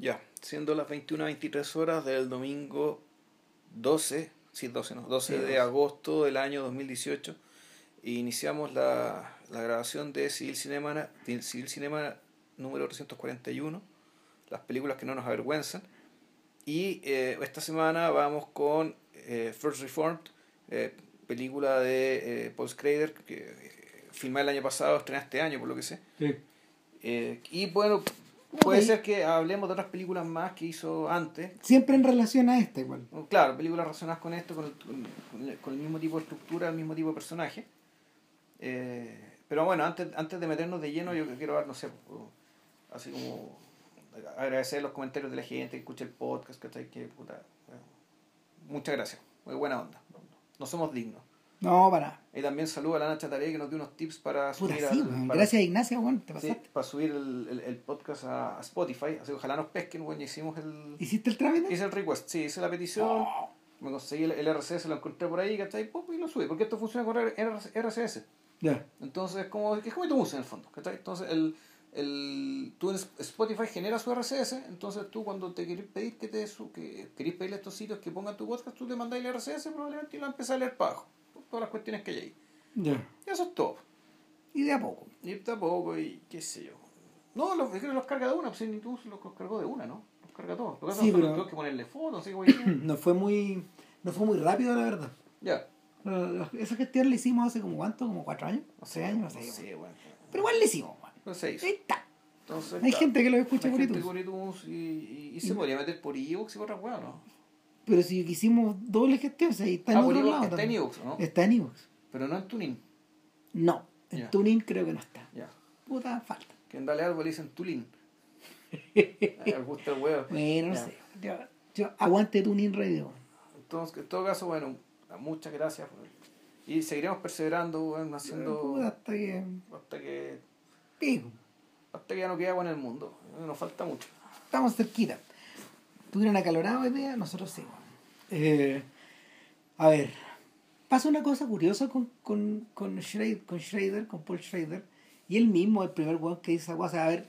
Ya, siendo las 21 23 horas del domingo 12, sí, 12, no, 12 Sí, de 12. agosto del año 2018, iniciamos la, la grabación de Civil Cinema, de Civil Cinema número 341, las películas que no nos avergüenzan. Y eh, esta semana vamos con eh, First Reformed, eh, película de eh, Paul Schrader, que eh, filmé el año pasado, estrenada este año, por lo que sé. Eh, y bueno, puede ser que hablemos de otras películas más que hizo antes. Siempre en relación a esta igual. Claro, películas relacionadas con esto, con el, con, el- con el mismo tipo de estructura, el mismo tipo de personaje. Eh, pero bueno, antes, antes de meternos de lleno, yo quiero dar, no sé, así como agradecer los comentarios de la gente que escucha el podcast, que que puta. eh, Muchas gracias, muy buena onda. No somos dignos. No, para. Y también saludo a Lana Chataré que nos dio unos tips para Puta, subir, sí, al- para- Gracias Ignacia, te sí, pasaste. para subir el, el, el podcast a, a Spotify. Así que ojalá nos pesquen, bueno, hicimos el, ¿Hiciste el trámite? hice el request, sí, hice la petición. Oh, Me conseguí el, el RCS, lo encontré por ahí, ¿cachai? Y lo subí, porque esto funciona con RCS. ya. Entonces, como, es como iTunes en el fondo, ¿cachai? Entonces, el, el, tú en Spotify genera su RCS, entonces tú cuando te querés pedir que te que querés pedirle a estos sitios que pongan tu podcast, tú te mandáis el RCS probablemente y lo empezás a leer para abajo. Todas las cuestiones que hay ahí. Ya. Y eso es todo. Y de a poco. Y tampoco, y qué sé yo. No, los, es que los carga de una, pues ni tú los, los cargó de una, ¿no? Los carga todos. Lo que Sí, que pero- que ponerle fotos, así diciendo. No fue muy, no fue muy rápido, la verdad. Ya. Eh, Esa gestión la hicimos hace como cuánto, como cuatro años, No seis años, no sé. No sé, bueno. Pero igual la hicimos, weón. No hizo. Ahí está. Entonces, Hay gente que lo escucha hay por gente iTunes. por iTunes y, y, y se podría meter por iVoox y por otra weá, ¿no? Pero si hicimos doble gestión, o sea, está en Ah, otro lado. está en iVoox, ¿no? Está en iVoox. Pero no en Tuning. No, en Ya. Tuning creo que no está. Ya. Puta falta. Que en Dale Algo le dicen Tulín. Me gusta el huevo. Bueno, no sé. Yo, yo aguante Tuning Radio. Entonces, en todo caso, bueno, muchas gracias. por- Y seguiremos perseverando, weón, haciendo Puta, hasta que. hasta que pico. hasta que ya no quede agua en el mundo. Nos falta mucho. Estamos cerquita. ¿Tuvieron acalorado hoy día? Nosotros sí. Eh, a ver, pasa una cosa curiosa con, con, con, Schrader, con Schrader, con Paul Schrader, y él mismo, el primer weón que dice esa cosa. A ver,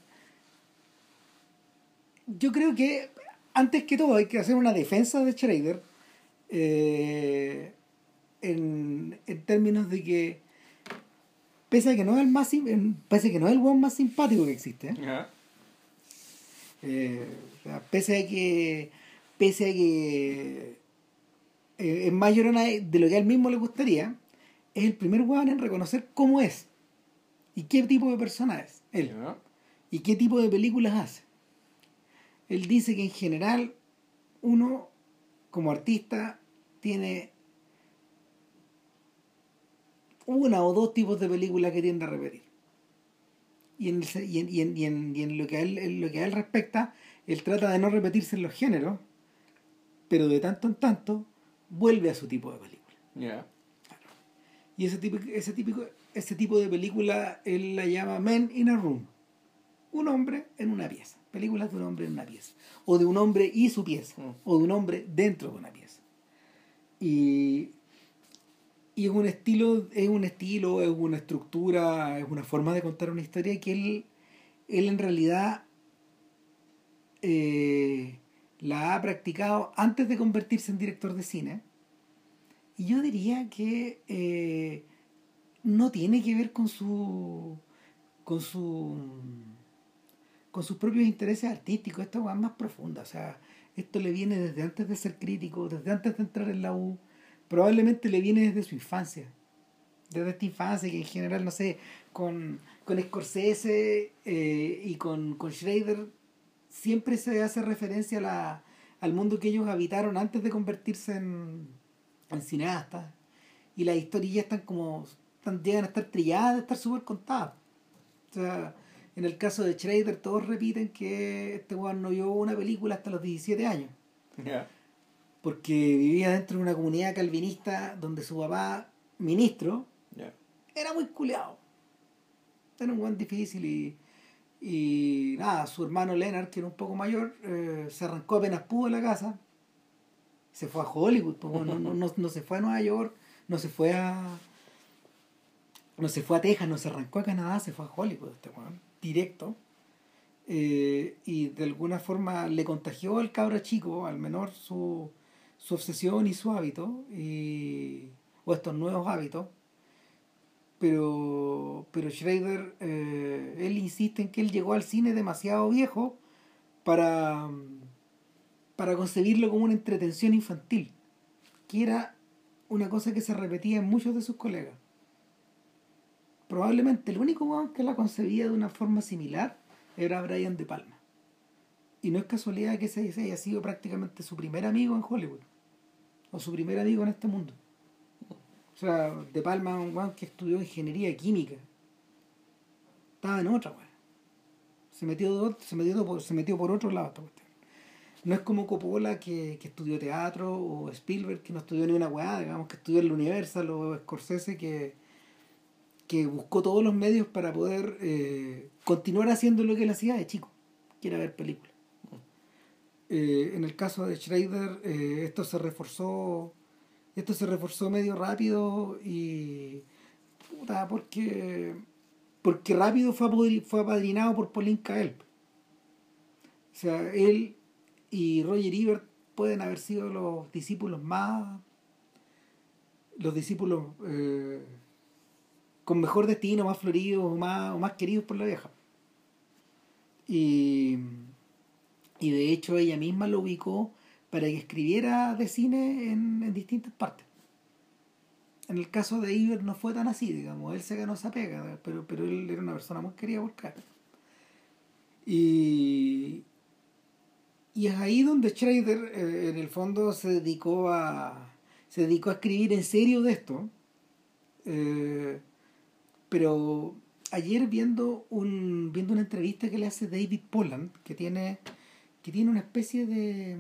yo creo que antes que todo hay que hacer una defensa de Schrader eh, en, en términos de que pese a que no es el más pese a que no es el weón más simpático que existe ¿eh? Eh, o sea, pese a que pese a que eh, es más llorona de lo que a él mismo le gustaría es el primer weón en reconocer cómo es y qué tipo de persona es él y qué tipo de películas hace. Él dice que en general uno como artista tiene una o dos tipos de películas que tiende a repetir. Y en, el se- y en, y en- y en- y en lo que a él, en lo que a él respecta, él trata de no repetirse en los géneros, pero de tanto en tanto vuelve a su tipo de película. Y ese tipo, ese típico, ese tipo de película él la llama Men in a Room. Un hombre en una pieza. Películas de un hombre en una pieza. O de un hombre y su pieza. Mm. O de un hombre dentro de una pieza. Y, y es un estilo, es un estilo, es una estructura, es una forma de contar una historia que él, él en realidad eh, la ha practicado antes de convertirse en director de cine. Y yo diría que eh, no tiene que ver con su. con su. con sus propios intereses artísticos. Esto es más profunda. O sea, esto le viene desde antes de ser crítico, desde antes de entrar en la U. Probablemente le viene desde su infancia. Desde esta infancia que en general, no sé, con, con Scorsese eh, y con, con Schrader siempre se hace referencia a la, al mundo que ellos habitaron antes de convertirse en, en cineastas. Y las historias están como, están, llegan a estar trilladas, de estar súper contadas. O sea, en el caso de Schrader todos repiten que este weón no vio una película hasta los 17 años. Porque vivía dentro de una comunidad calvinista donde su papá, ministro, era muy culeado. Era un buen difícil y, y nada, su hermano Leonard, que era un poco mayor, eh, se arrancó apenas pudo la casa. Se fue a Hollywood, bueno, no, no, no se fue a Nueva York, no se fue a. No se fue a Texas, no se arrancó a Canadá, se fue a Hollywood, este directo. eh, y de alguna forma le contagió al cabra chico, al menor, su, su obsesión y su hábito, y, o estos nuevos hábitos. Pero, pero Schrader, eh, él insiste en que él llegó al cine demasiado viejo para, para concebirlo como una entretención infantil, que era una cosa que se repetía en muchos de sus colegas. Probablemente el único que la concebía de una forma similar era Brian De Palma. Y no es casualidad que ese haya sido prácticamente su primer amigo en Hollywood. O su primer amigo en este mundo. O sea, De Palma un guan que estudió ingeniería química. Estaba en otra, weón. Se metió, se, metió por, se metió por otro lado esta cuestión. No es como Coppola que, que, estudió teatro o Spielberg que no estudió ni una weá, digamos, que estudió en la Universal o Scorsese que, que buscó todos los medios para poder eh, continuar haciendo lo que él hacía de chico, que era ver películas. Eh, en el caso de Schrader, eh, esto se reforzó, esto se reforzó medio rápido y puta, porque porque rápido fue, fue apadrinado por Pauline Kael. O sea, él y Roger Ebert pueden haber sido los discípulos más los discípulos eh, con mejor destino, más floridos, más, más queridos por la vieja. Y, y de hecho ella misma lo ubicó para que escribiera de cine en, distintas partes. En el caso de Iber no fue tan así, digamos, él se ganó esa pega, pero, pero él era una persona muy querida por Y, y es ahí donde Schrader eh, en el fondo se dedicó a se dedicó a escribir en serio de esto. Eh, pero ayer viendo un viendo una entrevista que le hace David Poland que tiene que tiene una especie de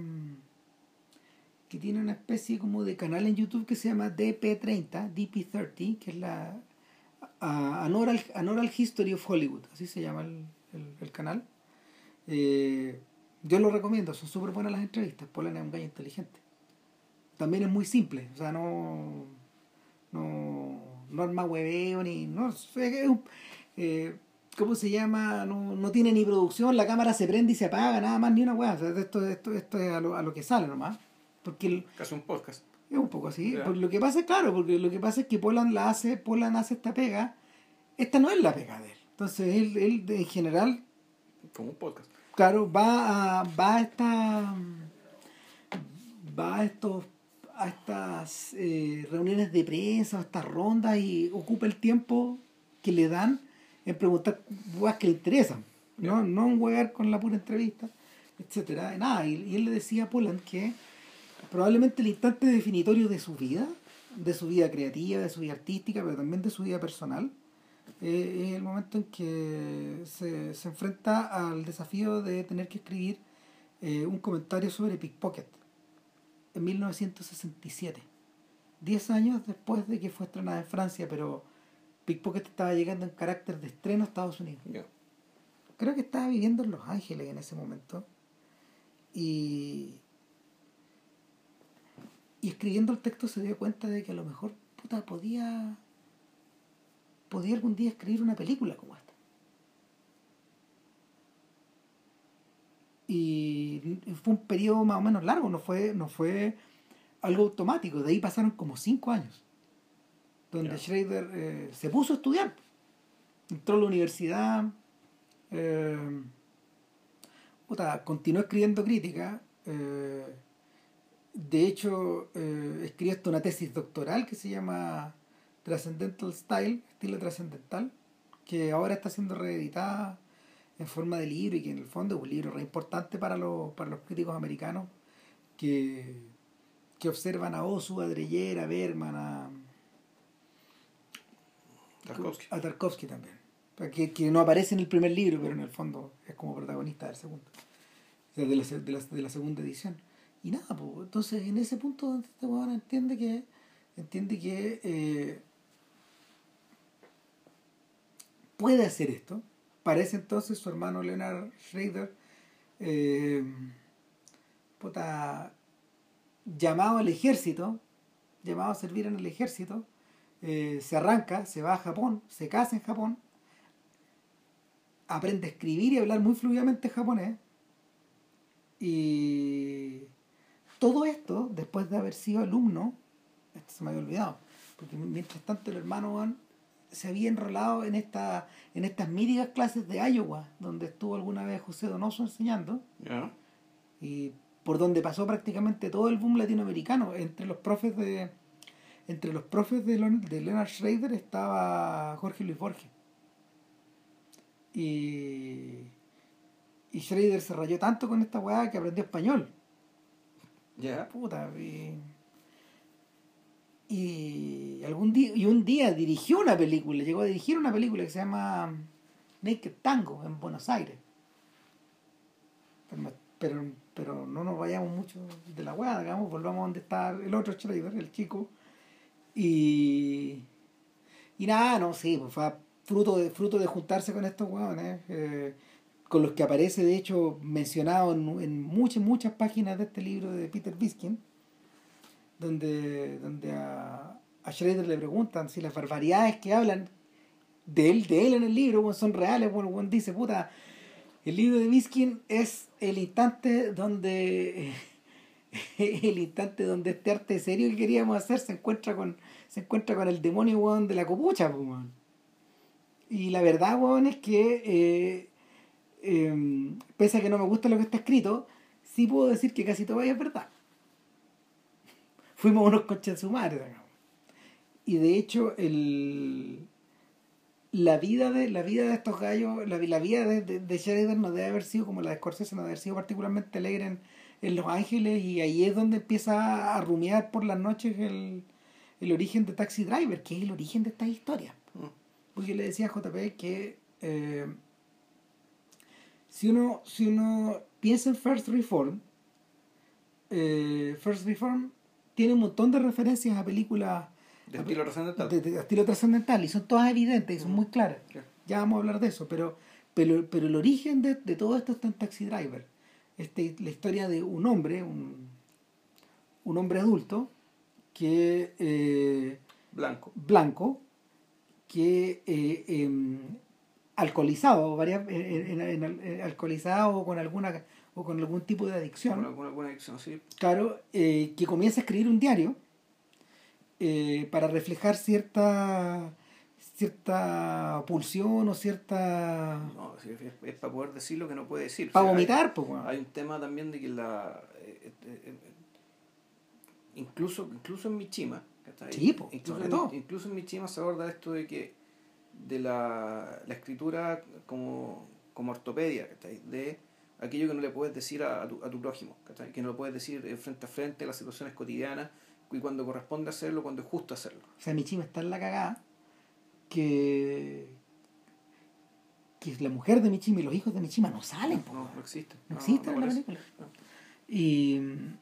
que tiene una especie como de canal en YouTube que se llama DP30 DP30 que es la An Oral, History of Hollywood así se llama el, canal eh, yo lo recomiendo son súper buenas las entrevistas Poland es un gallo inteligente también es muy simple o sea no no no arma hueveo ni. No, eh, ¿Cómo se llama? No, no tiene ni producción, la cámara se prende y se apaga, nada más ni una hueá. esto, esto, esto es a lo, a lo que sale nomás. Porque el, Casi un podcast. Es un poco así. lo que pasa es claro, porque lo que pasa es que Polan la hace, Polan hace esta pega. Esta no es la pega de él. Entonces él, él en general. Como un podcast. Claro, va a, va a esta. Va a estos a estas eh, reuniones de prensa, a estas rondas y ocupa el tiempo que le dan en preguntar cosas que le interesan, ¿no? No en jugar con la pura entrevista, etcétera. Nada, y, él le decía a Poland que probablemente el instante definitorio de su vida, de su vida creativa, de su vida artística, pero también de su vida personal, eh, es el momento en que se, se, enfrenta al desafío de tener que escribir eh, un comentario sobre Pickpocket en 1967. Diez años después de que fue estrenada en Francia, pero Pickpocket estaba llegando en carácter de estreno a Estados Unidos. Creo que estaba viviendo en Los Ángeles en ese momento. Y, y escribiendo el texto se dio cuenta de que a lo mejor puta, podía, podía algún día escribir una película como esta. y fue un periodo más o menos largo, no fue, no fue algo automático, de ahí pasaron como cinco años, donde Schrader eh, se puso a estudiar, entró a la universidad, eh, continuó escribiendo crítica, eh, de hecho escribió hasta una tesis doctoral que se llama Transcendental Style, estilo trascendental, que ahora está siendo reeditada en forma de libro y que en el fondo es un libro re importante para los, para los críticos americanos que, que observan a Osu, a Dreyer, a Bergman, a Tarkovsky, a Tarkovsky también. Que, que, no aparece en el primer libro, pero en el fondo es como protagonista del segundo, de la, de la, de la segunda edición. Y nada, entonces en ese punto este entiende que entiende que eh, puede hacer esto, para ese entonces su hermano Leonard Schrader, eh, llamado al ejército, llamado a servir en el ejército, eh, se arranca, se va a Japón, se casa en Japón, aprende a escribir y hablar muy fluidamente japonés. Y todo esto, después de haber sido alumno, esto se me había olvidado, porque mientras tanto el hermano Juan se había enrolado en, esta, en estas míticas clases de Iowa, donde estuvo alguna vez José Donoso enseñando, y por donde pasó prácticamente todo el boom latinoamericano. Entre los profes de entre los profes de Leonard Schrader estaba Jorge Luis Borges. Y, y Schrader se rayó tanto con esta weá que aprendió español. Ya. Puta, y, y algún día, y un día dirigió una película, llegó a dirigir una película que se llama Naked Tango en Buenos Aires. Pero, pero, pero no nos vayamos mucho de la weá, digamos, volvamos a donde está el otro Schrader, el chico. Y, y nada, no, sí, pues fue fruto de, fruto de juntarse con estos weones, eh, con los que aparece de hecho mencionado en, muchas, muchas páginas de este libro de Peter Biskin, donde, donde a, a Schrader le preguntan si las barbaridades que hablan de él, de él en el libro son reales, bueno, dice, puta, el libro de Biskin es el instante donde el instante donde este arte serio que queríamos hacer se encuentra con se encuentra con el demonio weón, de la copucha weón. y la verdad weón, es que eh, eh, pese a que no me gusta lo que está escrito sí puedo decir que casi todo es verdad. Fuimos unos conchas su madre y de hecho el la vida de la vida de estos gallos la, la vida de, de, de Sheridan no debe haber sido como la de Scorsese no debe haber sido particularmente alegre en, en Los Ángeles y ahí es donde empieza a rumiar por las noches el, el origen de Taxi Driver que es el origen de esta historia. Mm. porque le decía a JP que eh, si uno si uno piensa en First Reform eh, First Reform tiene un montón de referencias a películas De estilo trascendental. de, de estilo trascendental y son todas evidentes y son muy claras ya vamos a hablar de eso pero pero, pero el origen de, de todo esto está en Taxi Driver este, la historia de un hombre un, un hombre adulto que eh, Blanco. blanco que eh, em, alcoholizado varias, en- en- en- en- alcoholizado o con alguna o con algún tipo de adicción Con alguna, alguna adicción, sí. claro, eh, que comienza a escribir un diario eh, para reflejar cierta cierta pulsión o cierta No, es, es para poder decir lo que no puede decir. O para sea, hay- vomitar pues. Hay un tema también de que la. eh, eh, eh, incluso, incluso en Michima. Sí, po, incluso, en, todo. incluso en Michima se aborda esto de que. De la, la escritura como, como ortopedia, ¿cachai? de aquello que no le puedes decir a, a tu, a tu prójimo, ¿cachai? que no lo puedes decir eh, frente a frente las situaciones cotidianas y cuando corresponde hacerlo, cuando es justo hacerlo. o sea Michima está en la cagada que que la mujer de Michima y los hijos de Michima no salen No, weón. no existe. No existen en la película. No. Y mm,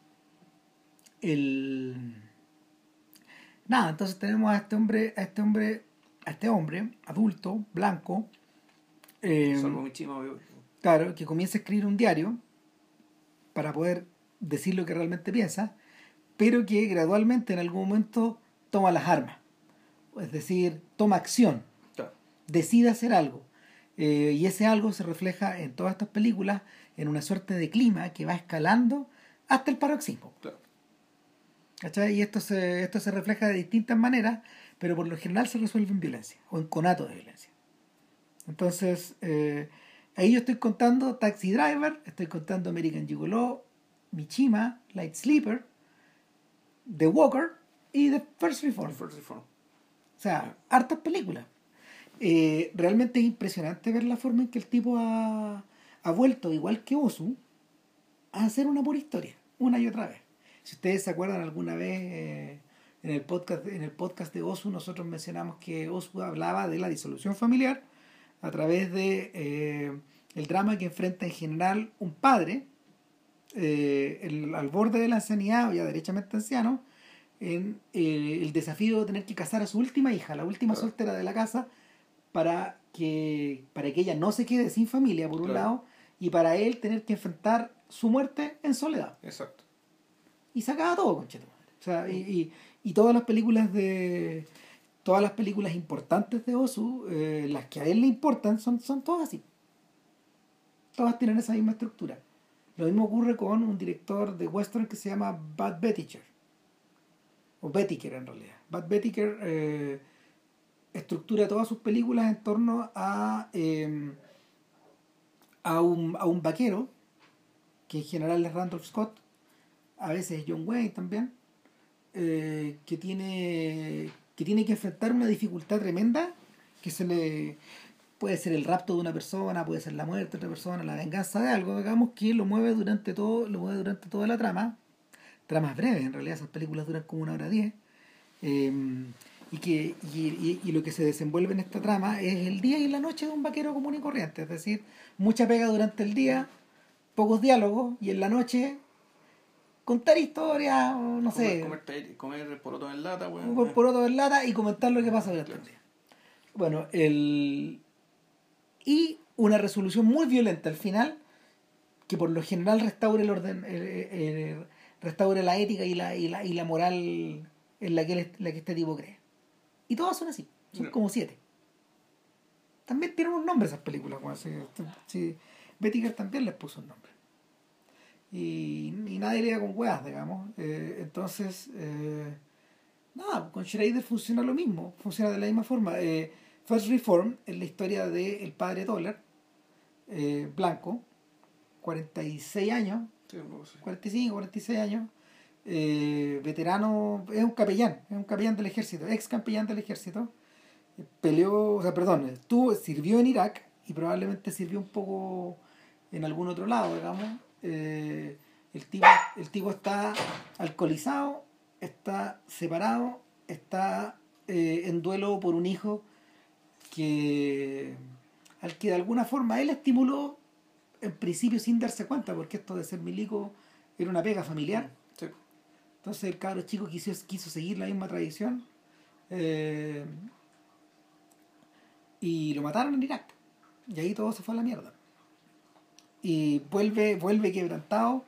el nada, entonces tenemos a este hombre, a este hombre, a este hombre adulto, blanco, eh, Salvo Michima, obvio. claro, que comienza a escribir un diario para poder decir lo que realmente piensa, pero que gradualmente en algún momento toma las armas. Es decir, toma acción Claro. decide hacer algo. Eh, y ese algo se refleja en todas estas películas en una suerte de clima que va escalando hasta el paroxismo. Claro. Y esto se, esto se refleja de distintas maneras, pero por lo general se resuelve en violencia o en conato de violencia. Entonces, eh, ahí yo estoy contando Taxi Driver, estoy contando American Gigolo, Michima, Light Sleeper, The Walker y The First Reform. First Reform. O sea, hartas películas. Eh, realmente es impresionante ver la forma en que el tipo ha, ha vuelto, igual que Osu, a hacer una pura historia, una y otra vez. Si ustedes se acuerdan alguna vez eh, en el podcast en el podcast de Osu nosotros mencionamos que Osu hablaba de la disolución familiar a través de eh, el drama que enfrenta en general un padre eh, el- al borde de la ancianidad o ya derechamente anciano en eh, el desafío de tener que casar a su última hija, la última Claro. soltera de la casa, para que, para que ella no se quede sin familia, por un Claro. lado, y para él tener que enfrentar su muerte en soledad. Exacto. Y se acaba todo, conchetumadre. O sea, y, y, y todas las películas de. Todas las películas importantes de Osu, eh, las que a él le importan, son, son todas así. todas tienen esa misma estructura. Lo mismo ocurre con un director de western que se llama Bud Betticher. O Bettiker en realidad. Bud Bettiker eh, estructura todas sus películas en torno a, eh, a, un, a un vaquero, que en general es Randolph Scott, a veces John Wayne también, eh, que, tiene, que tiene que enfrentar una dificultad tremenda que se le puede ser el rapto de una persona, puede ser la muerte de otra persona, la venganza de algo, digamos, que lo mueve durante todo, lo mueve durante toda la trama. Tramas breves, en realidad esas películas duran como una hora diez. Eh, y que y, y, lo que se desenvuelve en esta trama es el día y la noche de un vaquero común y corriente, es decir, mucha pega durante el día, pocos diálogos y en la noche contar historias, no sé. Comer, comer porotos en lata, bueno. Comer porotos en lata y comentar lo que pasa durante el día. Bueno, el y una resolución muy violenta al final que por lo general restaure el orden restaure la ética y la, y la, y la moral en la que, la que este tipo cree y todas son así son como siete también tienen un nombre esas películas bueno, sí, Bettiger también les puso un nombre y, y nadie le da con hueas digamos. Eh, entonces eh, nada con Schrader funciona lo mismo funciona de la misma forma. Eh, First Reform es la historia del el padre Dollar, eh, blanco, 46 años, 45, 46 años, veterano, es un capellán, es un capellán del ejército, ex capellán del ejército, peleó, o sea, perdón, estuvo, sirvió en Irak y probablemente sirvió un poco en algún otro lado, digamos. Eh, el, tipo, el tipo está alcoholizado, está separado, está en duelo por un hijo que al que de alguna forma él estimuló en principio sin darse cuenta, porque esto de ser milico era una pega familiar. Entonces el cabro chico quiso, quiso seguir la misma tradición eh, y lo mataron en Irak. Y ahí todo se fue a la mierda. Y vuelve, vuelve quebrantado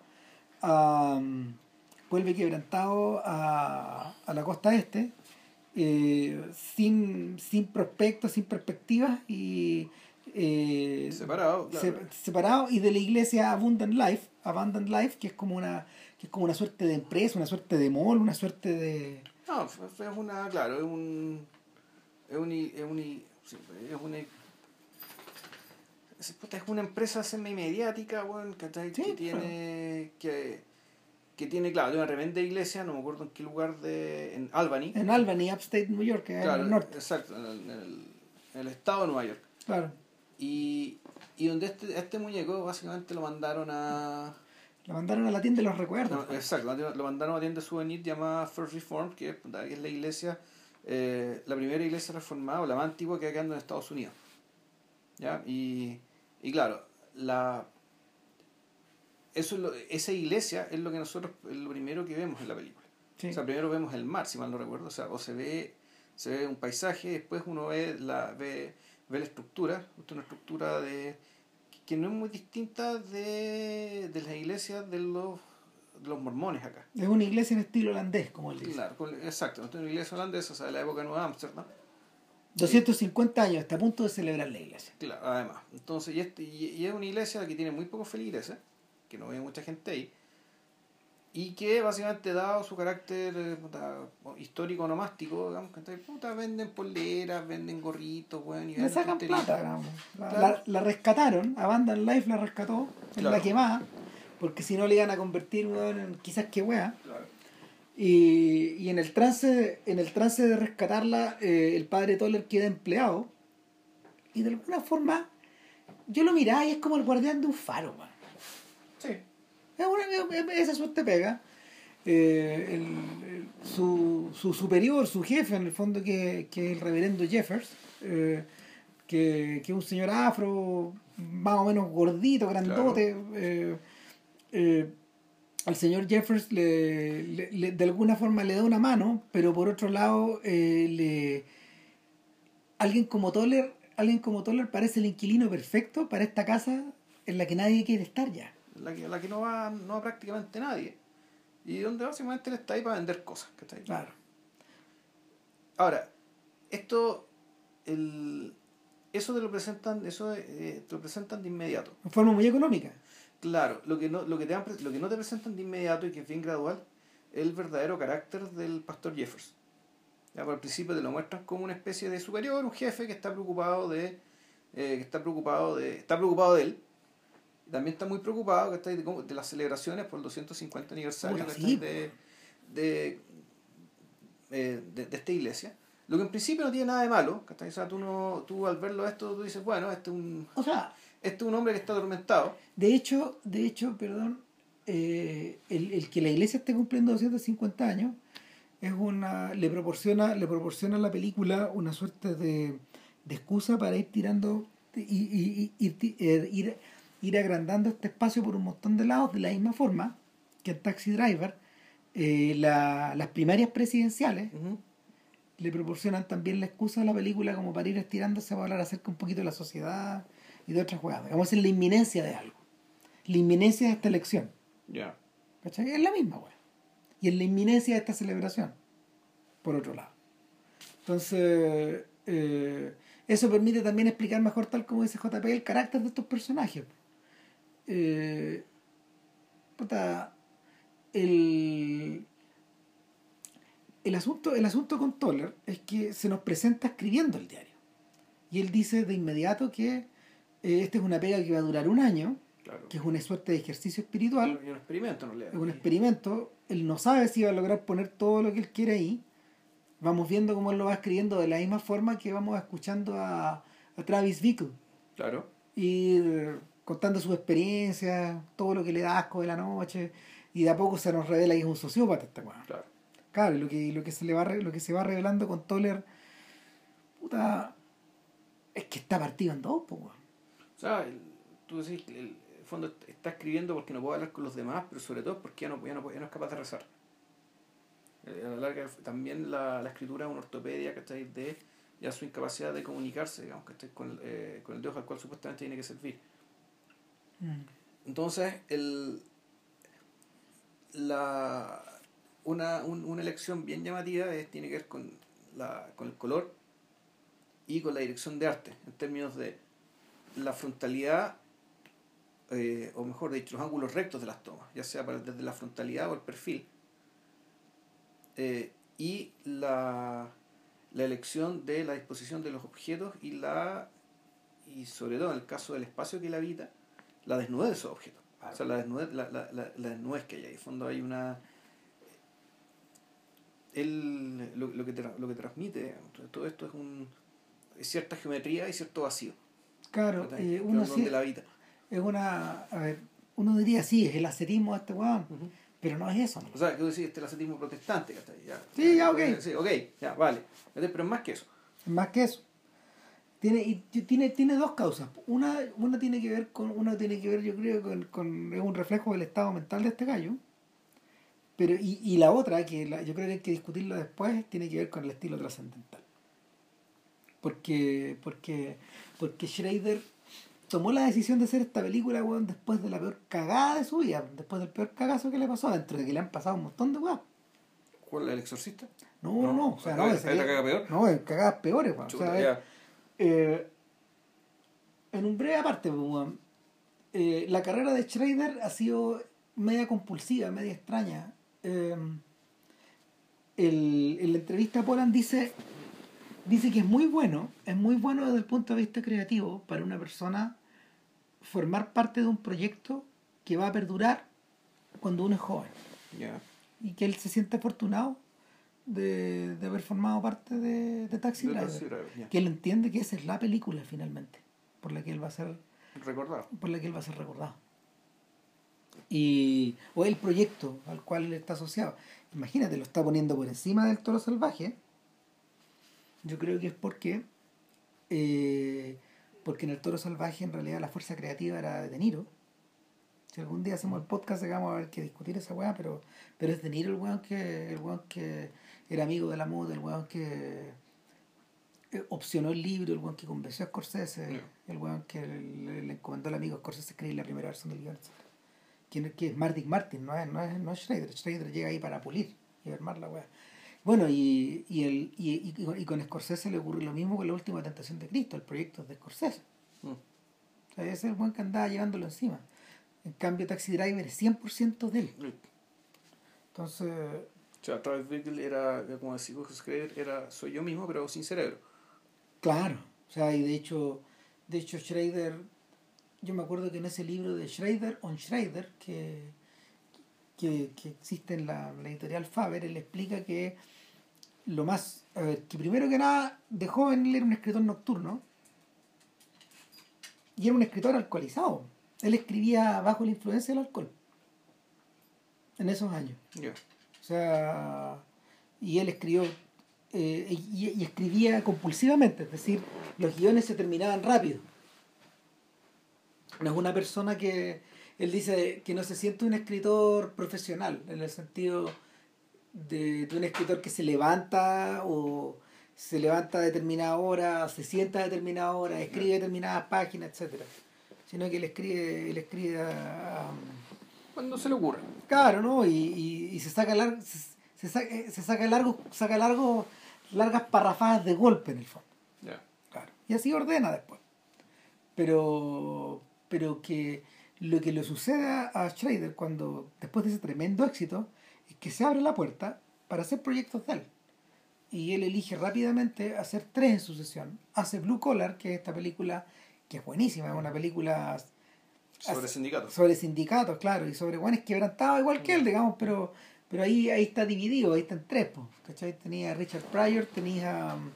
a, vuelve quebrantado a, a la costa este eh, sin, sin prospectos, sin perspectivas y eh, separado, separado y de la iglesia Abundant Life, Abundant Life, que es como una que es como una suerte de empresa, una suerte de mall, una suerte de no, es una, claro, es un es un, es un, es una es una empresa semi mediática, bueno, que tiene que que tiene, claro, una tremenda iglesia, no me acuerdo en qué lugar de. en Albany. En Albany, upstate New York, en el norte. Exacto, en el, en el, estado de Nueva York. Claro. Y, y donde este, este muñeco básicamente lo mandaron a. Lo mandaron a la tienda de los recuerdos. exacto, lo mandaron a la tienda de souvenir llamada First Reformed, que es, la iglesia, eh, la primera iglesia reformada, o la más antigua que hay quedando en Estados Unidos. ¿Ya? Y, y claro, la eso es lo, esa iglesia es lo que nosotros, es lo primero que vemos en la película. O sea, primero vemos el mar, si mal no recuerdo, o sea, o se ve, se ve un paisaje, después uno ve la, ve, ve la estructura, una estructura de que no es muy distinta de, de las iglesias de los, de los mormones acá. Es una iglesia en estilo holandés, como él dice. Claro, exacto, es una iglesia holandesa, o sea, de la época de Nueva Amsterdam. 250 años, está a punto de celebrar la iglesia. Claro, además. Entonces, y, este, y, es una iglesia que tiene muy pocos feligreses que no ve mucha gente ahí, y que básicamente dado su carácter eh, histórico nomástico, digamos, que puta, venden poleras, venden gorritos, bueno, y Le sacan plata, digamos. La, la, rescataron, Abandon Life la rescató, en la quemada, porque si no le iban a convertir en quizás que wea. Y, y en el trance, en el trance de rescatarla, eh, el padre Toller queda empleado. Y de alguna forma, yo lo miraba y es como el guardián de un faro, man. Sí. esa suerte pega. Eh, el, su, su, superior, su jefe, en el fondo, que, que es el reverendo Jeffers, eh, que, es un señor afro, más o menos gordito, grandote. Eh, al señor Jeffers le, de alguna forma le da una mano, pero por otro lado, le, alguien como Toller, alguien como Toller parece el inquilino perfecto para esta casa en la que nadie quiere estar ya la que, la que no va, no va prácticamente nadie. Y donde básicamente él está ahí para vender cosas. Que está ahí. Claro. Ahora, esto, el, eso te lo presentan, eso eh, te lo presentan de inmediato. En forma muy económica. Claro, lo que no, lo que te lo que no te presentan de inmediato y que es bien gradual, es el verdadero carácter del pastor Jeffers. Ya por el principio te lo muestran como una especie de superior, un jefe que está preocupado de, eh, que está preocupado de, está preocupado de él. También está muy preocupado que está de, de, las celebraciones por el 250 aniversario de, de, de, eh, de, de esta iglesia lo que en principio no tiene nada de malo, O sea, tú, no, tú al verlo esto, tú dices, bueno, este es un, o sea, este es un hombre que está atormentado. De hecho, de hecho, perdón, eh, el, el, que la iglesia esté cumpliendo 250 años es una le proporciona le proporciona a la película una suerte de, de excusa para ir tirando y, y, y, eh, ir, ir agrandando este espacio por un montón de lados de la misma forma que en Taxi Driver eh, la, las primarias presidenciales le proporcionan también la excusa a la película como para ir estirándose para hablar acerca un poquito de la sociedad y de otras jugadas. Vamos en la inminencia de algo. La inminencia de esta elección. Ya. Es la misma, güey. Y en la inminencia de esta celebración. Por otro lado. Entonces, eh, eso permite también explicar mejor, tal como dice JP, el carácter de estos personajes. Eh, puta, el, el asunto, el asunto con Toller es que se nos presenta escribiendo el diario. Y él dice de inmediato que eh, esta es una pega que va a durar un año, que es una suerte de ejercicio espiritual. Y un experimento, no Es un experimento. Él no sabe si va a lograr poner todo lo que él quiere ahí. Vamos viendo cómo él lo va escribiendo de la misma forma que vamos escuchando a, a Travis Bickle. Claro. Y eh, contando su experiencia, todo lo que le da asco de la noche. Y de a poco se nos revela que es un sociópata este Claro. Claro, lo que, lo que se le va lo que se va revelando con Toller, puta, es que está partido en dos, pues. O sea, tú decís que el fondo está escribiendo porque no puede hablar con los demás, pero sobre todo porque ya no, ya no, es capaz de rezar. Eh, a la larga, también la, la escritura es una ortopedia, que está De ya su incapacidad de comunicarse, digamos, que con, eh, con el Dios al cual supuestamente tiene que servir. Mm. Entonces, el, la, una, una elección bien llamativa tiene que ver con, la, con el color y con la dirección de arte, en términos de la frontalidad, eh, o mejor dicho, los ángulos rectos de las tomas, ya sea desde la frontalidad o el perfil, eh, y la, la elección de la disposición de los objetos y la y sobre todo en el caso del espacio que la habita, la desnudez de esos objetos. O sea, la desnudez, la, la, la, desnudez que hay ahí. En fondo hay una él lo, lo, que lo que transmite, todo esto es un es cierta geometría y cierto vacío. Claro, eh, uno sí, la vida. es una, a ver, uno diría sí, es el ascetismo de este weón, pero no es eso. O sea, que decir, este es el ascetismo protestante, ya, Sí, ya, ok. Sí, ok, ya, vale. Pero es más que eso. Es más que eso. Tiene, y tiene, tiene dos causas. Una, una tiene que ver con, una tiene que ver, yo creo, con, con es un reflejo del estado mental de este gallo pero, y, y la otra, que yo creo que hay que discutirlo después, tiene que ver con el estilo trascendental. Porque, porque, porque Schrader tomó la decisión de hacer esta película, weón, después de la peor cagada de su vida, después del peor cagazo que le pasó, dentro de que le han pasado un montón de weón. ¿Cuál? ¿El exorcista? No, no, no. O sea, no, ¿Es la caga peor? No, es cagadas peores, weón. o sea, eh, en un breve aparte, weón, eh, la carrera de Schrader ha sido media compulsiva, media extraña. Em, el, en la entrevista Polan dice, dice que es muy bueno, es muy bueno desde el punto de vista creativo para una persona formar parte de un proyecto que va a perdurar cuando uno es joven. Y que él se siente afortunado de, de haber formado parte de, de Taxi Driver. Que él entiende que esa es la película finalmente, por la que él va a ser recordado. Por la que él va a ser recordado y o el proyecto al cual él está asociado. Imagínate, lo está poniendo por encima del toro salvaje. Yo creo que es porque eh, porque en el toro salvaje en realidad la fuerza creativa era de De Niro. Si algún día hacemos el podcast, vamos a ver que discutir esa weá, pero, pero es De Niro el weón que, el weón que era amigo de la moda, el weón que eh, opcionó el libro, el weón que convenció a Scorsese, el weón que le, le, encomendó al amigo Scorsese escribir la primera versión del guion, ¿Quién, es Martin Martin? No es, no, es, no es Schrader. Schrader llega ahí para pulir y armar la weá. Bueno, y, y, el, y, y, con Scorsese le ocurre lo mismo con la última tentación de Cristo, el proyecto de Scorsese. Mm. O sea, ese es el buen que andaba llevándolo encima. En cambio, Taxi Driver es 100% de él. Mm. Entonces, O sea, Travis Bickle era, como decía Schrader, era soy yo mismo, pero sin cerebro. claro. O sea, y de hecho, de hecho Schrader, yo me acuerdo que en ese libro de Schrader on Schrader, que, que, que existe en la, la editorial Faber, él explica que lo más, a ver, que primero que nada, de joven él era un escritor nocturno y era un escritor alcoholizado. Él escribía bajo la influencia del alcohol en esos años. Ya. O sea, y él escribió eh, y, y escribía compulsivamente, es decir, los guiones se terminaban rápido. No es una persona que, él dice que no se siente un escritor profesional, en el sentido de, de un escritor que se levanta o se levanta a determinada hora, se sienta a determinada hora, escribe determinadas páginas, etcétera Sino que él escribe, él escribe a- a- Cuando se le ocurre. Claro, ¿no? Y, y, y se saca lar- se, se saca, se saca largo, saca largo, largas parrafadas de golpe en el fondo. Ya. Claro. Y así ordena después. Pero, pero que lo que le sucede a Schrader cuando, después de ese tremendo éxito, es que se abre la puerta para hacer proyectos de él. Y él elige rápidamente hacer tres en sucesión. Hace Blue Collar, que es esta película que es buenísima, es una película Sobre sindicatos. sobre sindicatos, claro, y sobre buenos quebrantados igual que él, digamos, pero pero ahí ahí está dividido, ahí está en tres, po, ¿cachai? Tenía a Richard Pryor, tenía um,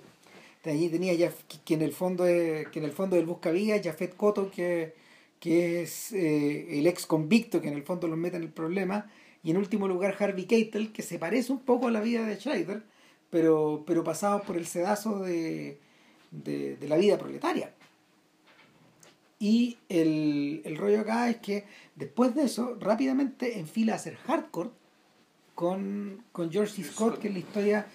allí tenía ya que, que en el fondo es, que en el fondo del buscavía, Jafet Koto, que, que es eh, el ex convicto que en el fondo los mete en el problema, y en último lugar Harvey Keitel, que se parece un poco a la vida de Schrader, pero, pero pasado por el sedazo de, de, la vida proletaria. Y el, el rollo acá es que después de eso, rápidamente enfila a hacer hardcore con, con George C. Scott. que es la historia,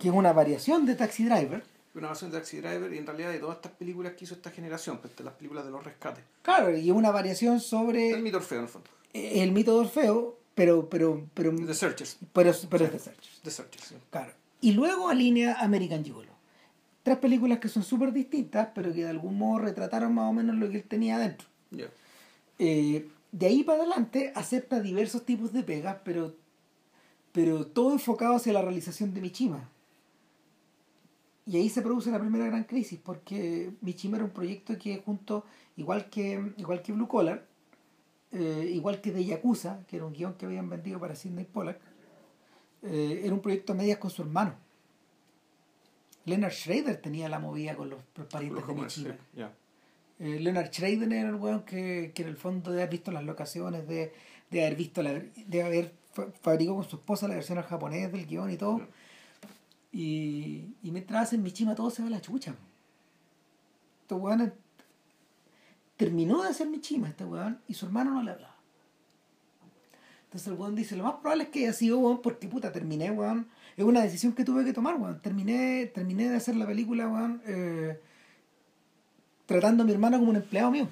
que es una variación de Taxi Driver. Una versión de Taxi Driver y en realidad de todas estas películas que hizo esta generación, pues, de las películas de los rescates. Claro, y es una variación sobre El mito Orfeo, en el fondo. el mito de Orfeo, pero, pero, pero, The Searchers. pero, pero es de Searchers. The Searchers, sí. Claro. Y luego alinea American Gigolo. Tres películas que son súper distintas, pero que de algún modo retrataron más o menos lo que él tenía adentro. Ya. Eh, de ahí para adelante acepta diversos tipos de pegas, pero, pero todo enfocado hacia la realización de Michima. Y ahí se produce la primera gran crisis, porque Michima era un proyecto que junto, igual que, igual que Blue Collar, eh, igual que de Yakuza, que era un guion que habían vendido para Sidney Pollack, eh, era un proyecto a medias con su hermano. Leonard Schrader tenía la movida con los, los parientes Los de Michima. sí. Eh, Leonard Schrader era el weón que, que en el fondo de haber visto las locaciones, de, de haber visto la, de haber fa- fabricó con su esposa la versión al japonés del guion y todo. Y, y mientras hacen Michima todo se va a la chucha. Este weón terminó de hacer Michima, este weón, y su hermano no le hablaba. Entonces el weón dice, lo más probable es que haya sido, weón, porque puta, terminé, weón. Es una decisión que tuve que tomar, weón. Terminé, terminé de hacer la película, weón, eh, tratando a mi hermano como un empleado mío.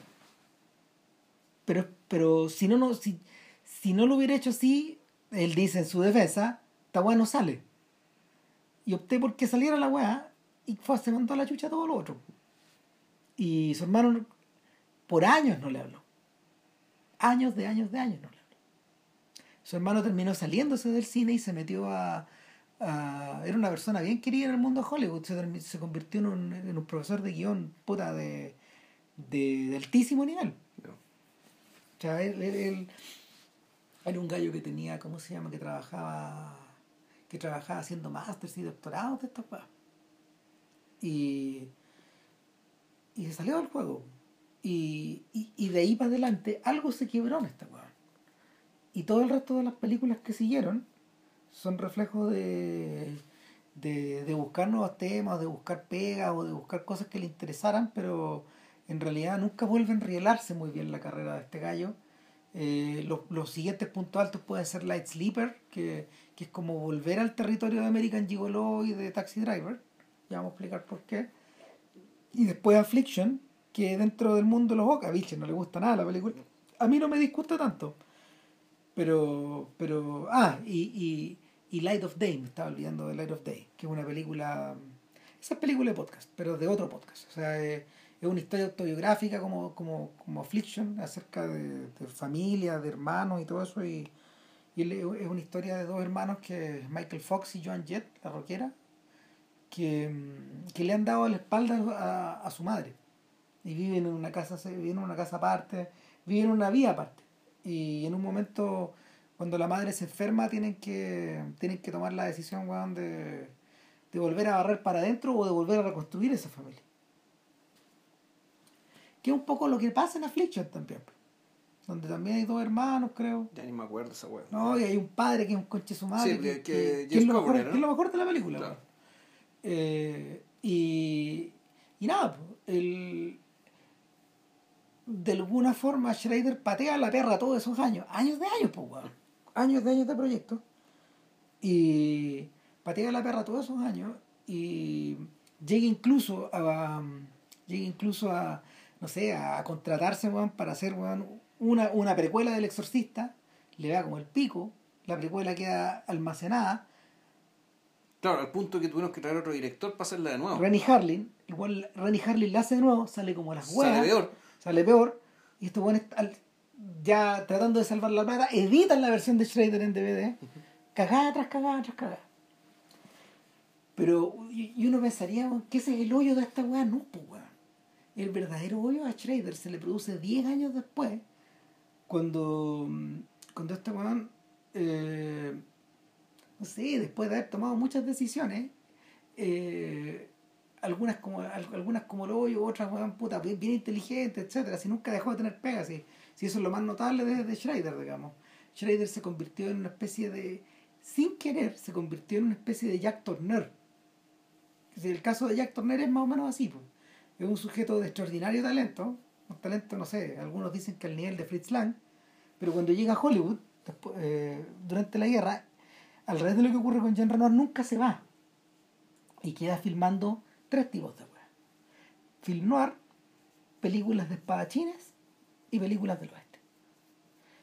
Pero, pero si no, no, si, si no lo hubiera hecho así, él dice en su defensa, esta weá no sale. Y opté por que saliera la weá y fue, se mandó a la chucha todo lo otro. Y su hermano por años no le habló. Años de años de años no le habló. Su hermano terminó saliéndose del cine y se metió a... a- era una persona bien querida en el mundo de Hollywood. Se, se convirtió en un, en un profesor de guion puta de, de, de altísimo nivel. O sea, él, él- él- era un gallo que tenía, ¿cómo se llama? Que trabajaba que trabajaba haciendo másters y doctorados de estas cosas. Y, y se salió del juego. Y, y, y de ahí para adelante algo se quebró en esta weá. Y todo el resto de las películas que siguieron son reflejos de, de, de buscar nuevos temas, de buscar pegas o de buscar cosas que le interesaran, pero en realidad nunca vuelven a rielarse muy bien la carrera de este gallo. Eh, los, los siguientes puntos altos pueden ser Light Sleeper, que, que es como volver al territorio de American Gigolo y de Taxi Driver. Ya vamos a explicar por qué. Y después Affliction, que dentro del mundo de los Oca, a Vilche no le gusta nada la película. A mí no me disgusta tanto. Pero, pero, ah, y, y, y Light of Day, me estaba olvidando de Light of Day, que es una película, esa es película de podcast, pero de otro podcast. O sea, es, es una historia autobiográfica como, como, como Affliction, acerca de, de familia, de hermanos y todo eso. Y, y es una historia de dos hermanos que Michael Fox y Joan Jett, la rockera, que, mm, que le han dado la espalda a, a su madre. Y viven en una casa, viven en una casa aparte, viven en una vía aparte. Y en un momento, cuando la madre se enferma, tienen que, tienen que tomar la decisión, de, de volver a barrer para adentro o de volver a reconstruir esa familia. Que es un poco lo que pasa en Affliction también. Donde también hay dos hermanos, creo. Ya ni me acuerdo esa weá. No, y hay un padre que es un conche su madre. Sí, que- que es lo mejor, ¿no? que es lo mejor de la película. Claro. Eh, y, y nada, pues, el, de alguna forma Schrader patea la perra todos esos años. Años de años, pues, weón. Años de años de proyecto. Y patea la perra todos esos años. Y llega incluso a. Llega incluso a. No sé, a contratarse, weón, para hacer, weón, una, una precuela del exorcista. Le da como el pico. La precuela queda almacenada. Claro, al punto que tuvimos que traer otro director para hacerla de nuevo. Renny Harlin, igual Renny Harlin la hace de nuevo, sale como las huevas. Sale peor. Sale peor. Y estos al- ya tratando de salvar la plata, editan la versión de Schrader en DVD. Cagada tras cagada tras cagada. Pero, y uno pensaría, ese es el hoyo de esta weá. No, pues weón. El verdadero hoyo a Schrader se le produce 10 años después, cuando, cuando este weón, eh, no sé, después de haber tomado muchas decisiones, eh, algunas como al- algunas como el hoyo, otras weón, puta, bien, inteligentes, etcétera, si nunca dejó de tener pegas, si, si eso es lo más notable de, de Schrader, digamos. Schrader se convirtió en una especie de, sin querer, se convirtió en una especie de Jack Turner. El caso de Jack Turner es más o menos así, pues. Es un sujeto de extraordinario talento, un talento, no sé, algunos dicen que al nivel de Fritz Lang, pero cuando llega a Hollywood, después, eh, durante la guerra, al revés de lo que ocurre con Jean Reno, nunca se va y queda filmando tres tipos de weas. Film noir, películas de espadachines y películas del oeste.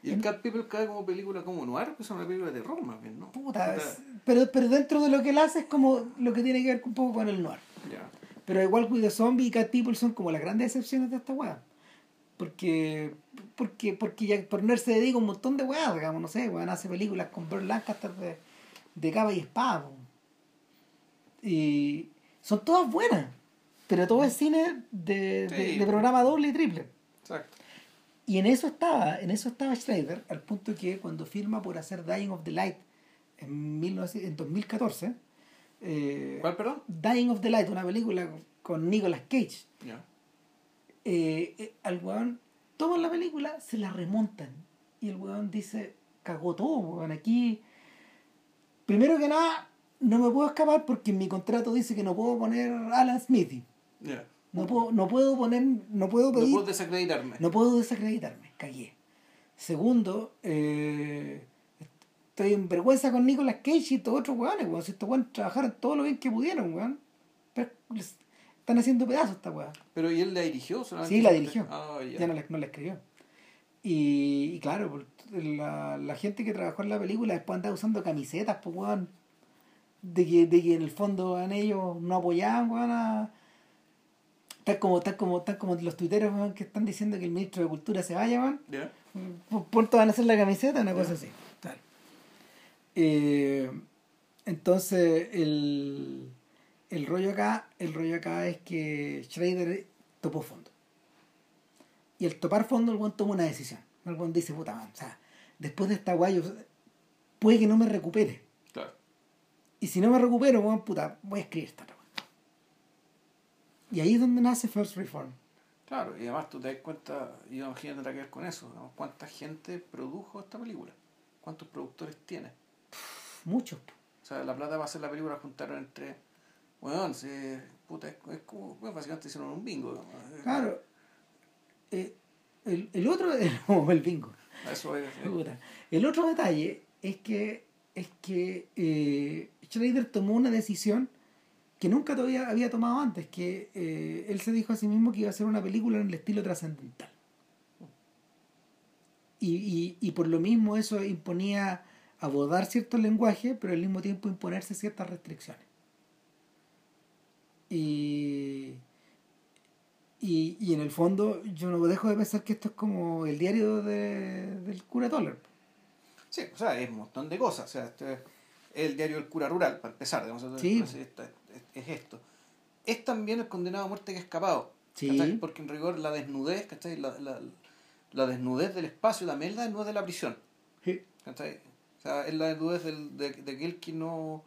Y el Cat People cae como película como noir, pues es una película de terror más bien, ¿no? Puta, Puta, es- pero, pero dentro de lo que él hace es como lo que tiene que ver un poco con el noir. Pero igual With the Zombie y Cat People son como las grandes excepciones de esta weá. Porque, porque, porque Jack Turner se dedica a un montón de weas, digamos, no sé, weón, hace películas con Burt Lancaster de, de capa y espada. Y son todas buenas, pero todo es cine de, de- Sí. de programa doble y triple. Exacto. Y en eso estaba, en eso estaba Schrader, al punto que cuando firma por hacer Dying of the Light en, 19 en 2014, eh, ¿Cuál, perdón? Dying of the Light, una película con Nicolas Cage, Ya. eh, al weón toman la película, se la remontan. Y el weón dice, cagó todo, weón. Aquí, primero que nada, no me puedo escapar porque en mi contrato dice que no puedo poner Alan Smithy. Ya. No puedo, no puedo poner, no puedo No pedir, puedo desacreditarme. no puedo desacreditarme, cagué. Segundo, eh, estoy en vergüenza con Nicolas Cage y estos otros weones, weón. Si estos weones trabajaron todo lo bien que pudieron, weón. Pero les- están haciendo pedazos esta weá. Pero ¿y él la dirigió solamente? Sí, la dirigió. Ah, ya. ya no la, no la escribió. Y, y claro, la, la gente que trabajó en la película después andaba usando camisetas, pues, weón. De que, de que en el fondo weón, ellos no apoyaban, weón, a. Tal como, tal como, tal como los tuiteros que están diciendo que el ministro de Cultura se vaya, weón. Ya. Por pronto van a hacer la camiseta, una cosa así. Eh, entonces, el, el rollo acá, el rollo acá es que Schrader topó fondo. Y al topar fondo, el buen toma una decisión. El buen dice, puta, man, o sea, después de esta guay, puede que no me recupere. Claro. Y si no me recupero, puta, voy a escribir esta. Y ahí es donde nace First Reform. Claro, y además tú te das cuenta, y tendrá que ver con eso, ¿no? ¿cuánta gente produjo esta película? ¿Cuántos productores tiene? Muchos. O sea, la plata para hacer la película la juntaron entre, bueno, sí, puta, es, es como, bueno, básicamente hicieron un bingo. ¿no? Claro. Eh, el, el otro, el bingo. Eso es. El otro detalle es que es que eh, Schrader tomó una decisión que nunca todavía había tomado antes, que eh, él se dijo a sí mismo que iba a hacer una película en el estilo trascendental. Y, y, y por lo mismo eso imponía abordar ciertos lenguajes, pero al mismo tiempo imponerse ciertas restricciones. Y, y, y en el fondo yo no dejo de pensar que esto es como el diario de, del cura Toller. Sí, o sea, es un montón de cosas. O sea, este es el diario del cura rural, para empezar, digamos, Sí. es, es- es esto. Es también el condenado a muerte que ha escapado. Sí. Porque en rigor la desnudez, ¿cachai? La, la, la desnudez del espacio también es la desnudez de la prisión. Sí. O sea, es la del, de, de aquel que no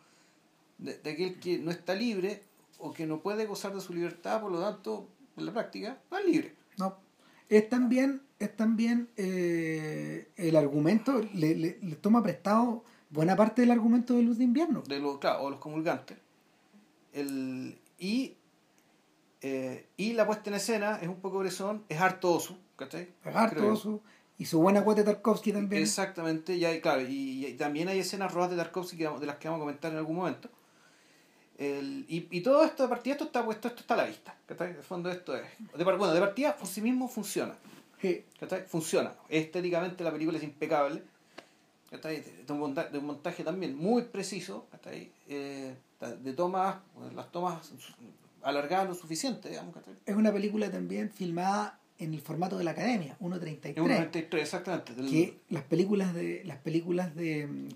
de, de aquel que no está libre o que no puede gozar de su libertad, por lo tanto, en la práctica, no es libre. No. Es también, es también eh, el argumento, le, le, le toma prestado buena parte del argumento de Luz de Invierno. de los, claro, o los comulgantes. El, y, eh, y la puesta en escena es un poco brezón, es harto oso, ¿cachai? Todo yo. su, y su buena cuota de Tarkovsky también. Exactamente, y hay, claro, y, y también hay escenas rojas de Tarkovsky que de las que vamos a comentar en algún momento. El, y, y todo esto de partida esto está puesto, esto está a la vista. ¿cachai? El fondo esto es. De, bueno, de partida por sí mismo funciona. Sí. ¿cachai? Funciona. Estéticamente la película es impecable. ¿cachai? De, de un montaje, de un montaje también muy preciso. ¿cachai? Eh, de tomas, las tomas alargadas lo suficiente, digamos. ¿cachai? Es una película también filmada en el formato de la academia, Es un 1.33. 93, exactamente. que las películas de las películas de mm,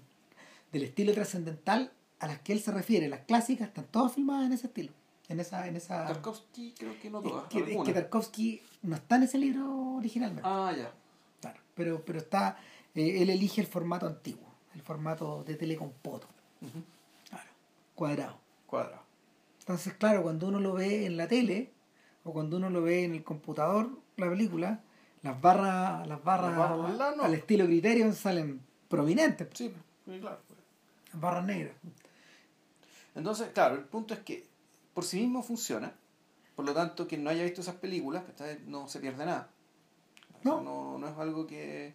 del estilo trascendental a las que él se refiere, las clásicas, están todas filmadas en ese estilo. En esa, en esa Tarkovsky creo que no es todas. que, es que. Tarkovsky no está en ese libro originalmente. Ah, ya. Claro, pero, pero está, eh, él elige el formato antiguo, el formato de telecompoto, Ujú. claro, cuadrado. Cuadrado. Entonces, claro, cuando uno lo ve en la tele o cuando uno lo ve en el computador, la película, las barras, las barras, Las no. al estilo Criterion salen prominentes, Sí, sí, claro. las barras negras. Entonces, claro, el punto es que por sí mismo funciona. Por lo tanto, quien no haya visto esas películas, no se pierde nada. O sea, No. no, no es algo que...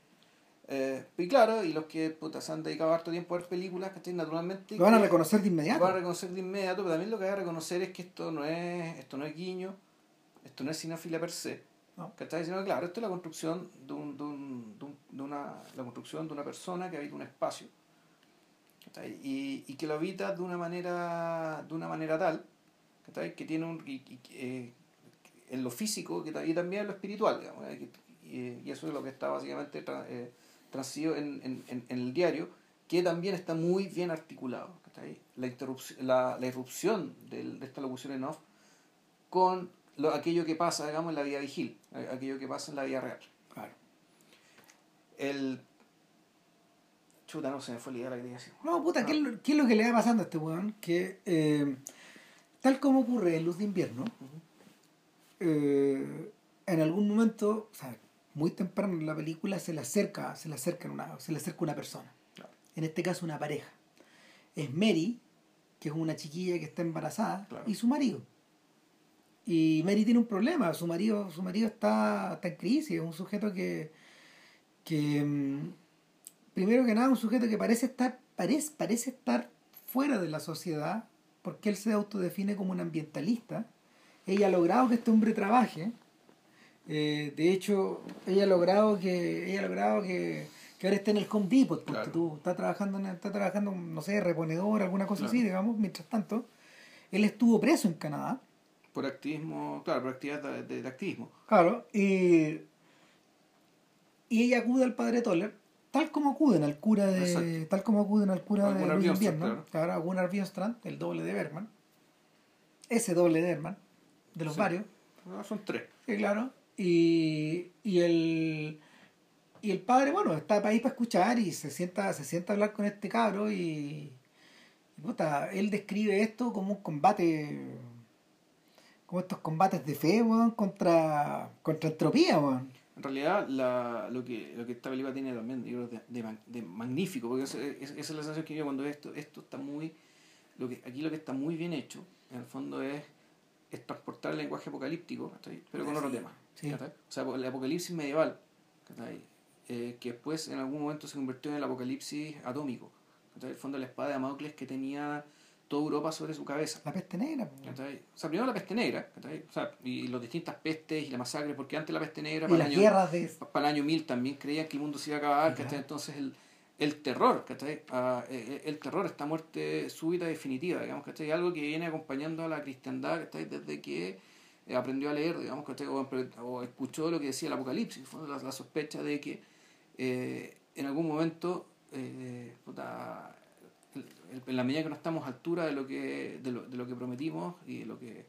eh, y claro, y los que puta, se han dedicado harto tiempo a ver películas, ¿cachai? Naturalmente... Lo van a reconocer de Lo inmediato. van a reconocer de inmediato, pero también lo que hay que reconocer es que esto no es, esto no es guiño, esto no es cinefilia per se. No. ¿Cachai? Sino que, claro, esto es la construcción de, un, de, un, de, un- de una, la construcción de una persona que habita un espacio. Y, y que lo habita de una manera, de una manera tal, ¿cachai? que tiene un, y, y eh, en lo físico que, y también en lo espiritual, digamos, ¿eh? Y, y eso es lo que está básicamente tra- eh, transmitido en, en, en, el diario, que también está muy bien articulado. ¿cachai? La, interrupción, la, la irrupción del- de esta locución en off con lo, aquello que pasa, digamos, en la vida vigil, aquello que pasa en la vida real. Claro. El... Chuta, no se me fue la idea la que quería decir. No, puta, ¿qué, es lo- qué es lo que le va pasando a este weón? Que eh, tal como ocurre en Luz de Invierno, eh, en algún momento, o sea, muy temprano en la película se le acerca, se le acerca una, se le acerca una persona. Claro. En este caso una pareja. Es Mary, que es una chiquilla que está embarazada, Claro. y su marido. Y Mary tiene un problema, su marido, su marido está, está en crisis, es un sujeto que, que mm, primero que nada un sujeto que parece estar, parece, parece estar fuera de la sociedad, porque él se autodefine como un ambientalista. Ella ha logrado que este hombre trabaje. Eh, de hecho, ella ha logrado que, ella ha logrado que, que ahora esté en el Home Depot, porque Claro. tú está trabajando, en- está trabajando, no sé, reponedor, alguna cosa Claro. así, digamos, mientras tanto. Él estuvo preso en Canadá. Por activismo, claro, por actividad de, activismo. Claro, y, y ella acude al padre Toller, tal como acuden al cura de. Exacto. tal como acuden al cura A de Gunnar Bjornstrand, invierno, claro. a Gunnar el doble de Berman. Ese doble de Berman, de los Sí. varios, son tres. sí, claro. Y, y el. Y el padre, bueno, está ahí para escuchar y se sienta, se sienta a hablar con este cabro y, y puta, él describe esto como un combate, como estos combates de fe, weón, contra, contra entropía, weón. En realidad, la, lo, que, lo que esta película tiene también yo creo, de, de, de magnífico, porque es- es- esa es la sensación que yo cuando esto, esto está muy, lo que, aquí lo que está muy bien hecho, en el fondo es, es transportar el lenguaje apocalíptico, pero con Sí, otro tema. sí. O sea, el apocalipsis medieval. Eh, que después en algún momento se convirtió en el apocalipsis atómico. ¿cachai? El fondo la espada de Damocles que tenía toda Europa sobre su cabeza. La peste negra. O sea, primero la peste negra. O sea, y las distintas pestes y la masacre, porque antes la peste negra y para las el año, guerras de para el año 1000 también creían que el mundo se iba a acabar. ¿cachai? Entonces el, el terror, ¿cachai? Ah, eh, el terror, esta muerte súbita definitiva, digamos, ¿cachai? Algo que viene acompañando a la cristiandad, ¿cachai? Desde que eh, aprendió a leer, digamos, ¿cachai? O, o, escuchó lo que decía el Apocalipsis, fue la, la sospecha de que eh, en algún momento, puta, en la medida que no estamos a altura de lo que, de lo, de lo que prometimos y de lo que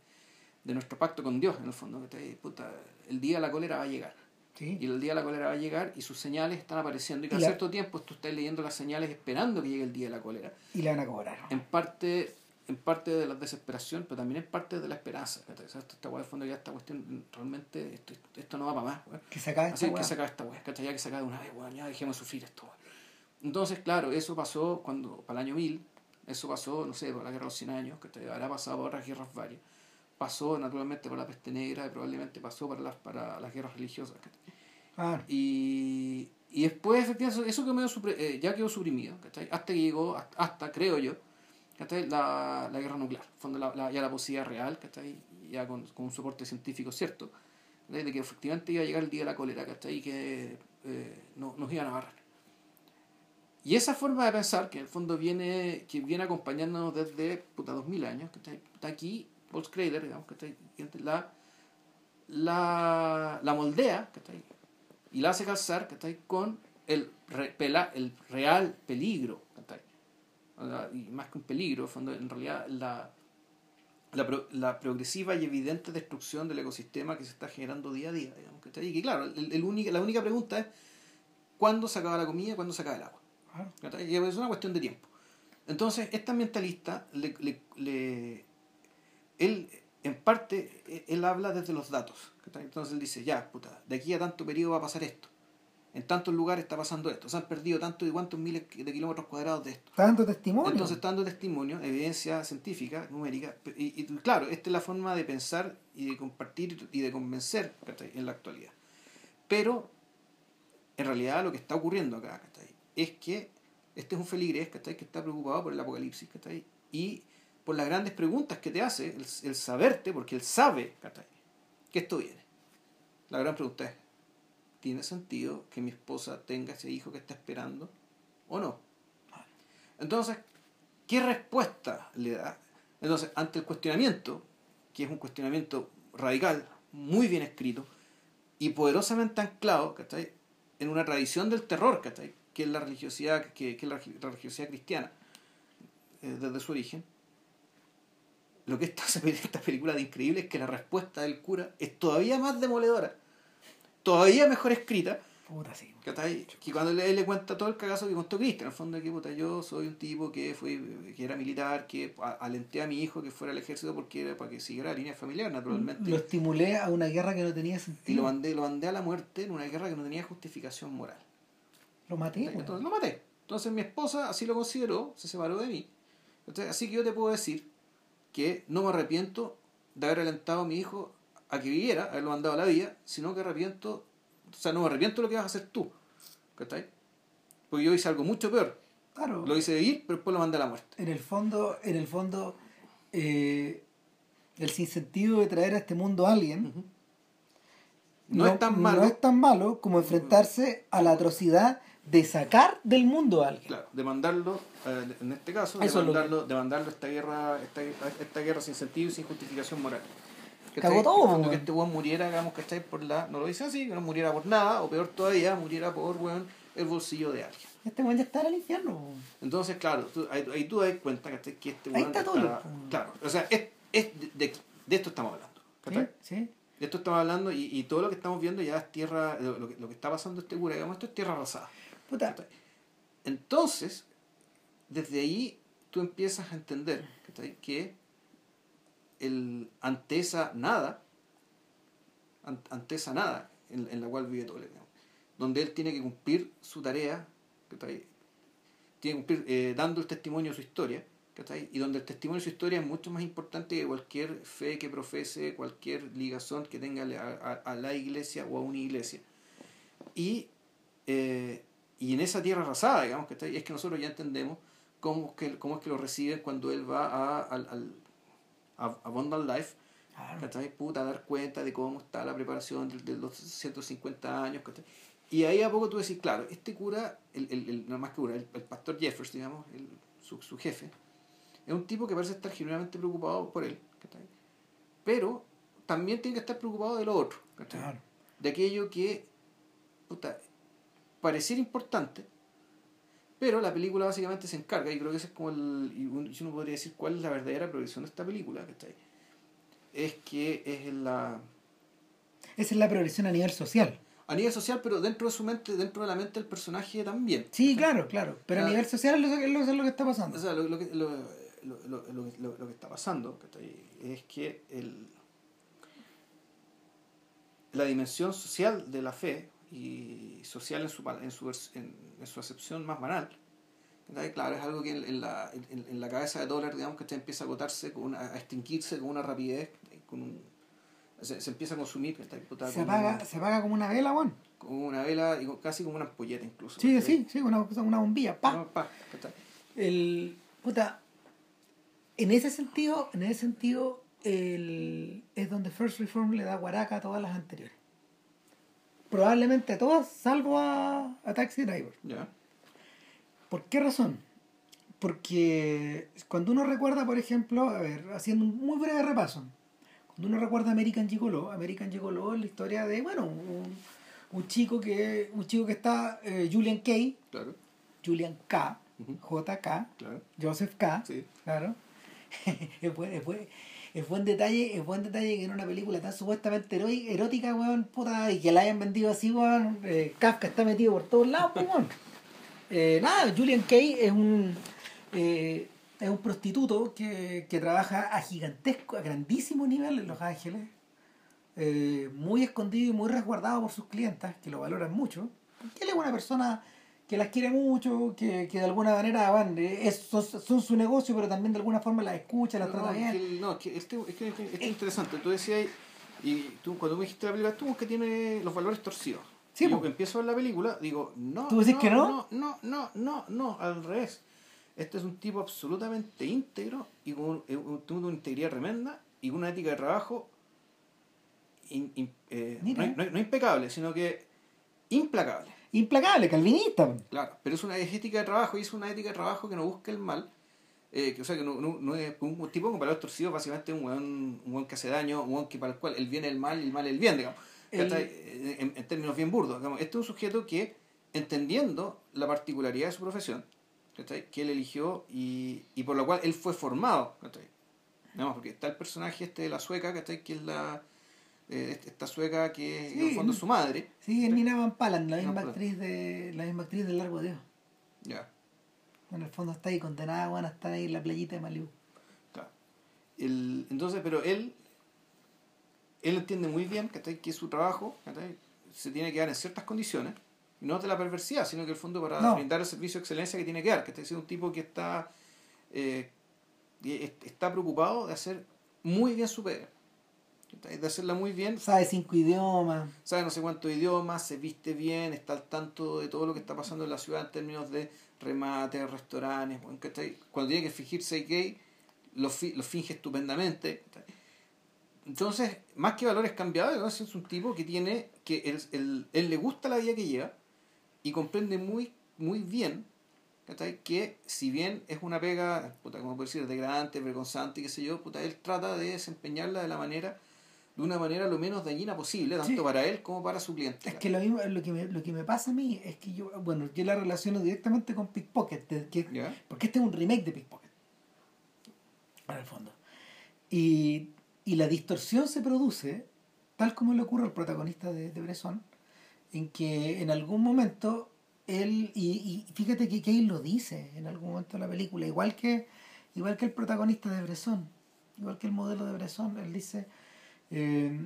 de nuestro pacto con Dios, en el fondo, ¿cachai? Puta, el día de la cólera va a llegar. Y el día de la cólera va a llegar y sus señales están apareciendo. Y cada cierto tiempo tú estás leyendo las señales esperando que llegue el día de la cólera. Y la van a cobrar. En parte, en parte de la desesperación, pero también en parte de la esperanza. Esta de fondo ya esta cuestión, realmente, esto, esto no va para más. Que se acabe esta Así que se acabe esta Ya que se acabe de una vez, ya dejemos sufrir esto. Entonces, claro, eso pasó cuando, para el año 1000, eso pasó, no sé, por la guerra de los 100 años, que habrá pasado por otras guerras varias. Pasó naturalmente por la peste negra y probablemente pasó para las, para las guerras religiosas. Y, y después, efectivamente, eso, eso eh, ya quedó suprimido, Hasta que llegó, hasta, creo yo, La, la guerra nuclear, fondo la, ya la posibilidad real, Ya con, con, un soporte científico cierto, de que efectivamente iba a llegar el día de la cólera, Y que eh, no, nos iban a barrar. Y esa forma de pensar, que en el fondo viene, que viene acompañándonos desde puta 2000 años, que está aquí, Paul Schrader, digamos, que la, la, la moldea, que está ahí, y la hace calzar con el, el real peligro. Y más que un peligro, en realidad la, la, progresiva y evidente destrucción del ecosistema que se está generando día a día. Digamos, y que claro, el, el la única pregunta es cuándo se acaba la comida y cuándo se acaba el agua. Y es una cuestión de tiempo. Entonces, este ambientalista, le, le, le, él en parte, e, él habla desde los datos. Entonces él dice, ya, puta, de aquí a tanto periodo va a pasar esto. En tantos lugares está pasando esto. Se han perdido tanto y cuántos miles de kilómetros cuadrados de esto. Tanto testimonio. Entonces, dando testimonio, evidencia científica, numérica. Y, claro, esta es la forma de pensar y de compartir y de convencer en la actualidad. Pero, en realidad, lo que está ocurriendo acá es que este es un feligrés que está preocupado por el apocalipsis y por las grandes preguntas que te hace, el, saberte, porque él sabe que esto viene. La gran pregunta es, ¿tiene sentido que mi esposa tenga ese hijo que está esperando o no? Entonces, ¿qué respuesta le da? Entonces, ante el cuestionamiento, que es un cuestionamiento radical, muy bien escrito y poderosamente anclado en una tradición del terror, que es la religiosidad, que, que es la, religiosidad cristiana eh, desde su origen, lo que está esta película de increíble es que la respuesta del cura es todavía más demoledora, todavía mejor escrita. Puta, sí. Que cuando él le cuenta todo el cagazo que contó Cristian, en el fondo de que puta, yo soy un tipo que fue que era militar, que alenté a mi hijo que fuera al ejército porque era para que siguiera la línea familiar, naturalmente. Lo estimulé a una guerra que no tenía sentido. Y lo mandé, lo mandé a la muerte en una guerra que no tenía justificación moral. Lo maté. Entonces, lo maté. Entonces mi esposa así lo consideró, se separó de mí. Entonces, así que yo te puedo decir que no me arrepiento de haber alentado a mi hijo a que viviera, haberlo mandado a la vida, sino que arrepiento, o sea, no me arrepiento de lo que vas a hacer tú. ¿Cachai? Porque yo hice algo mucho peor. Claro. Lo hice vivir, pero después lo mandé a la muerte. En el fondo, en el fondo, eh, el sinsentido de traer a este mundo a alguien no, es tan malo. No es tan malo como enfrentarse a la atrocidad de sacar del mundo a alguien. Claro, de mandarlo, eh, en este caso, de mandarlo, de mandarlo a esta guerra, esta, esta guerra sin sentido y sin justificación moral. Que Cagó todo, que este weón muriera, digamos, que estáis por la. No lo dice así, que no muriera por nada, o peor todavía, muriera por weón, el bolsillo de alguien. Este weón ya está en el infierno. Entonces, claro, tú, ahí, tú das cuenta que este weón. Ahí está todo. claro, o sea, es, es de, de, esto estamos hablando. ¿Sí? ¿Sí? De esto estamos hablando y, y todo lo que estamos viendo ya es tierra. Lo, que, lo que está pasando este cura, digamos, esto es tierra Entonces, desde ahí tú empiezas a entender que el, ante esa nada, ante esa nada en, la cual vive Toledo, donde él tiene que cumplir su tarea, tiene que cumplir eh, dando el testimonio de su historia, y donde el testimonio de su historia es mucho más importante que cualquier fe que profese, cualquier ligazón que tenga a, la iglesia o a una iglesia. Y eh, y en esa tierra arrasada, digamos, que está es que nosotros ya entendemos cómo es que, cómo es que lo reciben cuando él va a, al, a, a Life, claro. Puta, a dar cuenta de cómo está la preparación de, los 150 años. Y ahí a poco tú decís, claro, este cura, el, el, el- no más que cura, el, el pastor Jeffers, digamos, el- su, su jefe, es un tipo que parece estar genuinamente preocupado por él, ¿cachai? pero también tiene que estar preocupado de lo otro. Claro. de aquello que puta, pareciera importante, pero la película básicamente se encarga, y creo que ese es como el. Y uno, podría decir cuál es la verdadera progresión de esta película, ¿cachai? Es que es la. Esa es la progresión a nivel social. A nivel social, pero dentro de su mente, dentro de la mente del personaje también. Sí, claro, claro. Pero a nivel social es lo, que está pasando. O sea, lo, que, lo, que está pasando es que el, la dimensión social de la fe y social en su, en su, en, en su acepción más banal, ¿cachai? claro, es algo que en, en la, en, la cabeza de dólar, digamos, que empieza a agotarse, con una- a extinguirse con una rapidez, con un, se, se empieza a consumir. Puta, Se apaga, se apaga como una vela, Juan. como una vela y con- casi como una ampolleta incluso. Sí, ¿cachai? sí, sí, una, una bombilla. Pa. No, pa. El, puta, en ese sentido, en ese sentido, el, es donde First Reform le da guaraca a todas las anteriores. Probablemente todas, salvo a, a Taxi Driver. Ya. ¿Por qué razón? Porque cuando uno recuerda, por ejemplo, a ver, haciendo un muy breve repaso, cuando uno recuerda American Gigolo, American Gigolo es la historia de, bueno, un, un chico que un chico que está, eh, Julian Kay, Claro, Julian K, Ujú. JK, claro. Joseph K, Sí. claro. es, es buen detalle, es buen detalle que en una película tan supuestamente erótica, weón, puta, y que la hayan vendido así, weón, eh, Kafka está metido por todos lados, pues, weón. Eh, nada, Julian Kay es un eh, es un prostituto que, que trabaja a gigantesco, a grandísimo nivel en Los Ángeles, eh, muy escondido y muy resguardado por sus clientas, que lo valoran mucho, porque él es una persona que las quiere mucho, que, que de alguna manera van, eh, es, son, son su negocio, pero también de alguna forma las escucha, las No, trata bien. que, no, es que este, es que este- este es interesante. Tú decías, y tú cuando me dijiste la película, tú que tiene los valores torcidos. Sí, y yo que empiezo a ver la película, digo, no. ¿Tú decís no, que no? No, no, no, no, no, al revés. Este es un tipo absolutamente íntegro y con un- eh, una integridad tremenda y con una ética de trabajo in- in- eh, no- no impecable, sino que implacable. Implacable, calvinista. Claro, pero es una ética de trabajo y es una ética de trabajo que no busca el mal. eh, que, o sea, que no, no, no es un, tipo con valores torcidos, básicamente un weón, un weón que hace daño, un weón que para el cual el bien es el mal y el mal es el bien, digamos. El-. Eh, En, en términos bien burdos. Digamos. Este es un sujeto que, entendiendo la particularidad de su profesión, que él eligió y, y por lo cual él fue formado. Digamos, porque está el personaje este de la sueca, que es la eh, esta sueca que es en el fondo ¿no? su madre. Sí, es Nina Van Palan, la misma actriz de la misma actriz del Largo de Dios. Ya. En el fondo está ahí condenada bueno, a estar ahí en la playita de Malibu. Claro. El, entonces, pero él, él entiende muy bien ¿cachai? que su trabajo se tiene que dar en ciertas condiciones, no de la perversidad, sino que el fondo para No. brindar el servicio de excelencia que tiene que dar, que es un tipo que está, eh, que est- está preocupado de hacer muy bien su pega. De hacerla muy bien, Sabe cinco idiomas. sabe no sé cuántos idiomas, se viste bien, está al tanto de todo lo que está pasando en la ciudad en términos de remates, restaurantes, cuando tiene que fingirse gay, lo, fi- lo finge estupendamente. Entonces, más que valores cambiados, ¿no? es un tipo que tiene, que él, él- él le gusta la vida que lleva y comprende muy, muy bien que si bien es una pega, puta, como puedo decir, degradante, vergonzante, qué sé yo, puta, él trata de desempeñarla de la manera de una manera lo menos dañina posible, tanto Sí. para él como para su cliente. Es que lo mismo, lo que me, lo que me pasa a mí es que yo, bueno, yo la relaciono directamente con Pickpocket, que, porque este es un remake de Pickpocket. En el fondo. Y, y la distorsión se produce, tal como le ocurre al protagonista de, de Bresson, en que en algún momento él, y, y fíjate que Kay lo dice en algún momento de la película, igual que, igual que el protagonista de Bresson, igual que el modelo de Bresson, él dice, eh,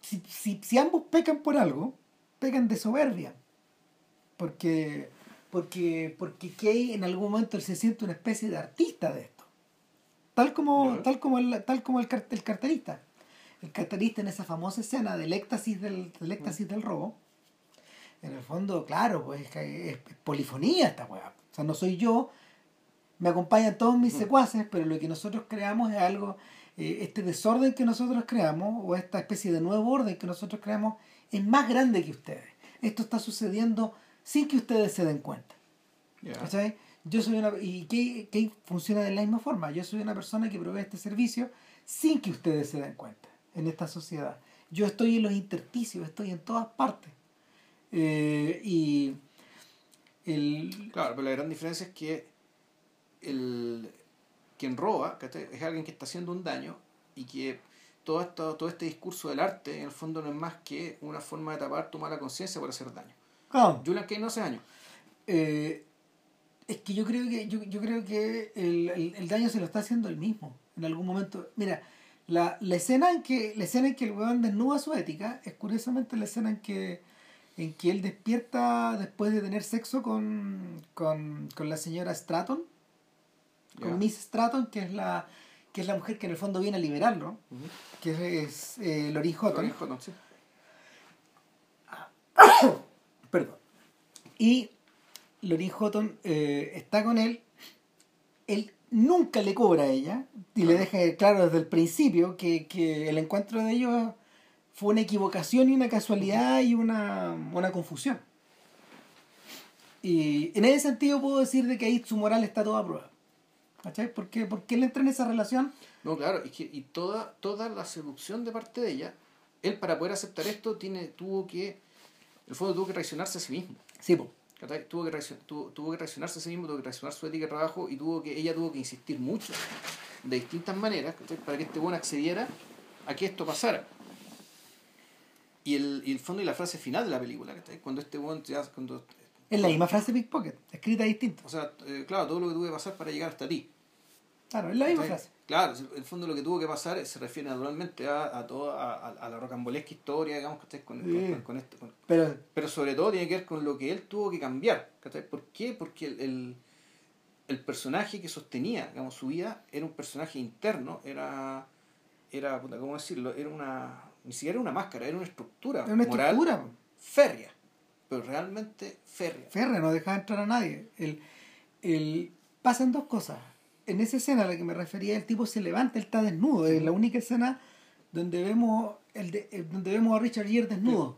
si, si, si ambos pecan por algo, pecan de soberbia. Porque, porque, porque Kay en algún momento él se siente una especie de artista de esto. Tal como, tal como, el, tal como el, el carterista. El carterista en esa famosa escena del éxtasis del, del éxtasis del robo. En el fondo, claro, pues es, es polifonía esta weá. O sea, no soy yo, me acompañan todos mis Mm. secuaces, pero lo que nosotros creamos es algo, eh, este desorden que nosotros creamos, o esta especie de nuevo orden que nosotros creamos, es más grande que ustedes. esto está sucediendo sin que ustedes se den cuenta. ¿Cachai? Yo soy una, y que, funciona de la misma forma. Yo soy una persona que provee este servicio sin que ustedes se den cuenta en esta sociedad. Yo estoy en los intersticios, estoy en todas partes. Eh, y el... Claro, pero la gran diferencia es que el, quien roba es alguien que está haciendo un daño y que todo, esto, todo este discurso del arte en el fondo no es más que una forma de tapar tu mala conciencia por hacer daño. Julian Kane no hace daño. Eh, es que yo creo que yo, creo que el, daño se lo está haciendo él mismo en algún momento. Mira, la, escena en que la escena en que el weón desnuda su ética es curiosamente la escena en que en que él despierta después de tener sexo con, con, la señora Stratton, con Miss Stratton, que es la que es la mujer que en el fondo viene a liberarlo, que es eh, Lorin Houghton. Perdón. Y Lorin Houghton eh, está con él, él nunca le cobra a ella, y le deja claro desde el principio que, que el encuentro de ellos fue una equivocación y una casualidad y una, confusión. Y en ese sentido puedo decir de que ahí su moral está toda a prueba. ¿Cachai? ¿Por qué, él entra en esa relación? No, claro, y, que, y toda, toda la seducción de parte de ella, él para poder aceptar esto tiene, tuvo que, en el fondo tuvo que reaccionarse a sí mismo. Sí, pues. Tuvo que, tuvo, tuvo que reaccionarse a sí mismo, tuvo que reaccionar su ética de trabajo y tuvo que, ella tuvo que insistir mucho, de distintas maneras, para que este buen accediera a que esto pasara. Y el, y el fondo y la frase final de la película, Cuando este buen ya, cuando es la misma frase Pickpocket, escrita distinta. O sea, eh, claro, todo lo que tuvo que pasar para llegar hasta ti. Claro, es la misma frase. Claro, en el fondo lo que tuvo que pasar se refiere naturalmente a, a toda a, a, la rocambolesca historia, digamos, que con, con, con, esto. pero, pero sobre todo tiene que ver con lo que él tuvo que cambiar. ¿Por qué? Porque el, el, el, personaje que sostenía digamos, su vida era un personaje interno, era, era ¿cómo decirlo? Era una, ni siquiera una máscara, era una estructura era una moral estructura. férrea, pero realmente férrea. Férrea, no dejaba entrar a nadie. El, el, pasan dos cosas en esa escena a la que me refería, el tipo se levanta, él está desnudo. Es la única escena donde vemos, el de, eh, donde vemos a Richard Gere desnudo.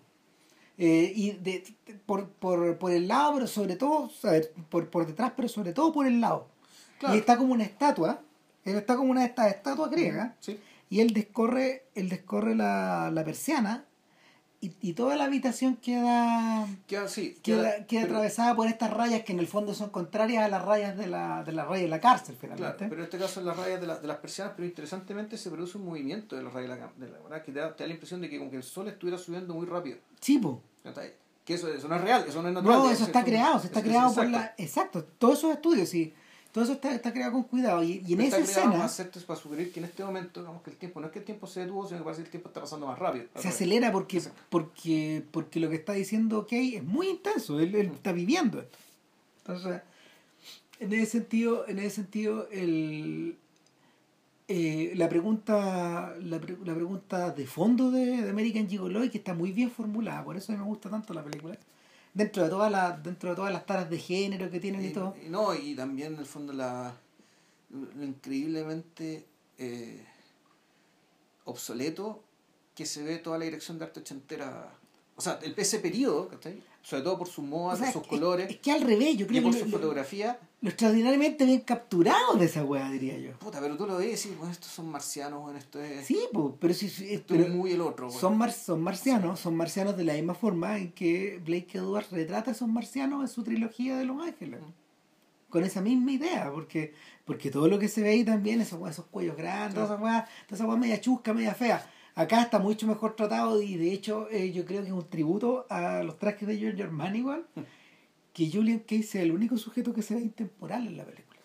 Eh, y de, por, por, por, el lado, pero sobre todo, por, por detrás, pero sobre todo por el lado. Y está como una estatua, él está como una esta estatua griega, y él descorre, él descorre la, la persiana y, toda la habitación queda queda, sí, queda, queda, atravesada por estas rayas que en el fondo son contrarias a las rayas de la, de la raya de la cárcel finalmente. pero en este caso son las rayas de, de las persianas pero interesantemente se produce un movimiento de las rayas de la, verdad que te da, la impresión de que como que el sol estuviera subiendo muy rápido. Sí po. que eso, eso no es real eso no es natural no eso está creado se está creado por la exacto todos esos estudios sí todo eso está, está creado con cuidado. Y, y en esa escena. Más para sugerir que en este momento, digamos que el tiempo, no es que el tiempo se detuvo, sino que parece que el tiempo está pasando más rápido. Se acelera porque, porque, porque lo que está diciendo Kay es muy intenso. Él, él está viviendo esto. Entonces, en ese sentido, en ese sentido, el, eh, la pregunta la, la, pregunta de fondo de, de American Gigolo que está muy bien formulada, por eso me gusta tanto la película dentro de todas las dentro de todas las taras de género que tienen y, todo. no y también en el fondo la lo increíblemente eh, obsoleto que se ve toda la dirección de arte ochentera. O sea el ese periodo sobre todo por su moda por sus colores es que al revés yo creo y por su fotografía lo extraordinariamente bien capturado de esa weá, diría yo. Puta, pero tú lo ves y bueno, estos son marcianos, bueno, esto es. Sí, pues, pero sí. Si, esto es muy el otro, Son, mar, son marcianos, son marcianos de la misma forma en que Blake Edwards retrata a esos marcianos en su trilogía de Los Ángeles. Con esa misma idea, porque, porque todo lo que se ve ahí también, esos, esos cuellos grandes, esa weá, esa weá media chusca, media fea. Acá está mucho mejor tratado y de hecho eh, yo creo que es un tributo a los trajes de George Armani igual que Julian Cage sea el único sujeto que se ve intemporal en la película.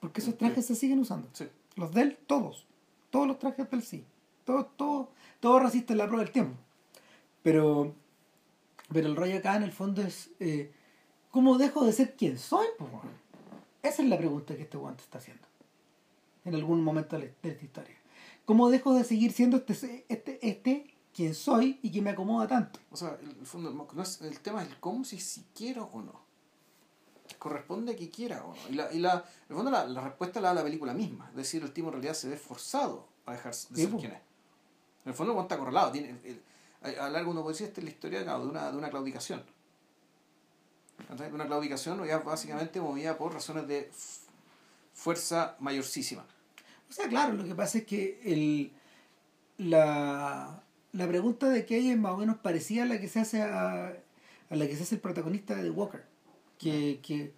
Porque esos trajes se siguen usando. Los de él, todos. Todos los trajes del sí. Todo, todo, todo resiste la prueba del tiempo. Pero, pero el rollo acá en el fondo es eh, ¿cómo dejo de ser quien soy? Esa es la pregunta que este guante está haciendo. En algún momento de esta historia. ¿Cómo dejo de seguir siendo este, este, este quién soy y que me acomoda tanto. O sea, el, fondo, no es, el tema es el cómo, si, si quiero o no. Corresponde que quiera o no. Y, la, y la, en el fondo la, la, respuesta la da la película misma. Es decir, el tipo en realidad se ve forzado a dejar de ser quien es. En el fondo, está correlado. Tiene, a, a largo uno puede decir esta es la historia de una, de una claudicación. De una claudicación ya básicamente movida por razones de fuerza mayorcísima. O sea, claro, lo que pasa es que el, la, la pregunta de Kay es más o menos parecida a la que se hace a, a la que se hace el protagonista de The Walker. Que, que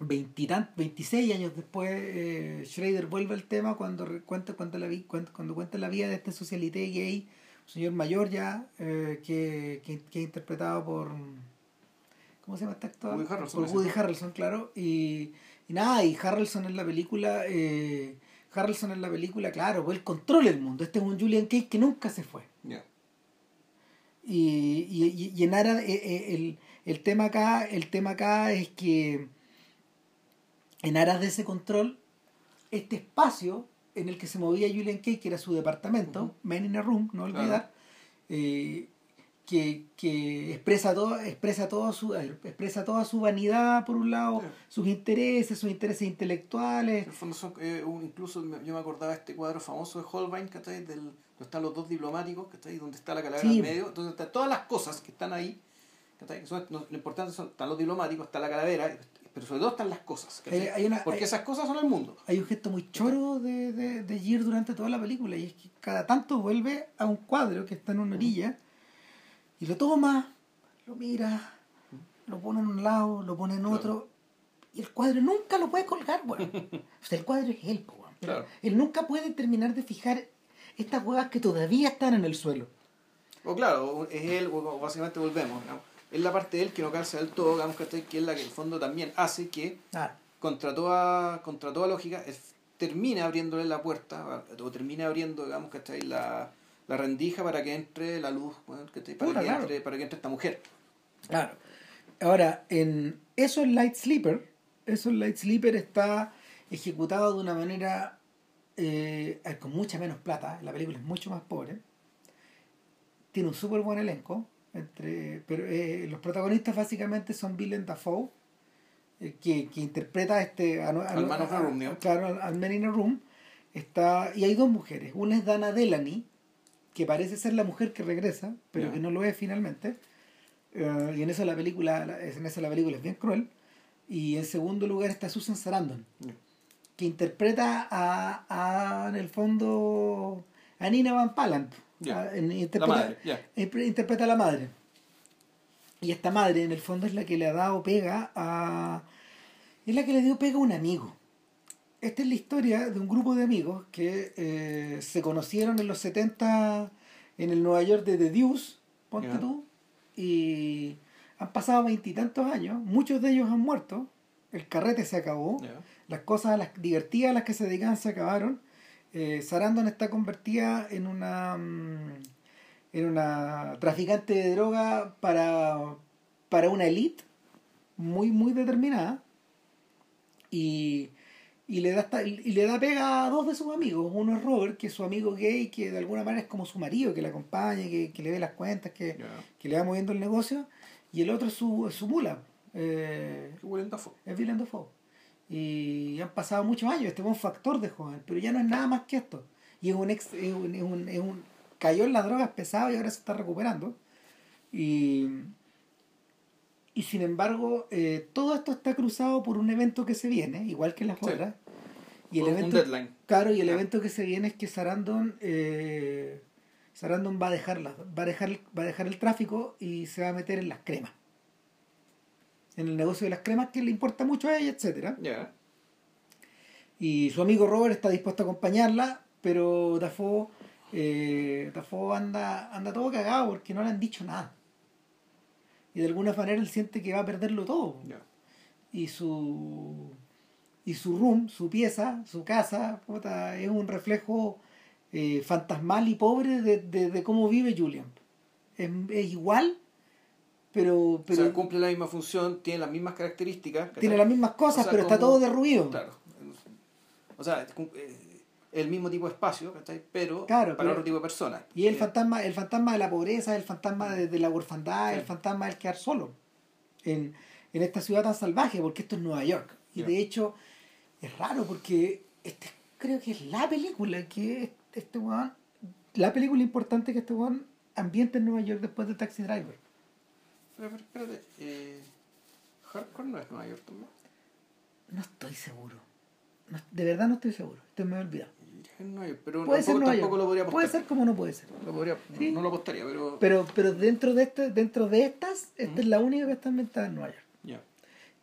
20 26 años después eh, Schrader vuelve al tema cuando cuenta, cuenta la, cuenta- cuando cuenta la vida de este socialité gay, un señor mayor ya, eh, que, que, que es interpretado por... ¿Cómo se llama este actor? Woody Harrelson, Por Woody. Harrelson, claro. Y, y nada, y Harrelson en la película... Eh, Harrelson en la película, claro, pues él controla el mundo. Este es un Julian Cage que nunca se fue. Y, y, en Ara, eh, eh, el, el tema acá, el tema acá es que en aras de ese control, este espacio en el que se movía Julian Cage, que era su departamento. Man in a Room, no Claro. olvidar, eh, que, que expresa todo, expresa todo su, expresa toda su vanidad por un lado, Sí. sus intereses, sus intereses En intelectuales, el fondo son, eh, incluso yo me acordaba de este cuadro famoso de Holbein, ¿cachai? Del, donde están los dos diplomáticos, ¿cachai? Donde está la calavera Sí. en medio, donde están todas las cosas que están ahí, ¿cachai? Que son- lo importante son, están los diplomáticos, está la calavera, pero sobre todo están las cosas. Hay- hay una- Porque hay- esas cosas son el mundo. hay un gesto muy choro de, de, de Gir durante toda la película y es que cada tanto vuelve a un cuadro que está en una orilla y lo toma, lo mira, lo pone en un lado, lo pone en otro y el cuadro nunca lo puede colgar, weón. O sea, el cuadro es él, weón. Claro. Él nunca puede terminar de fijar estas huevas que todavía están en el suelo. O claro, es él, o básicamente volvemos, digamos. Es la parte de él que no calza del todo, digamos, ¿cachai? Que es la que en el fondo también hace que Claro. contra toda, contra toda lógica, es- termina abriéndole la puerta, o termina abriendo, digamos, ¿cachai? La, la rendija para que entre la luz. Para, que claro. entre, para que entre esta mujer. Claro. Ahora, en eso Light Sleeper, eso Light Sleeper está ejecutado de una manera eh, con mucha menos plata. La película es mucho más pobre. Tiene un súper buen elenco. Entre, pero eh, los protagonistas básicamente son Willem Dafoe, eh, que, que interpreta a este a, a- Al Man a- Room, ¿no? claro, al, al Man in a Room. Está, y hay dos mujeres. Una es Dana Delany, que parece ser la mujer que regresa, pero que no lo es finalmente. Eh, y en eso la película la- en eso la película es bien cruel. Y en segundo lugar está Susan Sarandon, que interpreta a, a, en el fondo a Nina Van Palant. Ya. A- en- La interpreta, madre. Impre- interpreta a la madre. Y esta madre, en el fondo, es la que le ha dado pega a. Es la que le dio pega a un amigo. Esta es la historia de un grupo de amigos que eh, se conocieron en los 70 en el Nueva York de The Deuce, ponte tú, y han pasado veintitantos años, muchos de ellos han muerto, el carrete se acabó, las cosas las divertidas a las que se dedicaban se acabaron. Eh, Sarandon está convertida en una mm, en una traficante de droga para, para una elite muy muy determinada y, y le da esta- y le da pega a dos de sus amigos uno es Robert que es su amigo gay que de alguna manera es como su marido que le acompaña que, que le ve las cuentas que, que le va moviendo el negocio y el otro es su, su mula eh, Willem Dafoe. es Willem Dafoe. Y han pasado muchos años, este fue un factor de joven, pero ya no es nada más que esto. Y es un, ex, es un, es un, es un- cayó en las drogas pesado y ahora se está recuperando. Y, y sin embargo, eh, todo esto está cruzado por un evento que se viene, igual que las Sí. otras. Y el Un- evento, Un deadline. Claro, y el evento que se viene es que Sarandon, eh, Sarandon va a dejarla, va a dejar, va a dejar el tráfico y se va a meter en las cremas. En el negocio de las cremas que le importa mucho a ella, etcétera. Y su amigo Robert está dispuesto a acompañarla, pero Dafoe, eh, Dafoe anda, anda todo cagado porque no le han dicho nada. Y de alguna manera él siente que va a perderlo todo y su y su room, su pieza, su casa, puta, es un reflejo eh, fantasmal y pobre de, de, de cómo vive Julian. Es, es igual, pero, pero o sea, cumple la misma función, tiene las mismas características. tiene las mismas cosas, O sea, pero está todo derruido. Claro. O sea, el mismo tipo de espacio, ¿cachai? Pero Claro, para pero- otro tipo de personas. Y el Eh, fantasma, el fantasma de la pobreza, el fantasma de, de la orfandad, Sí. el fantasma del quedar solo en, en esta ciudad tan salvaje, porque esto es Nueva York. Y de hecho, es raro porque este creo que es la película que este weón la película importante que este Juan ambiente en Nueva York después de Taxi Driver. Pero, pero espérate, eh, Hardcore no es Nueva York también. No estoy seguro. No- de verdad no estoy seguro. Estoy me he olvidado. Es Nueva York, pero Puede ser tampoco, Nueva tampoco York. lo podría apostar. Puede ser como no puede ser. Lo podría- Sí. No lo apostaría, pero... Pero, pero dentro de este, dentro de estas, esta es la única que está ambientada en Nueva York.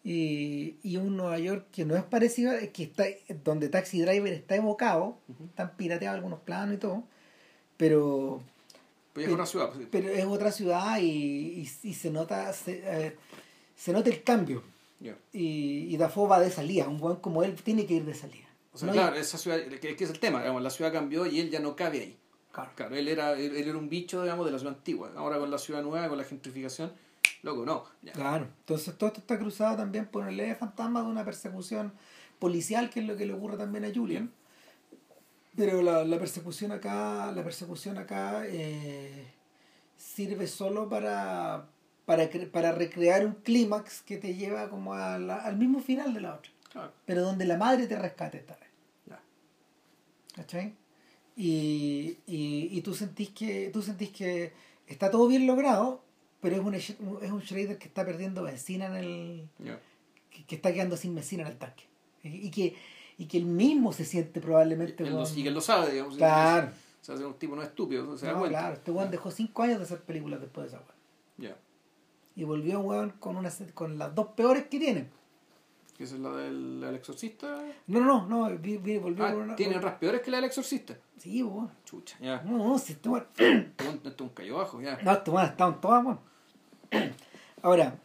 Y, y un Nueva York que no es parecido, que está, donde Taxi Driver está evocado, Ujú. están pirateados algunos planos y todo, pero, Pues es Pero- una ciudad. pues, pero es otra ciudad y, y, y se nota se, eh, se nota el cambio. Y, y Dafoe va de salida, un buen como él tiene que ir de salida. O sea, No, claro, esa ciudad, que, que es el tema, digamos, la ciudad cambió y él ya no cabe ahí. claro. Claro, él era, él, él era un bicho, digamos, de la ciudad antigua. Ahora con la ciudad nueva, con la gentrificación, loco, no. Ya. Claro. Entonces todo esto está cruzado también por el leve fantasma de una persecución policial, que es lo que le ocurre también a Julian. Pero la, la persecución acá, la persecución acá eh, sirve solo para, para, para recrear un clímax que te lleva como a la- al mismo final de la otra. Claro, Pero donde la madre te rescate ya. ¿Cachai? Y, y, y tú sentís que tú sentís que está todo bien logrado, pero es un, es un Schrader que está perdiendo benzina en el. ya. que, que está quedando sin benzina en el tanque. Y, y que, y que él mismo se siente probablemente. Él y que él lo sabe, digamos. Claro. O sea, es un tipo no estúpido, se da No, cuenta. claro, este weón dejó cinco años de hacer películas después de esa weón. Ya. Y volvió un weón con, una, con las dos peores que tiene. Que es la del el exorcista. No, no, no, vi- vi- volvió Ah, con una. tiene otras peores que la del exorcista. Sí, weón. Chucha, ya. No, no, si weón. Este un- este es un callo bajo, ya. No, weones estaban todas, weón. Ahora,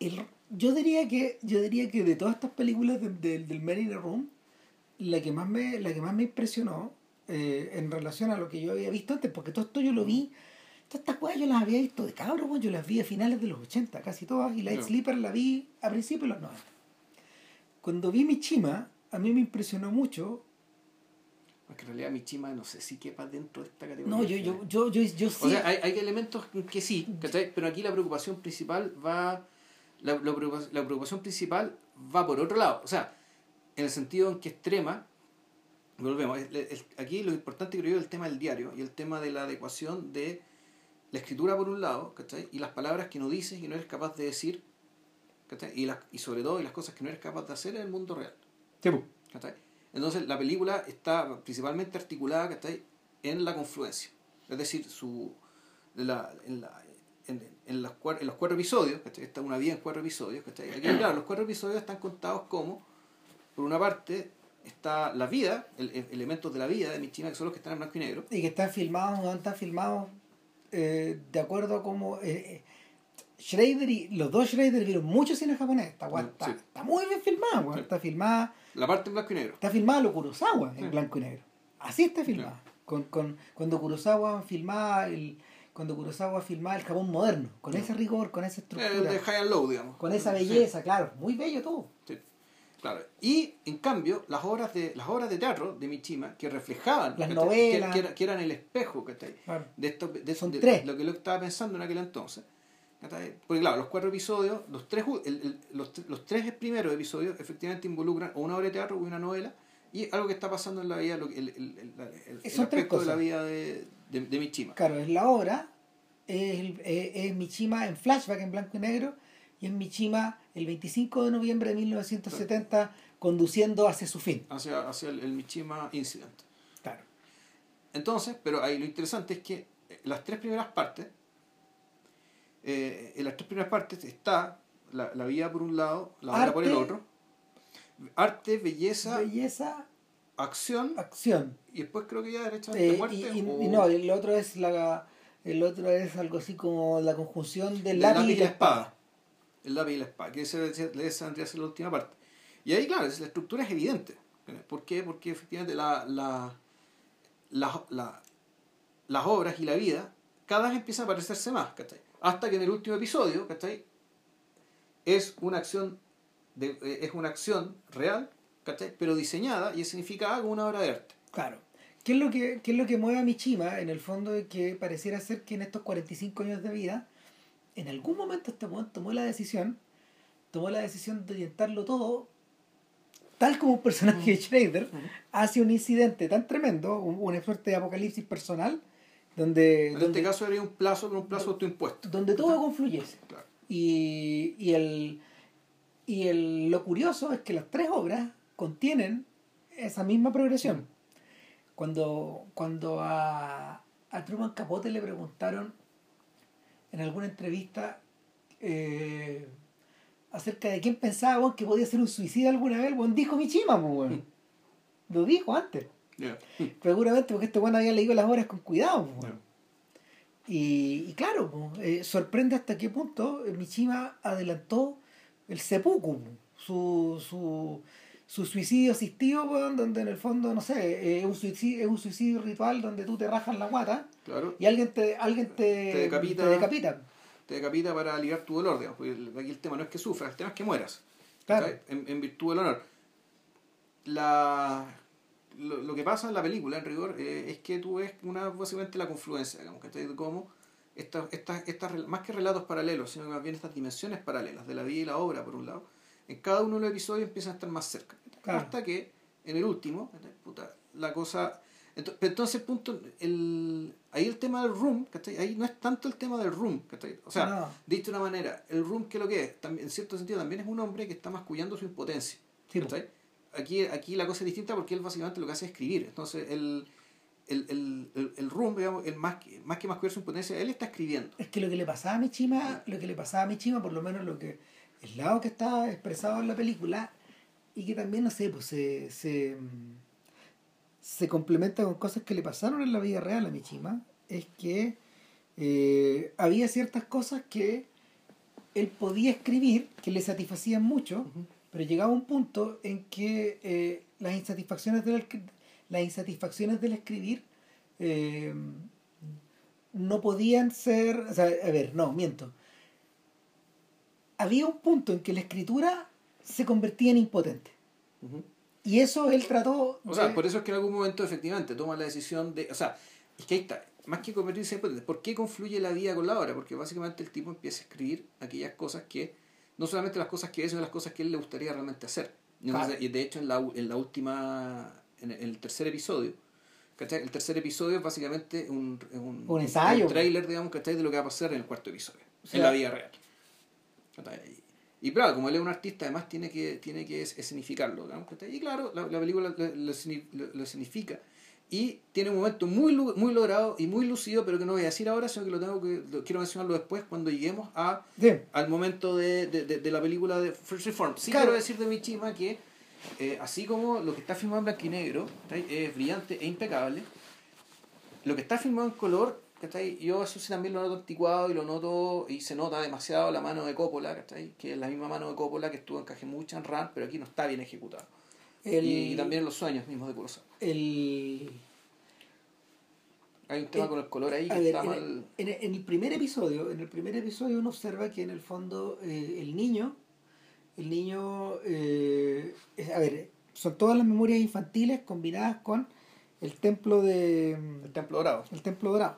el- yo diría que yo diría que de todas estas películas de- de- del Men in the Room, la que más me, la que más me impresionó eh, en relación a lo que yo había visto antes, porque todo esto yo lo vi, todas estas cosas yo las había visto de cabro, yo las vi a finales de los 80, casi todas, y Light. Sleeper la vi a principios de los 90. Cuando vi Michima, a mí me impresionó mucho. Porque en realidad Michima no sé si quepa dentro de esta categoría. No, yo, yo, yo, yo, yo sí. O sea, hay, hay elementos que sí, ¿cachai? Pero aquí la preocupación principal va. La, la preocupación, la preocupación principal va por otro lado. O sea, en el sentido en que extrema. Volvemos. aquí lo importante creo yo es el tema del diario y el tema de la adecuación de la escritura por un lado, ¿cachai? Y las palabras que no dices y no eres capaz de decir, ¿cachai? Y, las, y sobre todo y las cosas que no eres capaz de hacer en el mundo real. Entonces la película está principalmente articulada ¿cachai? en la confluencia. Es decir, su, la, en, la, en, en, las cuar- en los cuatro episodios, ¿cachai? está una vía en cuatro episodios. ¿cachai? Aquí, claro, los cuatro episodios están contados como, por una parte, está la vida, el, el- elementos de la vida de Michima, que son los que están en blanco y negro. y que están filmados, weón, están filmados eh, de acuerdo a como eh, eh, Schrader y los dos Schrader vieron mucho cine japonés. Esta Mm, está, está muy bien filmada. Sí. Está filmada, La parte en blanco y negro. está filmada lo Kurosawa en Sí. blanco y negro. Así está filmada. Con, con, cuando Kurosawa filmaba el cuando Kurosawa filmaba el Japón moderno, con ese rigor, con esa Eh, estructura, de high and low, digamos. con esa belleza, claro, muy bello todo. Claro. Y en cambio, las obras de las obras de teatro de Michima que reflejaban, Las ¿cachai? novelas. que, que era- que eran el espejo, ¿cachai? Claro. de esto de, Son de- tres. lo que lo estaba pensando en aquel entonces porque claro los cuatro episodios los tres u- el- el- los, los tres primeros episodios efectivamente involucran o una obra de teatro o una novela y algo que está pasando en la vida lo que- el, el, el, el- el Son tres aspecto de la vida de, de, de Michima Claro, es la obra, es, es, es Michima en flashback en blanco y negro, y es Michima el 25 de noviembre de 1970 conduciendo hacia su fin. hacia, hacia el, el Michima Incident Claro. entonces pero ahí lo interesante es que eh, las tres primeras partes eh, en las tres primeras partes está la, la vida por un lado la obra por el otro arte belleza Belleza, acción acción. y después creo que ya derechamente Eh, muerte y, o- y no, el otro es la el otro es algo así como la conjunción del del lápiz, y la espada. El lápiz y la espada que esa esa- vendría a ser la última parte y ahí claro la estructura es evidente ¿por qué? porque efectivamente la, la- la- las obras y la vida cada vez empiezan a parecerse más ¿cachai? hasta que en el último episodio ¿cachai? es una acción de, eh, es una acción real ¿cachai? pero diseñada y significada como una obra de arte Claro. ¿Qué es, lo que, ¿Qué es lo que mueve a Michima? En el fondo de que pareciera ser que en estos 45 años de vida, en algún momento este weón tomó la decisión, tomó la decisión de orientarlo todo tal como un personaje de Schrader hace un incidente tan tremendo, un, una suerte de apocalipsis personal, donde... En donde, este caso sería un plazo, pero un plazo autoimpuesto. donde todo confluyese. Claro. Y, y, el, y el, lo curioso es que las tres obras contienen esa misma progresión. Cuando, cuando a, a Truman Capote le preguntaron en alguna entrevista eh, acerca de quién pensaba que podía ser un suicida alguna vez, bueno, dijo Michima, pues. Lo dijo antes. Seguramente porque este bueno había leído las obras con cuidado. pues. Ya. Y, y claro, pues, eh, sorprende hasta qué punto Mishima adelantó el seppuku, su, su, su suicidio asistido, weón, donde en el fondo, no sé, eh, es un suicidio, es un suicidio ritual donde tú te rajas la guata Claro. y alguien te, alguien te, Te decapita. te decapita. Te decapita para aliviar tu dolor, digamos. Porque aquí el tema no es que sufras, el tema es que mueras. Claro. En, en virtud del honor. La, lo, lo que pasa en la película, en rigor, eh, es que tú ves una, básicamente la confluencia, digamos, ¿cachai? De cómo estas, estas, estas, más que relatos paralelos, sino que más bien estas dimensiones paralelas de la vida y la obra, por un lado, en cada uno de los episodios empiezan a estar más cerca. Claro. Hasta que en el último, la cosa... Entonces, punto, el, ahí el tema del room, ¿cachai? ahí no es tanto el tema del room, ¿cachai? o sea, No. dicho de una manera, el room que lo que es, también, en cierto sentido también es un hombre que está mascullando su impotencia. Sí, ¿cachai? Aquí, aquí la cosa es distinta porque él básicamente lo que hace es escribir. Entonces, el, el, el, el, el room, digamos, el más, más que mascullar su impotencia, él está escribiendo. Es que lo que le pasaba a Michima, lo que le pasaba a Michima, por lo menos lo que el lado que está expresado en la película, y que también, no sé, pues se, se, se complementa con cosas que le pasaron en la vida real a Michima, es que eh, había ciertas cosas que él podía escribir que le satisfacían mucho, pero llegaba un punto en que eh, las insatisfacciones del las insatisfacciones del escribir eh, no podían ser o sea, a ver no miento había un punto en que la escritura se convertía en impotente y eso él trató O sea, por eso es que en algún momento efectivamente toma la decisión de... O sea, es que ahí está. Más que convertirse en impotente. ¿Por qué confluye la vida con la obra? Porque básicamente el tipo empieza a escribir aquellas cosas que... No solamente las cosas que ve, sino las cosas que él le gustaría realmente hacer. Y, entonces- Claro. y de hecho en la, en la última... En el, en el tercer episodio. ¿cachai? El tercer episodio es básicamente un, un, Un ensayo. Un trailer, digamos, ¿cachai? De lo que va a pasar en el cuarto episodio. O sea- en la vida real. Y claro, como él es un artista, además tiene que, tiene que es- escenificarlo. Y claro, la, la película lo, lo lo- escenifica. Y tiene un momento muy, muy logrado y muy lucido, pero que no voy a decir ahora, sino que lo tengo que lo quiero mencionarlo después cuando lleguemos a, al momento de, de, de- de la película de First Reform. Sí Claro. quiero decir de Michima que, eh, así como lo que está filmado en blanco y negro es brillante e impecable, lo que está filmado en color, ¿cachai? yo eso sí también lo noto anticuado y lo noto y se nota demasiado la mano de Coppola, ¿cachai? que es la misma mano de Coppola que estuvo en Cajemucha, en Ran, pero aquí no está bien ejecutado. El- Y, y también los sueños mismos de Kurosawa. el Hay un tema Eh, con el color ahí A que ver, está en, mal. en- en el primer episodio, en el primer episodio uno observa que en el fondo eh, el niño, el niño, eh, a ver, son todas las memorias infantiles combinadas con el templo de El templo dorado. el templo dorado.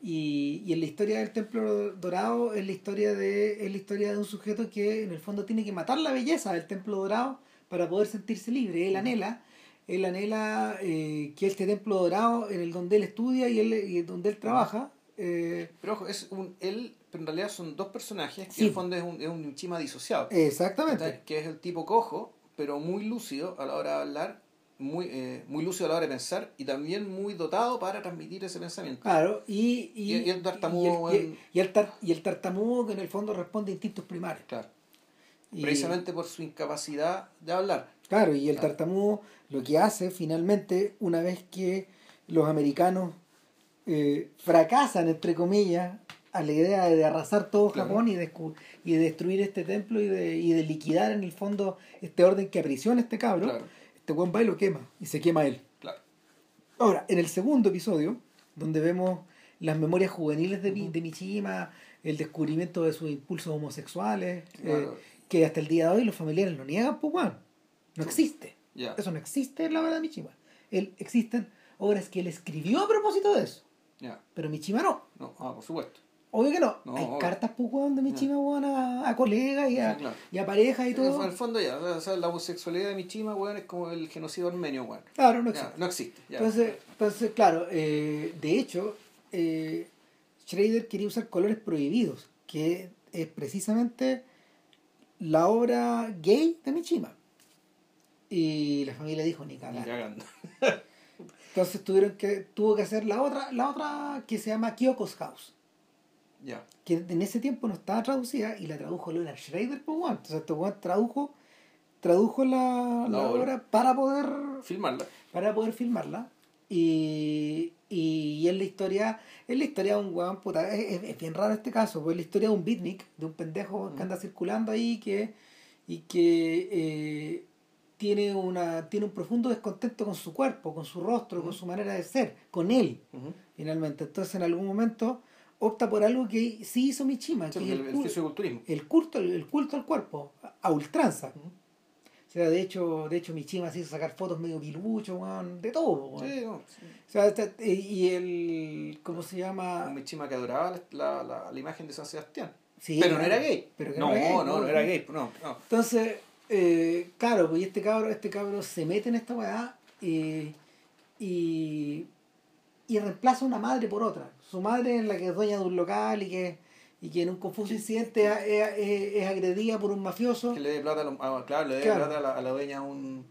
Y, y en la historia del templo dorado es la historia de es la historia de un sujeto que en el fondo tiene que matar la belleza del templo dorado para poder sentirse libre. Él anhela, él anhela eh, que este templo dorado en el donde él estudia y, él, y donde él trabaja eh, Pero ojo, es un él, pero en realidad son dos personajes que Sí. en el fondo es un, es un Chima disociado. exactamente. Que es el tipo cojo, pero muy lúcido a la hora de hablar, muy, eh, muy lúcido a la hora de pensar y también muy dotado para transmitir ese pensamiento. claro y, y, Y- y el tartamudo y el, en- y el tar- y el tartamudo que en el fondo responde a instintos primarios Claro. Precisamente por su incapacidad de hablar. Claro, y el Claro. tartamudo lo que hace finalmente, una vez que los americanos eh, fracasan, entre comillas, a la idea de arrasar todo Claro. Japón y, descu- y de destruir este templo y de, y de liquidar en el fondo este orden que aprisiona este cabro, Claro. Este buen va y lo quema, y se quema él. Claro. Ahora, en el segundo episodio, donde vemos las memorias juveniles de, Mi- Ujú. de Mishima, el descubrimiento de sus impulsos homosexuales, eh, que hasta el día de hoy los familiares lo niegan, pues bueno, no existe. Ya. Eso no existe en la verdad de Mishima. Él, existen obras que él escribió a propósito de eso, Ya. pero Mishima no. No, ah, por supuesto. Obvio que no. No, Hay obvio. cartas, pues, weón, de Mishima, weón, a, a colegas y a, Sí, claro. y a parejas y En todo. el fondo ya, o sea, la homosexualidad de Mishima, weón, es como el genocidio armenio, weón. Claro, no Ya, existe. no existe. ya. Entonces, entonces claro, eh, de hecho, eh, Schrader quería usar colores prohibidos, que es precisamente la obra gay de Mishima. Y la familia dijo, ni cagando. Entonces tuvieron que, tuvo que hacer la otra, la otra que se llama Kyoko's House, Ya. que en ese tiempo no estaba traducida y la tradujo Leonard Schrader, pues bueno. Entonces este weón tradujo, tradujo la, La la obra. obra para poder Filmarla. para poder filmarla. Y, y es la historia, es la historia de un weón, puta, es, es- es bien raro este caso, pues es la historia de un beatnik, de un pendejo que anda circulando ahí que, y que eh, tiene una tiene un profundo descontento con su cuerpo, con su rostro, con su manera de ser, con él, finalmente. Entonces en algún momento opta por algo que sí hizo Michima, Sí, que es el, culto, el culto al cuerpo, a- ultranza. O sea, de hecho, de hecho Michima se hizo sacar fotos medio pilucho, weón, de todo, weón. Sí, no, sí. O sea, este- y el. ¿Cómo se llama? Un Mishima que adoraba la, la, la imagen de San Sebastián. Sí, pero no era gay. pero no, era gay, no, no, era gay. No, no. Entonces, eh, claro, pues y este cabro, este cabro se mete en esta weá eh, y, y reemplaza una madre por otra. Su madre es la que es dueña de un local y que, y que en un confuso incidente es, es- agredida por un mafioso. Que le dé plata a, los- a- claro, le dé Claro. plata a la, a la dueña un.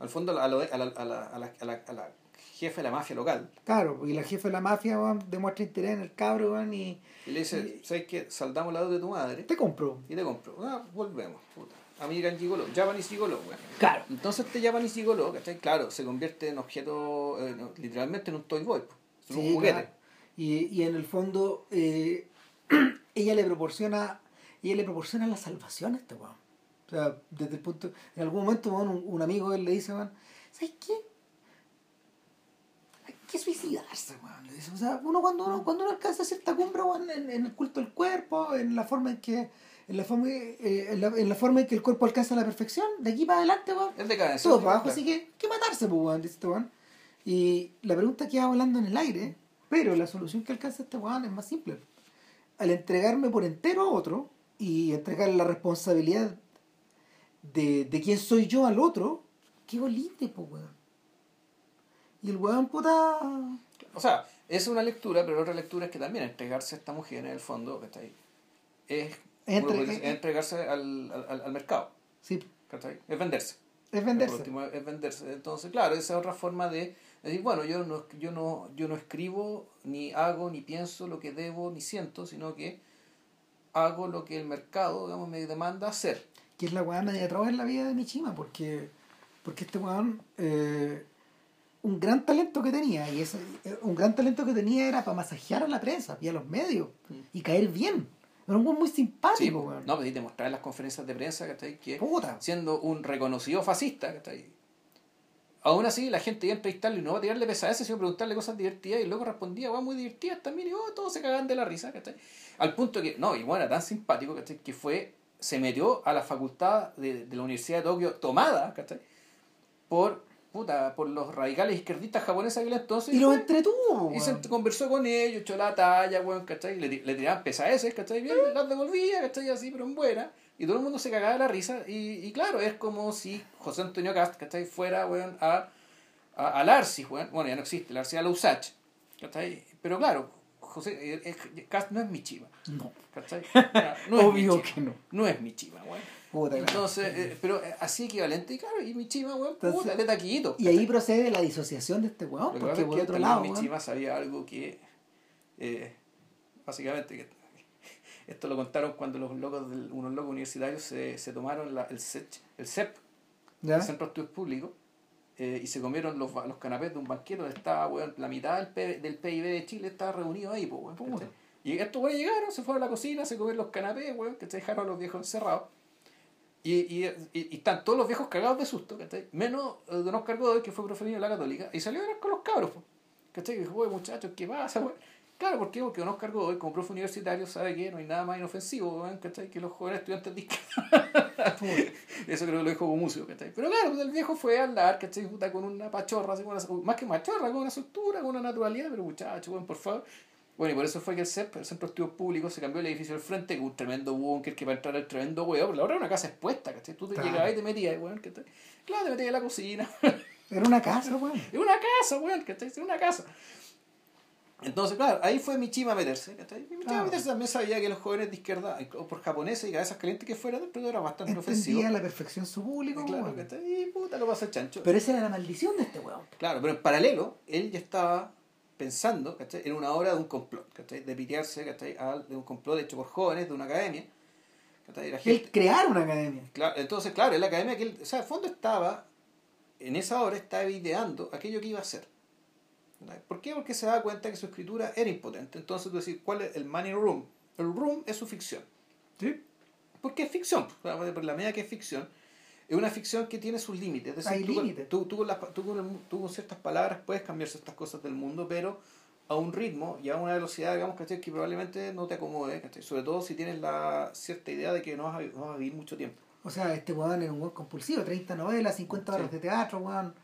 Al fondo, a la, a la, a la, a la, a la, a jefe de la mafia local. Claro, porque la jefa de la mafia weón, demuestra interés en el cabro y Y le dice: ¿Sabes qué? Saldamos la deuda de tu madre te compro. y te compro. Ah, volvemos. Puta. American Gigolo, Japanese Gigolo, weón. Claro. Entonces este Japanese Gigolo, ¿cachai? Claro, se convierte en objeto, eh, literalmente en un toy boy, es un Sí, juguete. claro. Y, y en el fondo eh, ella le proporciona ella le proporciona la salvación a este weón. O sea, desde el punto en algún momento un, un amigo de él le dice, weón, ¿sabes qué? Hay que suicidarse, weón. Le dice, o sea, uno cuando uno, cuando uno alcanza cierta cumbre, weón, en, en el culto del cuerpo, en la forma en que en la forma eh, en la, en la forma en que el cuerpo alcanza la perfección, de aquí para adelante, weón, Es decadencia. todo para abajo, claro. así que hay que matarse, pues, weón, dice este weón. Y la pregunta queda volando en el aire, pero la solución que alcanza este weón es más simple. Al entregarme por entero a otro y entregar la responsabilidad de, de quién soy yo al otro, qué bolite, pues, weón. Y el weón, puta. O sea, es una lectura, pero otra lectura es que también entregarse a esta mujer en el fondo, ¿cachai? Es, Es uno entre- puede decir, es- es entregarse al, al, al mercado, Sí. Es venderse. es Por venderse. último, es venderse. Entonces, claro, esa es otra forma de decir, bueno, yo no, yo no, yo no escribo, ni hago, ni pienso lo que debo, ni siento, sino que hago lo que el mercado, digamos, me demanda hacer. que es la weá media traba en la vida de Michima, porque, porque este weón, eh, un gran talento que tenía, y ese, eh, un gran talento que tenía era para masajear a la prensa y a los medios, y caer bien. Era un weón muy Sí, simpático, po. weón. no, pues, y demostrar en las conferencias de prensa, ¿cachai? Que Puta. siendo un reconocido fascista, ¿cachai? Aún así, la gente iba a entrevistarlo y no va a tirarle pesadeces, sino preguntarle cosas divertidas y luego respondía, "Guau, muy divertidas también, y oh, todos se cagan de la risa, ¿cachai? Al punto que, no, y bueno, era tan simpático, ¿cachai? Que fue, se metió a la facultad de, de la Universidad de Tokio tomada, ¿cachai? Por, puta, por los radicales izquierdistas japoneses aquel entonces. Y lo fue- entretuvo, y se conversó con ellos, echó la talla, weón, ¿cachai? Le, le tiraban pesadeces, ¿cachai? Bien, las devolvía, ¿cachai? Así, pero en buena. Y todo el mundo se cagaba de la risa. Y, y claro, es como si José Antonio Cast, ¿cachai? Fuera, weón, a, a, al Arcis, weón. Bueno, ya no existe, el Arcis a la USACH, ¿cachai? Pero claro, José, eh, eh, Cast no es mi chiva, No, ¿cachai? No es obvio mi chiva. que no. No es mi chiva, weón. Puta, claro. Entonces, eh, pero así equivalente, y claro, y mi chiva, weón, Entonces- puta, de taquillito. Y ahí procede la disociación de este weón, porque es por que otro lado, mi chiva sabía algo que, eh, básicamente, que esto lo contaron cuando los locos, del- unos locos universitarios se, se tomaron la- el, CEP, el CEP, ¿ya? el Centro de Estudios Públicos, eh, y se comieron los, los canapés de un banquete donde estaba, weón, la mitad del, P- del PIB de Chile estaba reunido ahí, pues, weón. ¿cachai? Y estos weones llegaron, se fueron a la cocina, se comieron los canapés, weón, que se dejaron a los viejos encerrados. Y, y, y, y están todos los viejos cagados de susto, ¿cachai? Menos eh, Don Oscar Godoy, que fue profesor de la Católica, y salió a hablar con los cabros, ¿cachai? Y dijo, oye, muchachos, ¿qué pasa, weón? Claro, ¿por qué? Porque Don Oscar Godoy, como profe universitario, sabe que no hay nada más inofensivo, ¿cachai? Que los jóvenes estudiantes izquierda. Eso creo que lo dijo Gumucio, ¿cachai? Pero claro, pues, el viejo fue a hablar, ¿cachai? Puta, con una pachorra, así, con una- más que machorra, con una soltura, con una naturalidad, pero muchachos, weón, por favor. Bueno, y por eso fue que el CEP, el Centro de Estudios Públicos, se cambió el edificio del frente, que un tremendo búnker que para entrar al tremendo huevo, pero ahora era una casa expuesta, ¿cachai? Tú te Claro. llegabas y te metías, weón, ¿cachai? Claro, te metías en la cocina. Era una casa, weón. Es una casa, weón, ¿cachai? Es una casa. Entonces, claro, ahí fue Michima a meterse, Michima Ah. a meterse también sabía que los jóvenes de izquierda, o por japoneses y cabezas calientes que fueran, pero era bastante. Entendía a la perfección su público, Claro, weón. ¿cachai? Y puta, lo pasa el chancho. Pero esa era la maldición de este weón. Claro, pero en paralelo, él ya estaba pensando ¿cachai? en una obra de un complot, ¿cachai? de pitearse ¿cachai? De un complot hecho por jóvenes de una academia. gente, El crear una academia. Claro, entonces, claro, en la academia que él, o sea, al fondo estaba, en esa obra estaba ideando aquello que iba a hacer. ¿Por qué? Porque se daba cuenta que su escritura era impotente. Entonces tú decís, ¿cuál es el money room? El room es su ficción. Sí. Porque es ficción. pues, Por la medida que es ficción, es una ficción que tiene sus límites. Es decir, Hay tú, límites. tú, tú tú tú con ciertas palabras puedes cambiar ciertas cosas del mundo, pero a un ritmo y a una velocidad, digamos, ¿cachai? que probablemente no te acomode, ¿cachai? sobre todo si tienes la cierta idea de que no vas a, no vas a vivir mucho tiempo. O sea, este weón era un weón compulsivo, 30 novelas, 50 horas Sí. de teatro, weón.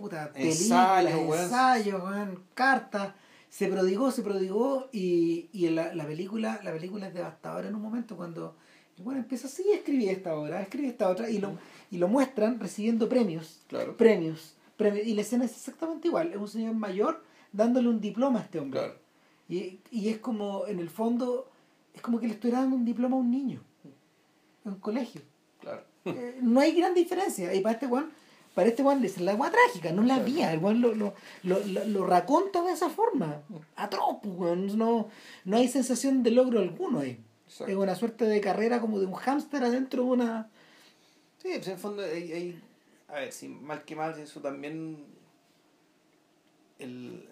Puta, películas, weón. ensayos, weón, cartas. Se prodigó, se prodigó y, y la, la película la película es devastadora en un momento cuando weón empieza así, escribí esta obra, escribí esta otra y lo, y lo muestran recibiendo premios. Claro. Premios, premios. Y la escena es exactamente igual. Es un señor mayor dándole un diploma a este hombre. Claro. Y, y es como, en el fondo, es como que le estuviera dando un diploma a un niño. En un colegio. Claro. Eh, no hay gran diferencia. Y para este Juan, para este Juan es la agua trágica, no la vía. El Juan lo, lo, lo, lo, raconta de esa forma. Atroz, pues, no, no hay sensación de logro alguno ahí. Exacto. Es una suerte de carrera como de un hámster adentro de una. Sí, pues en el fondo hay, hay- a ver, si mal que mal, eso también el,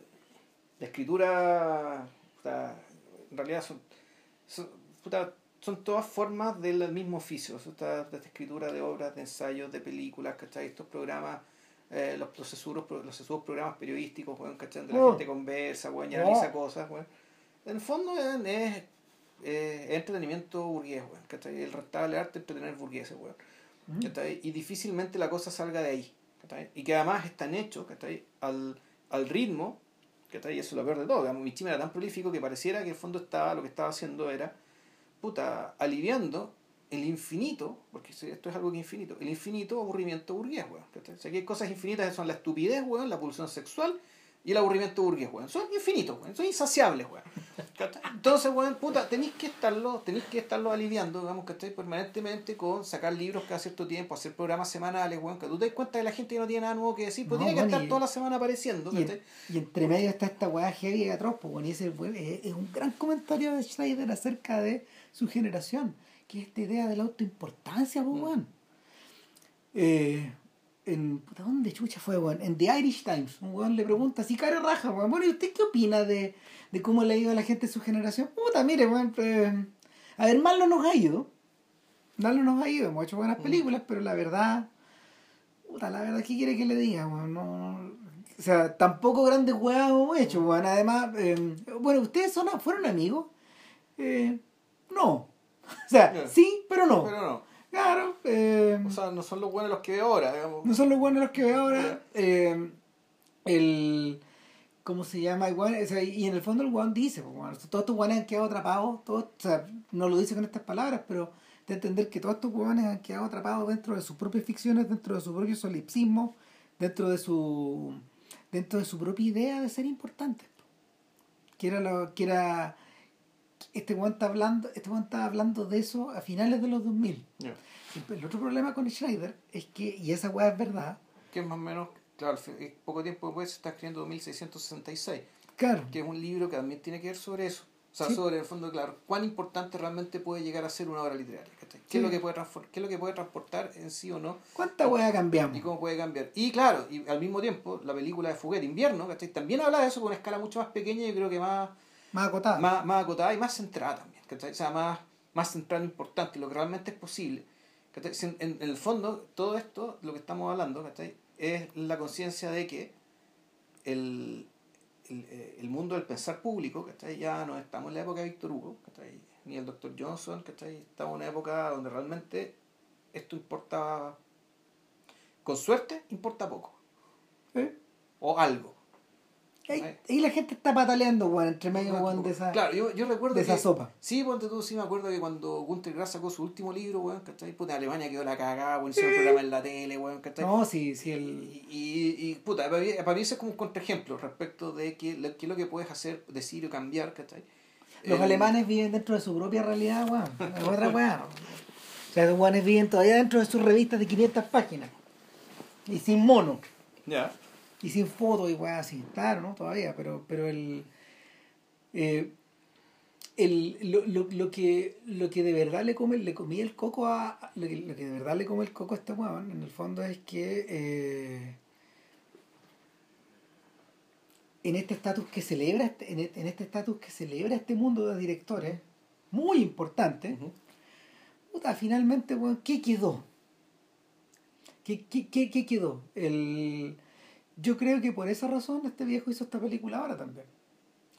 la escritura, puta, en realidad son, son, puta, son todas formas del mismo oficio, esta, esta escritura de obras, de ensayos, de películas, ¿cachai? Estos programas, eh, los, los, los sesudos programas periodísticos, weón, ¿cachai? Donde la Oh. gente conversa, weón, y Oh. analiza cosas, weón. En el fondo weón, es, eh, entretenimiento burgués, weón, ¿cachai? El rentable arte entretener burgueses, weón. ¿cachai? Y difícilmente la cosa salga de ahí. ¿cachai? Y que además están hechos ¿cachai? Al, al ritmo, ¿cachai? y eso es lo peor de todo. Digamos, Michima era tan prolífico que pareciera que en el fondo estaba, lo que estaba haciendo era puta, aliviando el infinito, porque esto es algo que es infinito, el infinito aburrimiento burgués, weón. O sea, que hay cosas infinitas que son la estupidez, weón, la pulsión sexual y el aburrimiento burgués, weón. Son infinitos, weón. Son insaciables, weón. Entonces, weón, puta, tenéis que estarlo, tenéis que estarlo aliviando, digamos, ¿cachai? Permanentemente con sacar libros cada cierto tiempo, hacer programas semanales, weón, que tú te das cuenta que la gente que no tiene nada nuevo que decir, pues No, tiene que weón, estar y- toda la semana apareciendo, Y, y entre medio está esta weá heavy y atroz, pues, y ese fue- es, es un gran comentario de Schneider acerca de su generación, que es esta idea de la autoimportancia, pues, Mm. weón. Eh, en, puta, ¿Dónde chucha fue, weón? En The Irish Times, un weón le pregunta, así cara raja, weón, bueno, ¿y usted qué opina de, de cómo le ha ido a la gente de su generación? Puta, mire, weón, eh, a ver, mal no nos ha ido, mal no nos ha ido, hemos hecho buenas Mm. películas, pero la verdad, puta, la verdad, ¿qué quiere que le diga, weón? No, no- o sea, tampoco grandes weas hemos hecho, weón. Además, eh, bueno, ¿ustedes son, fueron amigos? Eh, no. O sea, sí, pero no. Pero no. Claro. eh, O sea, no son los buenos los que veo ahora, digamos. no son los buenos los que veo ahora. Eh, el. ¿Cómo se llama? Weón, o sea, y en el fondo el weón dice, pues, weón, todos estos weones han quedado atrapados, todos, o sea, no lo dice con estas palabras, pero de entender que todos estos weones han quedado atrapados dentro de sus propias ficciones, dentro de su propio solipsismo, dentro de su dentro de su propia idea de ser importantes. Que era lo que era este weón está hablando, este está hablando de eso a finales de los 2000. Ya. El otro problema con Schneider es que, y esa weá es verdad, Que es más o menos, claro, poco tiempo después se está escribiendo 2666. claro, que es un libro que también tiene que ver sobre eso. O sea, Sí. sobre el fondo, claro, cuán importante realmente puede llegar a ser una obra literaria. ¿Qué, Sí. es lo que puede ¿Qué es lo que puede transportar en sí o no? ¿cuánta Y cambiamos? cómo puede cambiar. Y claro, y al mismo tiempo, la película de Fuguet, Invierno, ¿cachai? también habla de eso con una escala mucho más pequeña y creo que más, Más acotada. más, más acotada y más centrada también. ¿cachai? O sea, más, más centrada e importante, lo que realmente es posible. En, en- el fondo, todo esto, lo que estamos hablando, ¿cachai? es la conciencia de que el, el, eh, el mundo del pensar público, ¿cachai? ya no estamos en la época de Víctor Hugo, ¿cachai? ni el Dr. Johnson, ¿cachai? estamos en una época donde realmente esto importa, con suerte, importa poco, ¿Eh? o algo. Ahí, ahí la gente está pataleando, weón, entre medio, weón, de esa, Claro, yo, yo recuerdo de que... esa sopa. Sí, ponte tú, sí me acuerdo que cuando Gunter Grass sacó su último libro, weón, ¿cachai? Puta, Alemania quedó la cagada, weón, hicieron programa en la tele, weón, ¿cachai? No, sí, sí, Y, el... y, y, puta, para mí, para mí eso es como un contraejemplo respecto de qué, qué es lo que puedes hacer, decir o cambiar, ¿cachai? Los alemanes viven dentro de su propia realidad, weón. Es otra weón. O sea, los weones viven todavía dentro de sus revistas de 500 páginas. Y sin mono. Ya. Y sin fotos y weón así. Claro, ¿no? Todavía, pero, pero el... eh, el lo, lo, lo que lo que de verdad le come le comía el coco a lo que, lo que de verdad le come el coco a este weón en el fondo es que eh, en este estatus que celebra este- en este este estatus que celebra este mundo de directores muy importante Ujú. puta, finalmente weón, ¿qué quedó? ¿Qué, qué, qué, qué quedó? El, yo creo que por esa razón este viejo hizo esta película ahora también.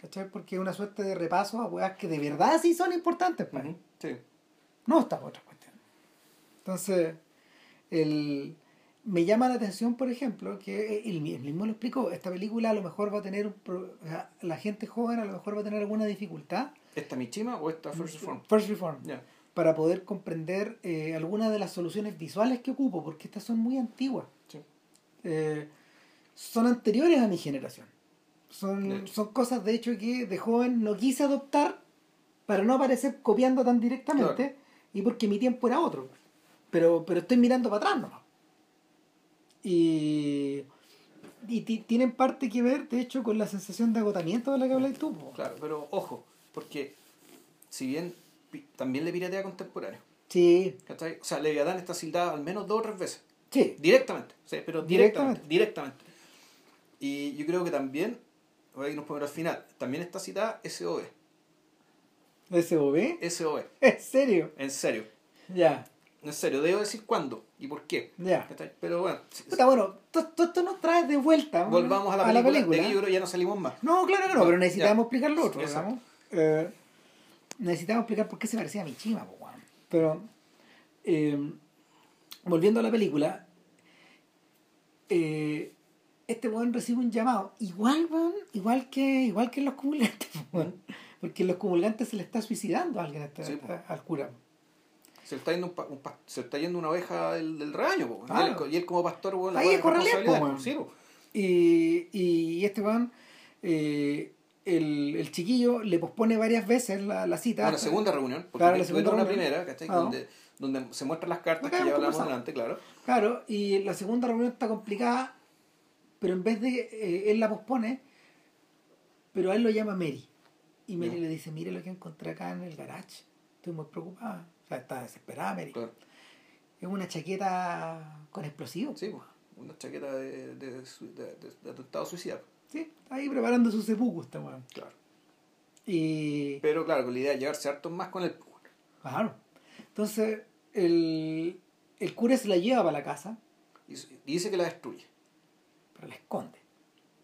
¿Cachai? Porque es una suerte de repaso a weas que de verdad sí son importantes para él. Ujú. Sí. No estas otras cuestiones. Entonces, el, me llama la atención, por ejemplo, que él, él mismo lo explicó, esta película a lo mejor va a tener, un pro- la gente joven a lo mejor va a tener alguna dificultad, ¿Esta Michima o esta First Reform? First Reform, Ya. para poder comprender eh, algunas de las soluciones visuales que ocupo, porque estas son muy antiguas. Sí. Eh, son anteriores a mi generación. Son, son cosas, de hecho, que de joven no quise adoptar para no aparecer copiando tan directamente Claro. y porque mi tiempo era otro. Pero, pero estoy mirando para atrás nomás. Y, y ti- tienen parte que ver, de hecho, con la sensación de agotamiento de la que hablas tú. po. Claro, pero ojo, porque si bien también le piratea contemporáneo, Sí, ¿cachai? O sea, Leviatán está citado al menos dos o tres veces. sí. Directamente, sí, pero directamente, Directamente. directamente. Y yo creo que también, voy a irnos primero al final, también está citada SOE. ¿SOB? SOE, ¿En serio? en serio. Ya, En serio, debo decir cuándo y por qué. ya. Pero bueno, Puta, bueno, to- to- esto nos trae de vuelta volvamos a la película, de que yo creo que ya no salimos más. No, claro que no, No, pero necesitamos ya. explicar lo otro, Exacto. Eh, necesitamos explicar por qué se parecía a Michima, po. Pero, eh, volviendo a la película, eh, este weón recibe un llamado, igual, weón, igual que, igual que en los weón. porque en los comulgantes se le está suicidando a alguien a este- Sí, a- al cura. Se le está yendo, un un se está yendo una oveja del, del rebaño. Claro. y, él, y él como pastor, weón, Ahí es weón. sí. Y, y este weón, eh, el, el chiquillo le pospone varias veces la, la cita. Bueno, la segunda reunión, porque Claro, la segunda una reunión. primera, ¿cachai? Ah. Donde, donde se muestran las cartas que ya hablamos delante, claro. Claro, y la segunda reunión está complicada, pero en vez de eh, él la pospone, pero a él lo llama Mary. Y Mary le dice, mire lo que encontré acá en el garage. Estoy muy preocupada. O sea, está desesperada Mary. Claro. Es una chaqueta con explosivos. Sí, pues, una chaqueta de, de, de, de- atentado suicida. Sí, está ahí preparando su seppuku esta weón. Claro. Y... Pero claro, con la idea de llevarse hartos más con el Claro. Entonces, el, el cura se la lleva para la casa, y dice que la destruye. Pero la esconde.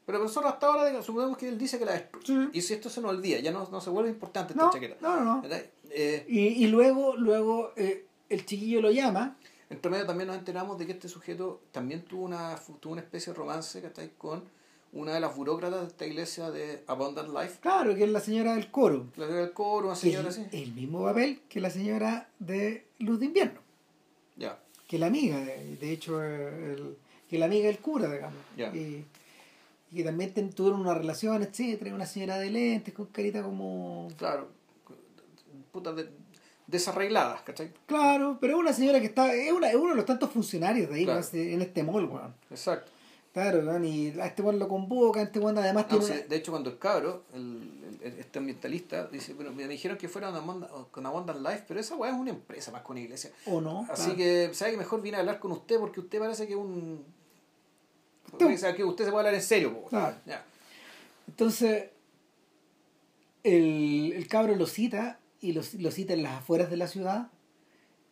Pero nosotros hasta ahora supongamos que él dice que la destruye. Sí. Y si esto se nos olvida, ya no, no se vuelve importante esta No, chaqueta. no, no. no. Eh, Y, y luego, luego eh, el chiquillo lo llama entre medio también nos enteramos de que este sujeto también tuvo una, tuvo una especie de romance ¿cachai? con una de las burócratas de esta iglesia de Abundant Life. Claro, que es la señora del coro. La del coro, una Que señora así. el mismo papel que la señora de Luz de Invierno. Ya. Que la amiga, de, de hecho, el- que la amiga del cura, digamos. Y, y que también ten- tuvieron una relación, etcétera, una señora de lentes con carita como... Claro. Puta de, desarregladas, ¿cachai? Claro, pero es una señora que está... Es, una, es uno de los tantos funcionarios de ahí, Claro. ¿no? Este- en este mall, weón. Exacto. Claro, weón, y a este weón lo convoca, este weón además No, tiene una... de hecho, cuando el cabro, el, el- este ambientalista, dice, bueno, me dijeron que fuera con Abundant Life, pero esa weá es una empresa más una iglesia. ¿O no? Así Claro. que, ¿sabe que mejor viene a hablar con usted? Porque usted parece que es un... O sea, que usted se puede hablar en serio, po. Claro. Ya. Entonces, el, el cabro lo cita y lo, lo cita en las afueras de la ciudad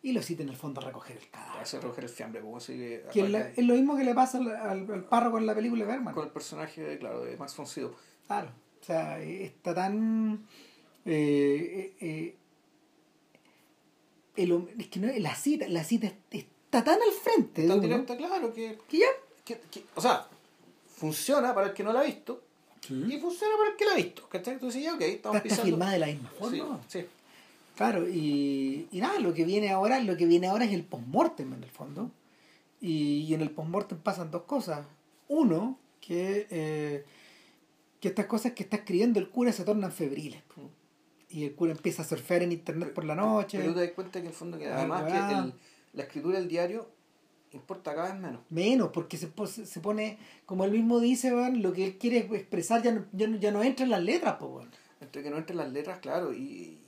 y lo cita en el fondo a recoger el cadáver. se recoger el fiambre, que... Que es, la- es lo mismo que le pasa al, al, al párroco en la película de Bergman. Con el personaje, claro, de Max von Sydow. Claro. O sea, está tan. eh, eh, eh, el es que no, la cita, la cita es- está tan al frente Tan directa, claro, que, que ya. Que- que- O sea, funciona para el que no la ha visto, Y funciona para el que la ha visto, ¿cachai? Entonces ya, ok, estamos Está, está filmada de la misma Sí, forma. sí. Claro, y, y nada, lo que viene ahora, lo que viene ahora es el postmortem en el fondo. Y, y en el postmortem pasan dos cosas. Uno, que, eh, que estas cosas que está escribiendo el cura se tornan febriles. Y el cura empieza a surfear en internet por la noche. Pero tú te das cuenta que en el fondo, que Ah, además que el- la escritura del diario importa cada vez menos. Menos, porque se, se pone, como él mismo dice, weón, lo que él quiere expresar ya no, ya no, ya no entra en las letras, pues, weón. Entre que no entren las letras, claro, y...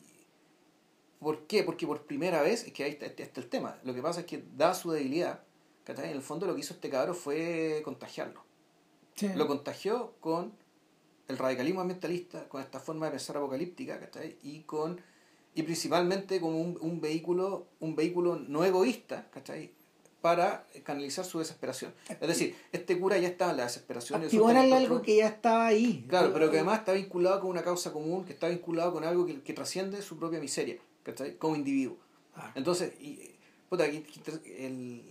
¿Por qué? Porque por primera vez, es que ahí está, este- está el tema, lo que pasa es que da su debilidad, ¿cachai? en el fondo lo que hizo este cabro fue contagiarlo. Lo contagió con el radicalismo ambientalista, con esta forma de pensar apocalíptica, ¿cachai? Y con y principalmente como un, un vehículo, un vehículo no egoísta, ¿cachai? Para canalizar su desesperación. Es decir, este cura ya estaba en la desesperación. que algo que ya estaba ahí. Claro, pero que además está vinculado con una causa común, que está vinculado con algo que, que trasciende su propia miseria, ¿cachai? Como individuo. Ah. Entonces, y, puta, el,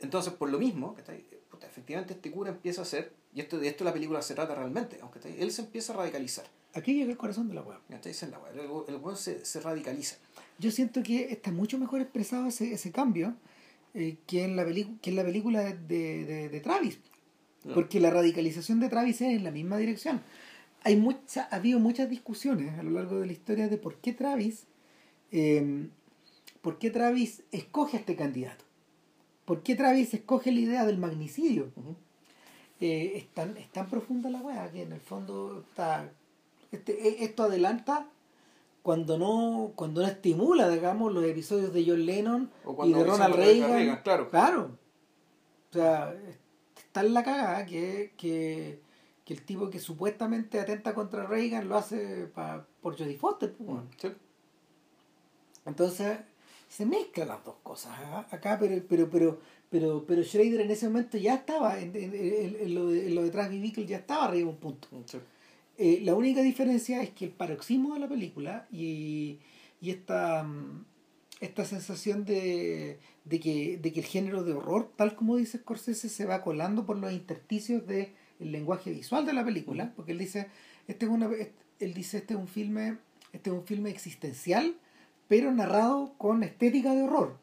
entonces por lo mismo, ¿cachai? Puta, efectivamente este cura empieza a ser, y esto, de esto la película se trata realmente, aunque él se empieza a radicalizar. Aquí llega el corazón de la weá. es la weá, El, el weón se, se radicaliza. Yo siento que está mucho mejor expresado ese, ese cambio eh, que, en la que en la película de, de, de- Travis. No. Porque la radicalización de Travis es en la misma dirección. Hay mucha, ha habido muchas discusiones a lo largo de la historia de por qué Travis, eh, por qué Travis escoge a este candidato. ¿Por qué Travis escoge la idea del magnicidio? Eh, es, tan, es tan profunda la weá que en el fondo está este, e- esto adelanta cuando no cuando no estimula digamos los episodios de John Lennon O y de Ronald Reagan, Reagan, claro. claro o sea está en la cagada que, que, que el tipo que supuestamente atenta contra Reagan lo hace pa- por Jodie Foster pues. Sí. Entonces se mezclan las dos cosas ¿ah? acá, pero pero pero pero pero Schrader en ese momento ya estaba en, en- en- en lo de, lo de Bickle ya estaba arriba un punto. Sí. Eh, la única diferencia es que el paroxismo de la película y, y esta mm, esta sensación de, de que de que el género de horror, tal como dice Scorsese, se va colando por los intersticios del lenguaje visual de la película, porque él dice este es una él dice este es un filme este es un filme existencial pero narrado con estética de horror.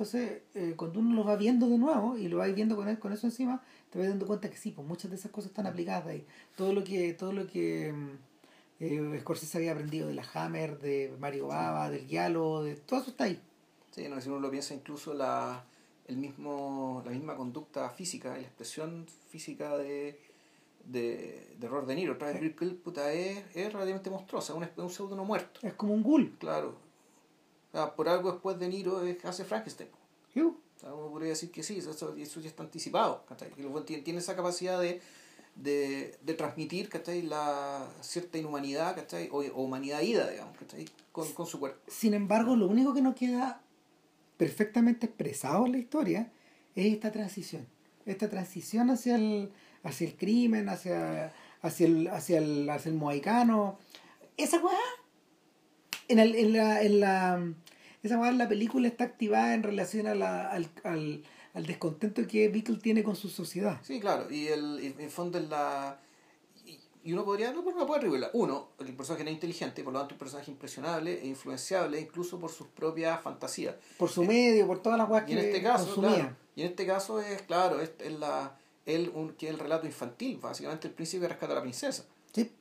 Entonces, eh, cuando uno lo va viendo de nuevo y lo va viendo con, con eso encima, te vas dando cuenta que sí, pues muchas de esas cosas están aplicadas ahí. Todo lo que, todo lo que mm, eh, Scorsese había aprendido de la Hammer, de Mario Bava, del Giallo, de todo eso está ahí. Sí, no, si uno lo piensa, incluso la, el mismo, la misma conducta física, la expresión física de, de, de Robert De Niro, Travis Bickle, puta, es, es relativamente monstruosa, es un, un pseudo no muerto, Es como un ghoul. claro. O sea, por algo después De Niro es- hace Frankenstein. ¿sí? Uno podría decir que sí, eso, eso, ya está anticipado. ¿cachai? Que buen tiene, tiene esa capacidad de, de, de transmitir ¿cachai? La cierta inhumanidad ¿cachai? O, o humanidad ida, digamos, ¿cachai? Con, con su cuerpo. Sin embargo, lo único que no queda perfectamente expresado en la historia es esta transición. Esta transición hacia el, hacia el crimen, hacia, hacia, el, hacia, el, hacia el mohicano. Esa weá, en, el- en la, en la, esa weá la película está activada en relación a la, al, al, al descontento que Bickle tiene con su sociedad. Sí, claro, y el, en el fondo es la... Y, uno podría, no, no puede revelar. Uno, el personaje no es inteligente, por lo tanto un personaje impresionable e influenciable incluso por sus propias fantasías. Por su medio, por todas las weas Y en que este caso, claro, y en este caso es, claro, es, es la, el, un, que es el relato infantil, básicamente el príncipe rescata a la princesa.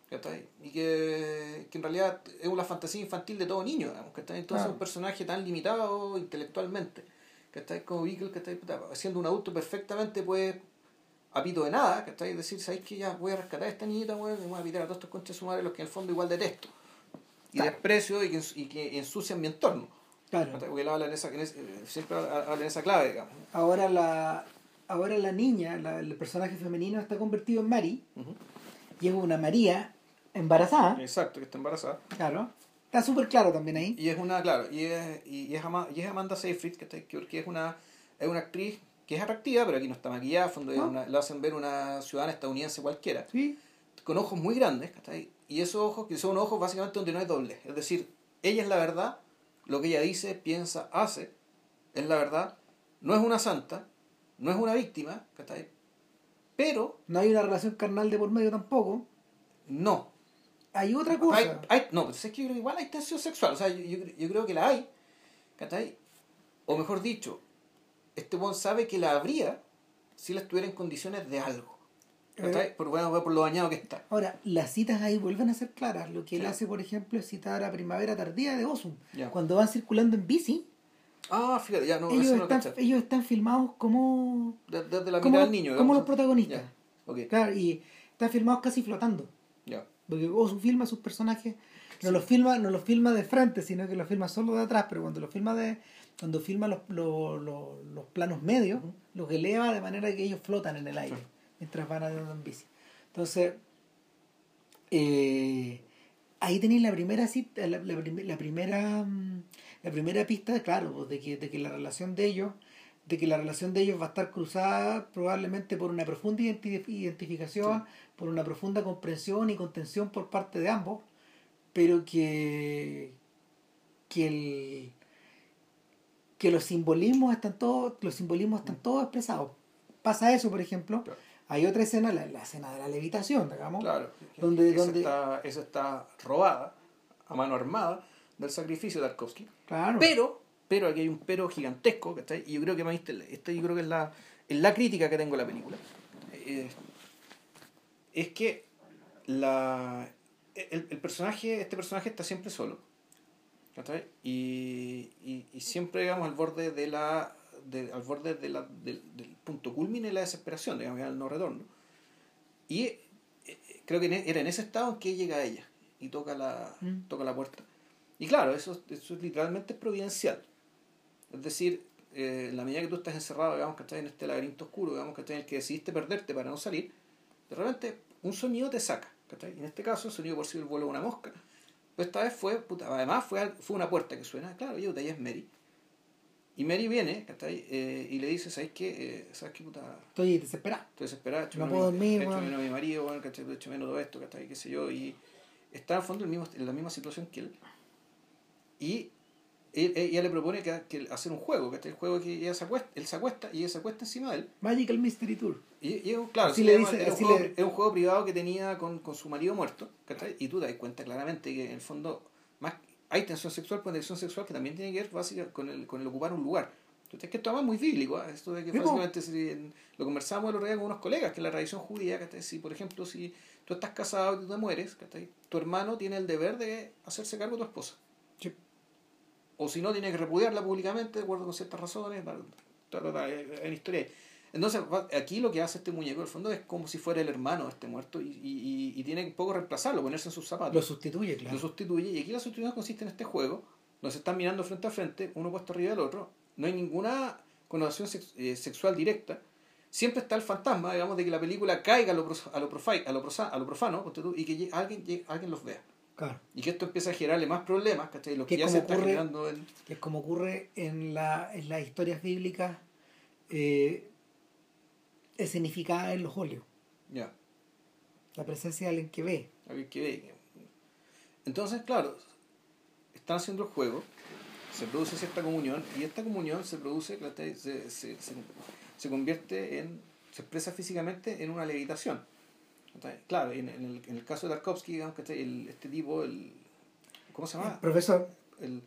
¿Cachai? Y que, que en realidad es una fantasía infantil de todo niño, digamos, ¿cachai? Entonces un personaje tan limitado intelectualmente, ¿cachai? Como Beagle, ¿cachai? Siendo un adulto perfectamente puede, a pito de nada, ¿cachai? Decir, ¿sabes que Ya voy a rescatar a esta niñita, voy a pitar a todos estos conches de su madre, los que en el fondo igual detesto. Y Claro. desprecio y que, y que ensucian mi entorno. Claro. Porque él habla en esa, en eh, siempre habla en esa clave, digamos. Ahora la, ahora la niña, la- el personaje femenino está convertido en Mari. Ujú. Y es una María embarazada. Exacto, que está embarazada. Claro. Está súper claro también ahí. Y es una, claro, y es, y es, Ama- y es Amanda Seyfried, que, está- que es una, es una actriz que es atractiva, pero aquí no está maquillada, fondo una- la hacen ver una ciudadana estadounidense cualquiera, Sí. con ojos muy grandes, ¿cachai? y esos ojos que son ojos básicamente donde no hay doble, es decir, ella es la verdad, lo que ella dice, piensa, hace, es la verdad, no es una santa, no es una víctima, ¿cachai? pero No hay una relación carnal de por medio tampoco. No. Hay otra cosa. Hay, hay- no, pues es que yo creo que igual hay tensión sexual. O sea, yo, yo, yo creo que la hay. ¿Cachai? O mejor dicho, este buen sabe que la habría si la estuviera en condiciones de algo. ¿Cachai? Por, bueno, por lo dañado que está. Ahora, las citas ahí vuelven a ser claras. Lo que él hace, por ejemplo, es citar a Primavera Tardía de Osum. Cuando van circulando en bici, Ah, fíjate, ya no, ellos, eso no están, ellos están filmados como, De- Desde la como, mirada del niño. como los protagonistas. Ya, ok, Claro, y están filmados casi flotando. Porque Osu filma a sus personajes, no los filma, no los filma de frente, sino que los filma solo de atrás, pero cuando los filma de, cuando filma los, los, los, los planos medios, los eleva de manera que ellos flotan en el aire Sí. mientras van andando en bici. Entonces, eh, ahí tenéis la primera cita, la, la la primera mm, la primera pista, claro, pues, de que, de que la relación de ellos, de que la relación de ellos va a estar cruzada probablemente por una profunda identi- identificación, por una profunda comprensión y contención por parte de ambos, pero que que el que los simbolismos están todos los simbolismos están todos expresados pasa eso por ejemplo Claro. hay otra escena la, la escena de la levitación digamos Claro. Donde- esa, donde- Está, esa está robada a mano armada del sacrificio de Tarkovsky. claro Pero, pero aquí hay un pero gigantesco, ¿cachai? Y yo creo que esta yo creo que es la, es la crítica que tengo a la película. Eh, es que la, el, el personaje, este personaje está siempre solo. Y, y, y siempre, digamos, al borde de la. De, al borde de la, del, del punto culmine de la desesperación, digamos, al no retorno. Y eh, eh, creo que en e- era en ese estado en que llega ella y toca la, Mm. toca la puerta. Y claro, eso, eso es literalmente providencial. Es decir, eh, en la medida que tú estás encerrado, digamos, que estás en este laberinto oscuro, digamos, que estás en el que decidiste perderte para no salir, de repente un sonido te saca. ¿cachai? En este caso, el sonido por si el vuelo de una mosca. Pero esta vez fue, puta, además fue, al- fue una puerta que suena, claro, yo ahí es Mary. Y Mary viene, ¿cachai? Eh, y le dice, ¿sabes qué? Eh, ¿Sabes qué, puta? estoy desesperado Estoy desesperado, echo No puedo dormir, echo weón. menos a mi marido, weón, ¿cachai? echo menos todo esto, ¿cachai? qué sé yo, y está el fondo en, el mismo, en la misma situación que él. Y ella le propone que, que hacer un juego, ¿cachai? El juego que ella se acuesta, él se acuesta y ella se acuesta encima de él. Magical Mystery Tour Y, y es un- claro, Así llama- un juego, le- era un juego privado que tenía con, con su marido muerto, ¿cachai? Y tú te das cuenta claramente que en el fondo más hay tensión sexual, pero tensión sexual que también tiene que ver básicamente con el, con el ocupar un lugar. Entonces, es que esto es muy bíblico, ¿ah? esto de que básicamente si lo conversábamos el otro día con unos colegas, que en la tradición judía, ¿cachai? si por ejemplo si tú estás casado y tú te mueres, ¿cachai? tu hermano tiene el deber de hacerse cargo de tu esposa. O si no, tiene que repudiarla públicamente de acuerdo con ciertas razones, en historia. Entonces, aquí lo que hace este muñeco, en el fondo, es como si fuera el hermano de este muerto y, y, y- tiene que un poco reemplazarlo, ponerse en sus zapatos lo sustituye claro lo sustituye. Y aquí la sustitución consiste en este juego, donde se están mirando frente a frente, uno puesto arriba del otro. No hay ninguna connotación sex- eh, sexual directa. Siempre está el fantasma, digamos, de que la película caiga a lo, a lo, a lo, profano y que alguien, alguien los vea. Claro Y que esto empieza a generarle más problemas, ¿cachai? Los Que ya se ocurre- generando en... que es como ocurre en, la, en las historias bíblicas eh, escenificadas en los óleos Ya, la presencia de alguien que ve alguien que ve. Entonces, claro, están haciendo el juego, se produce cierta comunión, y esta comunión se produce, se, se, se, se convierte en, se expresa físicamente en una levitación. Claro, en, en, el, en el caso de Tarkovsky, digamos. El, este tipo, el, ¿cómo se llama? profesor El,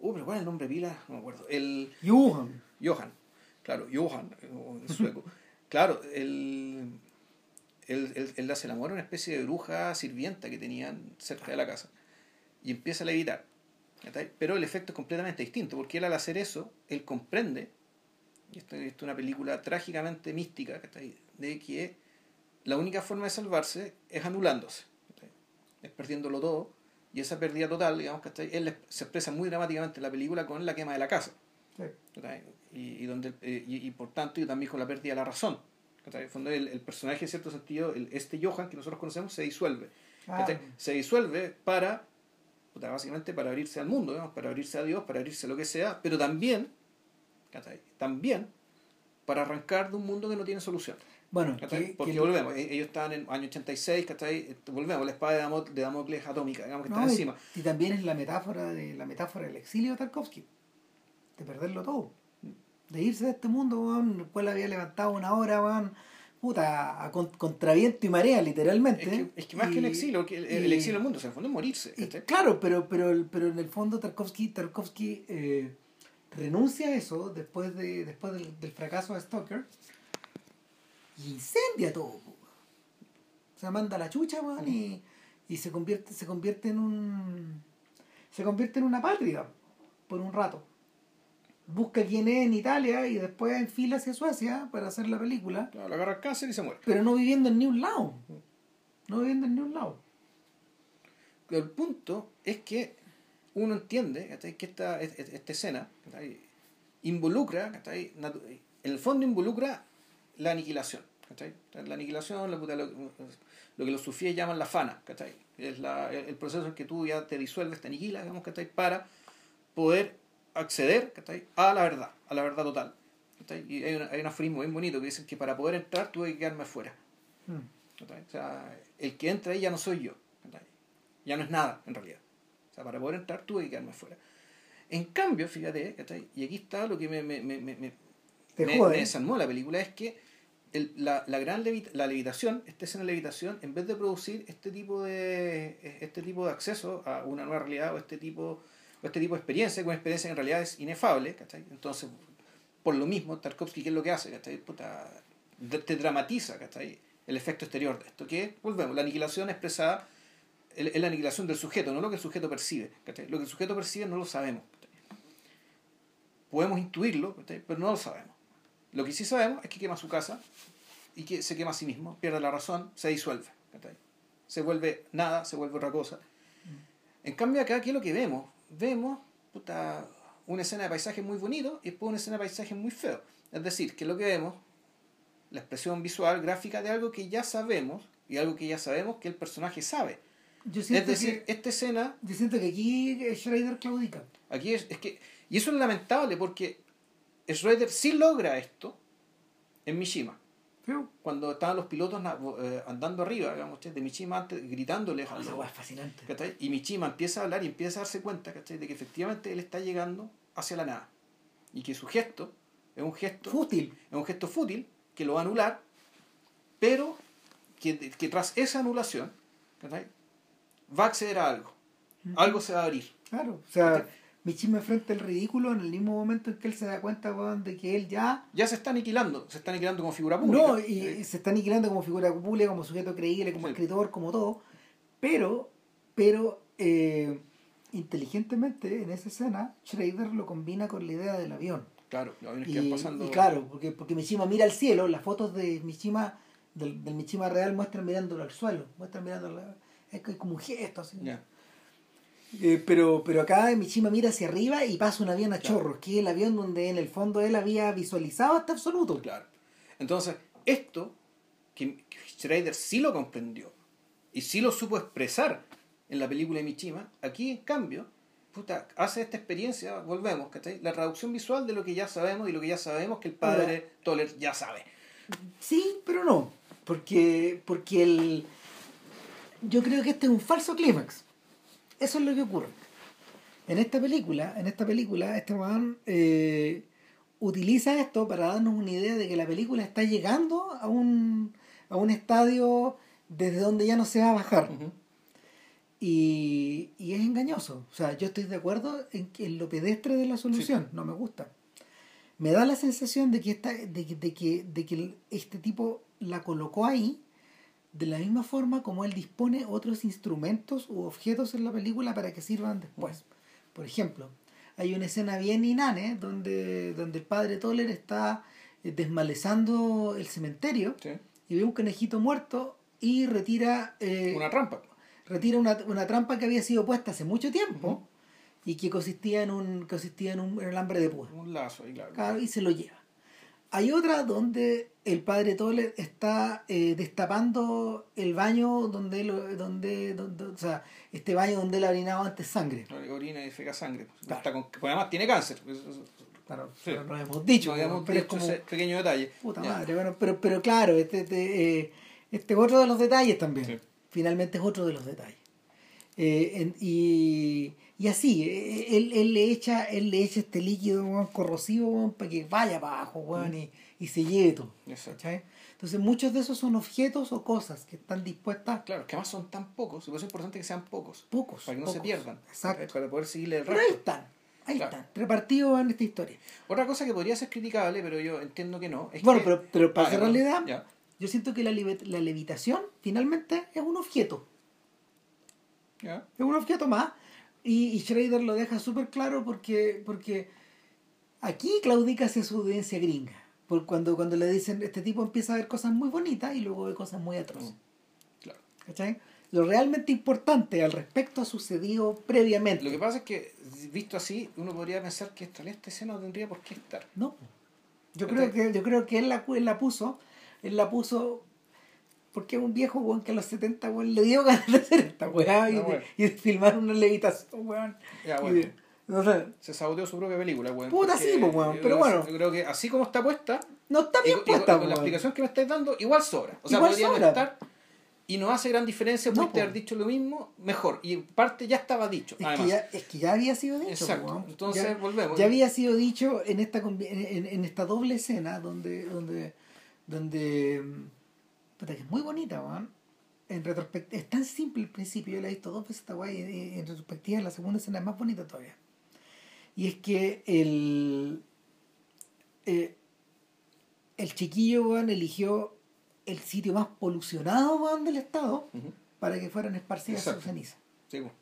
uh, pero ¿cuál es el nombre pila? No me acuerdo. El Johan Johan, claro, Johan, en sueco. claro, él, él, él, él hace el amor a una especie de bruja sirvienta que tenían cerca de la casa y empieza a levitar. Pero el efecto es completamente distinto, porque él al hacer eso, él comprende, y esto, esto es una película trágicamente mística, de que la única forma de salvarse es anulándose, es perdiéndolo todo, y esa pérdida total, digamos, ¿cachai? él se expresa muy dramáticamente en la película con la quema de la casa. Y, y, donde, eh, y, y por tanto, y también con la pérdida de la razón. En el fondo, el, el personaje, en cierto sentido, el, este Johan que nosotros conocemos, se disuelve. Ah. Se disuelve para, básicamente, para abrirse al mundo, digamos, para abrirse a Dios, para abrirse a lo que sea, pero también, también para arrancar de un mundo que no tiene solución. Bueno Porque que- volvemos, e- ellos estaban en año 86, ¿cachai? volvemos, la espada de, Damo- de Damocles atómica, digamos que no, está y- encima. y, también es la metáfora de la metáfora del exilio de Tarkovsky de perderlo todo de irse de este mundo weón, el cual había levantado una hora weón, puta, a con, contraviento y marea, literalmente. Es que, es que más que el exilio, que el, el exilio del mundo, o sea, en el fondo es morirse. claro, pero, pero, pero en el fondo Tarkovsky, Tarkovsky eh, renuncia a eso después, de, después del, del fracaso de Stalker y incendia todo. po. O sea, manda la chucha, weón, y, y se convierte, se convierte en un. se convierte en una patria por un rato. Busca quién es en Italia y después enfila hacia Suecia para hacer la película, Claro, le agarra el cáncer y se muere. pero no viviendo en ni un lado. No viviendo en ni un lado. Pero el punto es que uno entiende que esta, es- es- esta escena involucra, en el fondo involucra la aniquilación. ¿cachai? La aniquilación, la puta- lo, lo que los sufíes llaman la fana, ¿cachai? es la, el, el proceso en que tú ya te disuelves, te aniquilas, digamos, ¿cachai? para poder acceder ¿cachai? a la verdad, a la verdad total. ¿cachai? Y hay, una- hay un aforismo bien bonito que dicen que para poder entrar tuve que quedarme afuera. Mm. ¿cachai? O sea, el que entra ahí ya no soy yo. ¿cachai? Ya no es nada, en realidad. O sea, para poder entrar tuve que quedarme fuera. En cambio, fíjate, ¿cachai? y aquí está lo que me, me, me, me, me, me- me desarmó la película, es que la, gran levita- la levitación, esta escena de levitación, en vez de producir este tipo de este tipo de acceso a una nueva realidad o este tipo o este tipo de experiencia, que una experiencia que en realidad es inefable, ¿cachai? Entonces, por lo mismo, Tarkovsky, ¿qué es lo que hace? ¿cachai? Te dramatiza, ¿cachai? El efecto exterior de esto, que volvemos, la aniquilación expresada es la aniquilación del sujeto, no lo que el sujeto percibe. ¿cachai? Lo que el sujeto percibe no lo sabemos. ¿cachai? Podemos intuirlo, pero no lo sabemos. Lo que sí sabemos es que quema su casa y que se quema a sí mismo, pierde la razón, se disuelve. Se vuelve nada, se vuelve otra cosa. En cambio acá, ¿qué es lo que vemos? Vemos puta, una escena de paisaje muy bonito y después una escena de paisaje muy feo. Es decir, que lo que vemos, la expresión visual, gráfica de algo que ya sabemos y algo que ya sabemos que el personaje sabe. Yo Es decir, que, esta escena yo siento que aquí Schrader claudica. Aquí es, es que. Y eso es lamentable porque Schroeder sí logra esto en Mishima. Cuando estaban los pilotos eh, andando arriba, digamos, de Mishima antes, gritándoles a esa los- fascinante. Y Mishima empieza a hablar y empieza a darse cuenta ¿cachai? de que efectivamente él está llegando hacia la nada. Y que su gesto es un gesto, Fútil. es un gesto fútil que lo va a anular, pero que, que tras esa anulación ¿cachai? va a acceder a algo. Algo se va a abrir. Claro. O sea, Mishima enfrenta el ridículo en el mismo momento en que él se da cuenta weón, de que él ya. Ya se está aniquilando, se está aniquilando como figura pública. No, y se está aniquilando como figura pública, como sujeto creíble, como Sí. escritor, como todo. Pero, pero eh, inteligentemente en esa escena, Schrader lo combina con la idea del avión. Claro, los aviones que Y, van pasando. y claro, porque, porque Mishima mira al cielo, las fotos de Mishima, del, del Mishima real muestran mirándolo al suelo, muestran mirándolo, es que- como un gesto así. Eh, pero, pero acá Mishima mira hacia arriba y pasa un avión a Claro. chorros, que es el avión donde en el fondo él había visualizado hasta absoluto. Claro. Entonces, esto, que que Schrader sí lo comprendió y sí lo supo expresar en la película de Mishima, aquí en cambio, puta, hace esta experiencia, volvemos, ¿cachai? La traducción visual de lo que ya sabemos y lo que ya sabemos que el padre Toller ya sabe. Sí, pero no, porque, porque el, yo creo que este es un falso clímax. Eso es lo que ocurre. En esta película, en esta película, este man eh, utiliza esto para darnos una idea de que la película está llegando a un, a un estadio desde donde ya no se va a bajar. Y, y es engañoso. O sea, yo estoy de acuerdo en, que lo pedestre de la solución. No me gusta. Me da la sensación de que, esta, de, de, que, de que este tipo la colocó ahí de la misma forma como él dispone otros instrumentos u objetos en la película para que sirvan después. Por ejemplo, hay una escena bien inane donde, donde el padre Toller está eh, desmalezando el cementerio Sí. y ve un conejito muerto y retira eh, Una trampa. retira una, una trampa que había sido puesta hace mucho tiempo y que consistía en un consistía en un en alambre de púa Un lazo ahí, claro. Claro, y se lo lleva hay otra donde el padre Toller está eh, destapando el baño donde, él- donde, donde o sea este baño donde él ha orinado antes sangre Orina y feca sangre. Claro. Está con- porque además tiene cáncer. Claro Sí. pero no hemos dicho no habíamos pero es dicho como ese pequeño detalle. Puta Ya. madre, bueno, pero, pero claro, este, este, eh, este es otro de los detalles también. Sí. Finalmente es otro de los detalles. Eh, en- y, Y así, eh, él, él, le echa, él le echa este líquido corrosivo para que vaya para abajo weón, y, y se lleve todo. Entonces muchos de esos son objetos o cosas que están dispuestas Claro, que además son tan pocos, y por eso es importante que sean pocos. pocos. Para que no se pocos. pierdan. Exacto. ¿eh? Para poder seguirle el Pero ahí resto. están, ahí Claro. están, repartidos en esta historia. Otra cosa que podría ser criticable, pero yo entiendo que no. Es bueno, que- pero, pero para Ah, cerrar la ya, yo siento que la, la levitación finalmente es un objeto. Ya. Es un objeto más. Y, y Schrader lo deja súper claro porque, porque aquí claudica hacia su audiencia gringa. Por cuando, cuando le dicen, este tipo empieza a ver cosas muy bonitas y luego ve cosas muy atroces. Claro. ¿Cachai? Lo realmente importante al respecto ha sucedido previamente. Lo que pasa es que, visto así, uno podría pensar que esta, esta escena no tendría por qué estar. No. Yo creo que, yo creo que él la, él la puso, él la puso porque es un viejo weón que a los 70 weón, le dio ganas de hacer esta weá y, Ah, bueno. y de filmar una levitación, weón. Ya, Y bueno. de- o sea, Se saboteó su propia película, weón. Puta, sí, pues, weón, pero bueno. Yo creo que así como está puesta, no está bien y- y puesta, con la explicación que me estáis dando, igual sobra. O sea, Igual podría no sobra. estar y no hace gran diferencia, No, haber dicho lo mismo, mejor. Y parte ya estaba dicho, Es que, ya, es que ya había sido dicho. Exacto. weón. Entonces, ya, volvemos. ya había sido dicho en esta en, en- esta doble escena donde donde donde puta, que es muy bonita, weón. En retrospectiva, es tan simple el principio, yo la he visto dos veces esta y en retrospectiva la segunda escena es más bonita todavía. Y es que el eh, el chiquillo, weón, eligió el sitio más polucionado, weón, del estado para que fueran esparcidas sus cenizas. Sí, weón.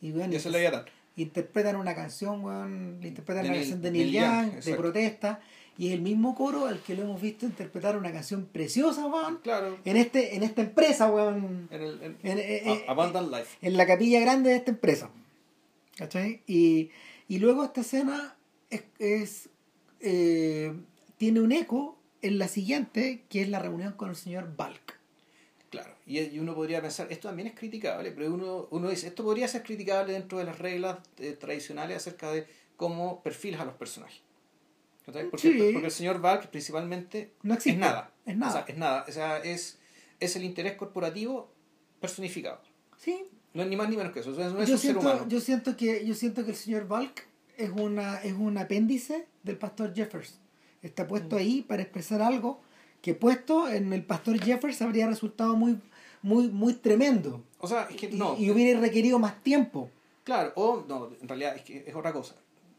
Y, weón, Y eso le había dado. interpretan una canción, weón, interpretan la Neil- canción de Neil Young, de protesta, y es el mismo coro al que lo hemos visto interpretar una canción preciosa, weón, Claro. en este, en esta empresa, weón, En el, en- en, en- A- Abundant Life. en la capilla grande de esta empresa. ¿Cachai? Y, y luego esta escena es, es, eh, tiene un eco en la siguiente, que es la reunión con el señor Balk. Claro, y, y uno podría pensar, esto también es criticable, pero uno, uno dice, esto podría ser criticable dentro de las reglas eh, tradicionales acerca de cómo perfilas a los personajes. Porque, Sí. porque el señor Valk principalmente No existe. es nada. Es nada. O sea, es nada. O sea, es, es el interés corporativo personificado. Sí, No es ni más ni menos que eso. No es yo un ser siento, humano. yo siento que yo siento que el señor Balk es una es un apéndice del pastor Jeffers está Mm. puesto ahí para expresar algo que puesto en el pastor Jeffers habría resultado muy muy muy tremendo O sea, es que y, no. y hubiera requerido más tiempo Claro, o no, en realidad es que es otra cosa.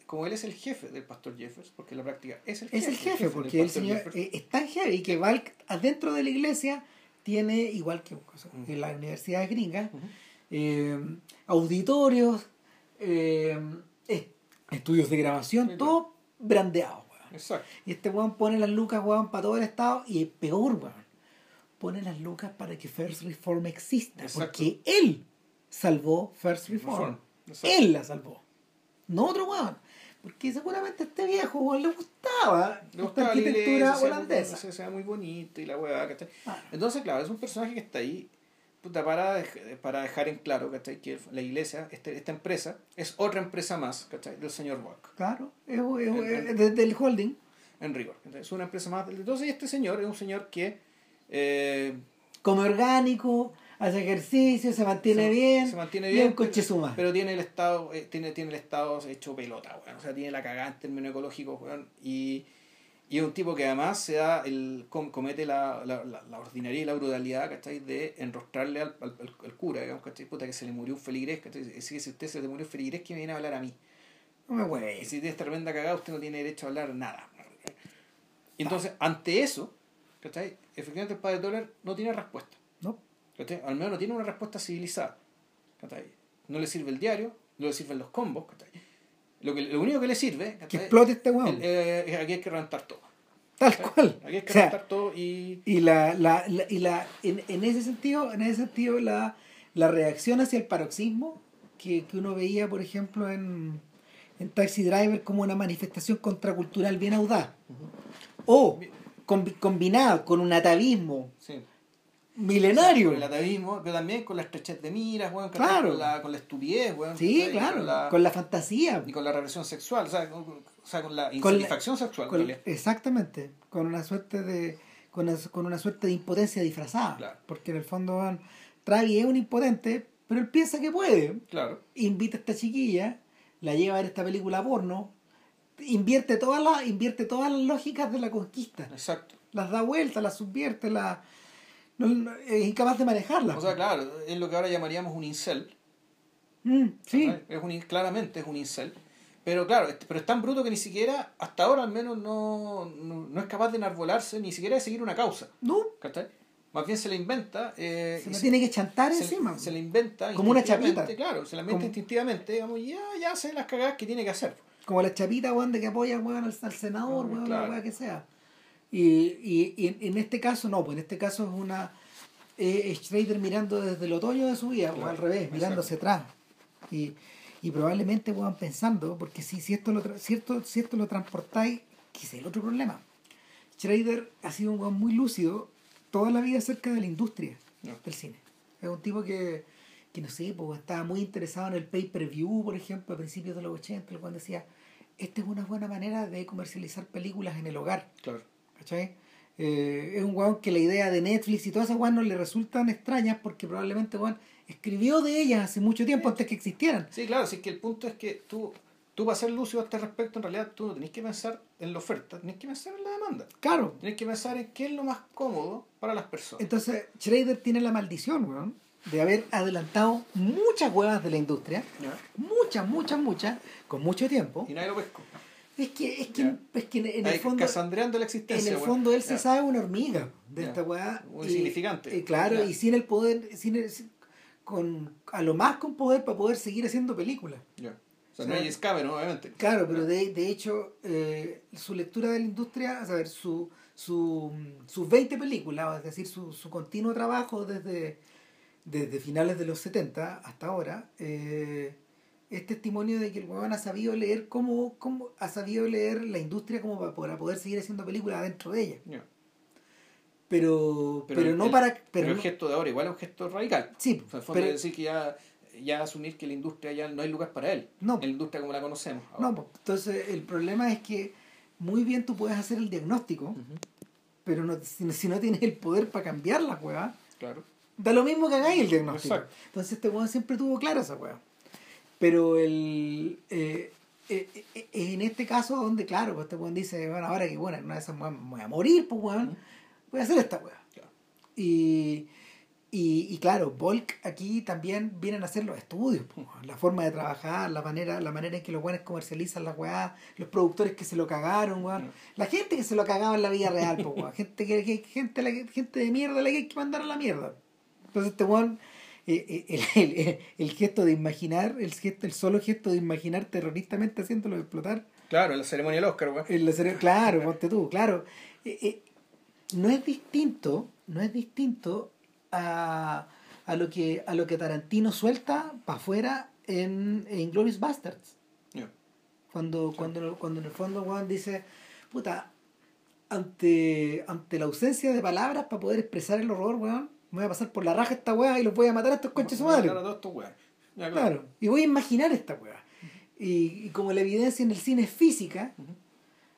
Como él es el jefe del pastor Jeffers, porque en la práctica es el jefe. es el jefe del porque el señor Jeffers. es tan heavy que Balk adentro de la iglesia tiene igual que o sea, Ujú. en las universidades gringas eh, auditorios eh, est- estudios de grabación todo brandeado weón. Exacto. Y este weón pone las lucas, weón, para todo el estado. Y es peor, weón. Pone las lucas para que First Reform exista. Exacto. Porque él salvó First Reform. Reform. Él la salvó. No otro weón. Porque seguramente a este viejo, weón, le gustaba Le esta gustaba la arquitectura iglesia, holandesa. Se, se ve muy bonito y la weá, ¿cachai? Ah. Entonces, claro, es un personaje que está ahí puta, para, para dejar en claro, ¿cachai? Que la iglesia, este, esta empresa, es otra empresa más, ¿cachai? Del señor Walk, Claro, es, es- es- el- desde el holding. en rigor. Es una empresa más. Entonces, este señor es un señor que eh, Come orgánico, hace ejercicio, se mantiene se, bien. se mantiene y bien, un coche suma. pero tiene el estado eh, tiene, tiene el estado hecho pelota, weón. O sea, tiene la cagada en términos ecológicos, weón. Y, y es un tipo que además se da el, com- comete la, la, la, la ordinaria y la brutalidad, ¿cachai? De enrostrarle al, al, al- al cura, digamos, ¿cachai? Puta, que se le murió un feligrés, ¿cachai? Si usted se le murió un feligrés, que me viene a hablar a mí. No me hueve. Y si tiene esta tremenda cagada, usted no tiene derecho a hablar nada. Y entonces, ante eso, ¿cachai? Efectivamente el padre Toller no tiene respuesta. No. ¿cachai? Al menos no tiene una respuesta civilizada. ¿cachai? No le sirve el diario, no le sirven los combos. ¿cachai? Lo, que, lo único que le sirve Que explote este. El- eh, aquí hay que reventar todo. Tal cual. Aquí hay que O sea, todo y. Y la, la, la- y la en, en ese sentido, en ese sentido la, la reacción hacia el paroxismo que, que uno veía, por ejemplo, en, en Taxi Driver como una manifestación contracultural bien audaz. O combi- combinada con un atavismo Sí. Milenario. Con el atavismo, pero también con la estrechez de miras, weón. Claro. con, la, con la estupidez, weón, sí, claro, Con la, con la fantasía. y con la represión sexual, o sea, con, o sea, con la Con insatisfacción sexual. Con- exactamente, con una suerte de con una, con una suerte de impotencia disfrazada. Claro. Porque en el fondo van, Travi es un impotente, pero él piensa que puede. Claro. invita a esta chiquilla la lleva a ver esta película porno, invierte todas las, invierte todas las lógicas de la conquista. Exacto. Las da vuelta, las subvierte, la, no- no- es incapaz de manejarlas. O sea, claro, es lo que ahora llamaríamos un incel. Mm, sí. Es un, claramente es un incel. Pero claro, este- pero es tan bruto que ni siquiera, hasta ahora al menos, no, no, no es capaz de enarbolarse, ni siquiera de seguir una causa. no, ¿cachai? Más bien se la inventa. eh, se la tiene que chantar se, encima. se la inventa Como una instintivamente, chapita. Claro, se la inventa Como- instintivamente, digamos, ya, ya hace las cagadas que tiene que hacer. Como la chapita, weón, de que apoya weón, al, al senador, Mm, weón, claro. la weá que sea. Y, y, y en, este caso no, pues en este caso es una eh, es Schrader mirando desde el otoño de su vida, o Claro, al revés, mirando hacia atrás. Y, y probablemente weón pensando, porque si, si esto lo tra- si esto, si esto lo transportáis, quizá el otro problema. Schrader ha sido un muy lúcido toda la vida acerca de la industria No. del cine. Es un tipo que, que no sé, pues, estaba muy interesado en el pay-per-view, por ejemplo, a principios de los 80, el cual decía, esta es una buena manera de comercializar películas en el hogar, Claro. ¿Cachai? Eh, es un weón que la idea de Netflix y todas esas weón no le resultan extrañas porque probablemente weón escribió de ellas hace mucho tiempo antes que existieran. Sí, claro, sí que el punto es que tú, tú para ser lúcido a este respecto, en realidad tú no tenés que pensar en la oferta, tenés que pensar en la demanda. Claro. Tenés que pensar en qué es lo más cómodo para las personas. Entonces, Schrader tiene la maldición, weón, de haber adelantado muchas huevas de la industria, muchas, muchas, muchas, con mucho tiempo. Y nadie lo pescó. Es que, es que, Ya. es que en, en Ahí, el fondo, casandreando la en existencia. el weón. fondo él se sabe una hormiga de esta weá. Muy y- y claro, y sin el poder, sin el- sin- con, a lo más con poder para poder seguir haciendo películas. Ya. O sea, no hay Cameron, obviamente. Claro, pero de, de hecho, eh, su lectura de la industria, a saber, su, su, sus 20 películas, es decir, su, su continuo trabajo desde, desde finales de los 70 hasta ahora, eh, es testimonio de que el weón ha sabido leer cómo, cómo ha sabido leer la industria como para, para poder seguir haciendo películas dentro de ella. Pero, pero, no el- para... Pero, Pero el no- gesto de ahora igual es un gesto radical. sí, O sea, el fondo pero, es decir que ya, ya asumir que la industria ya no hay lugar para él. No. En la industria como la conocemos. ahora. no, pues, entonces el problema es que muy bien tú puedes hacer el diagnóstico, pero no, si, si no tienes el poder para cambiar la hueá, Claro. Da lo mismo que hagáis el diagnóstico. Exacto. Entonces este weón siempre tuvo clara esa weá. Pero el eh, eh, eh, en este caso donde, claro, pues este weón dice, bueno, ahora que bueno, en una de esas weón me voy a morir, pues weón, voy a hacer esta. Claro. Y, y, y claro, Volk aquí también vienen a hacer los estudios, pues, weón. la forma de trabajar, la manera, la manera en que los weones comercializan las weá, los productores que se lo cagaron, weón. La gente que se lo cagaba en la vida real, pues, weón. Gente, que, gente, la gente de mierda la que hay que mandar a la mierda. Entonces este weón, eh, eh, el, el- el gesto de imaginar, el, gesto, el solo gesto de imaginar terroristamente haciéndolo explotar, Claro, en la ceremonia del Oscar, weón. en la cere- claro, ponte tú, claro. Eh, eh, no es distinto, no es distinto a, a lo que a lo que Tarantino suelta para afuera en, en Glorious Bastards. Cuando, cuando, cuando en el fondo Juan dice, puta, ante, ante la ausencia de palabras para poder expresar el horror, weón, me voy a pasar por la raja esta weá y los voy a matar a estos coches su madre. Matar a todos estos weones. Ya, Claro, y voy a imaginar esta weá. Y, y como la evidencia en el cine es física,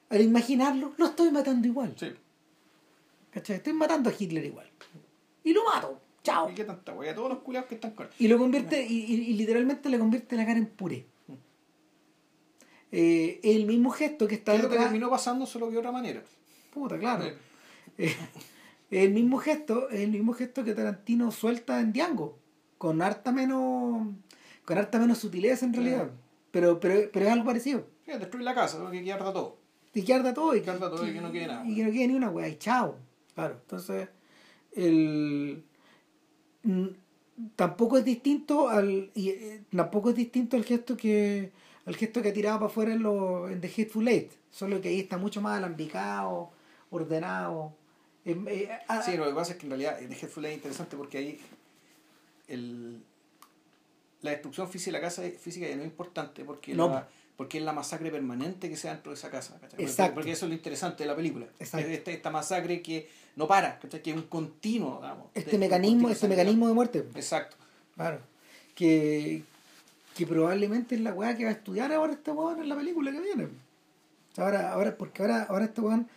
al imaginarlo, lo estoy matando igual. Sí. ¿Cachai? Estoy matando a Hitler igual. Y lo mato. Chao. ¿Y qué tanta weá? Todos los culiados que están con Y lo convierte, y, y- y literalmente le convierte la cara en puré. Eh, el mismo gesto que está ¿Qué es lo que terminó pasando solo que de otra manera? Puta, claro. Eh, el mismo gesto, el mismo gesto que Tarantino suelta en Django, con harta menos, con harta menos sutileza en realidad. Pero, pero, pero es algo parecido. Sí, destruir la casa, porque que todo. Y que arda todo y todo y que no quede nada. Y que no quede ni una weá, y chao. Claro, entonces, el tampoco es distinto al y, eh, tampoco es distinto al gesto que al gesto que ha tirado para afuera en, los en The Hateful Eight solo que ahí está mucho más alambicado ordenado Em, eh, ah, Sí, lo que pasa es que en realidad The Hateful Eight es interesante porque ahí el, la destrucción física de la casa física ya no es importante porque, No. la, porque es la masacre permanente que se da dentro de esa casa. Exacto. Porque eso es lo interesante de la película. Exacto. Esta, esta masacre que no para, ¿cachai? que es un continuo. Digamos, este de- mecanismo este mecanismo de muerte Exacto. claro que que probablemente es la weá que va a estudiar ahora este weón en la película que viene ahora ahora porque ahora ahora este weón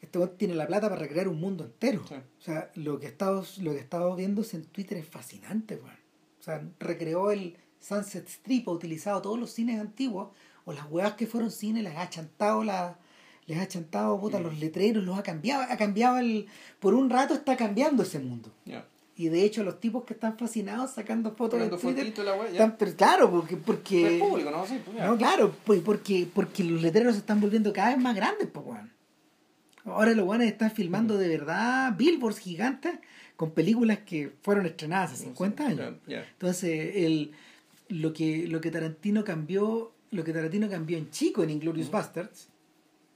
este weón tiene la plata para recrear un mundo entero Sí. O sea, lo que he estado, lo que he estado viendo en Twitter es fascinante, weón. O sea, recreó el Sunset Strip ha utilizado todos los cines antiguos, o las huevas que fueron cine, les ha chantado la, les ha chantado puta, los letreros, los ha cambiado, ha cambiado el. por un rato está cambiando ese mundo. Y de hecho los tipos que están fascinados sacando fotos Twitter, la están, pero claro, porque porque público, ¿no? Sí, pues, no, claro, pues porque porque los letreros se están volviendo cada vez más grandes, pues bueno. Ahora los buenos están filmando de verdad billboards gigantes con películas que fueron estrenadas hace 50 años. Entonces, el, lo, que, lo que Tarantino cambió, lo que Tarantino cambió en chico en Inglorious Bastards,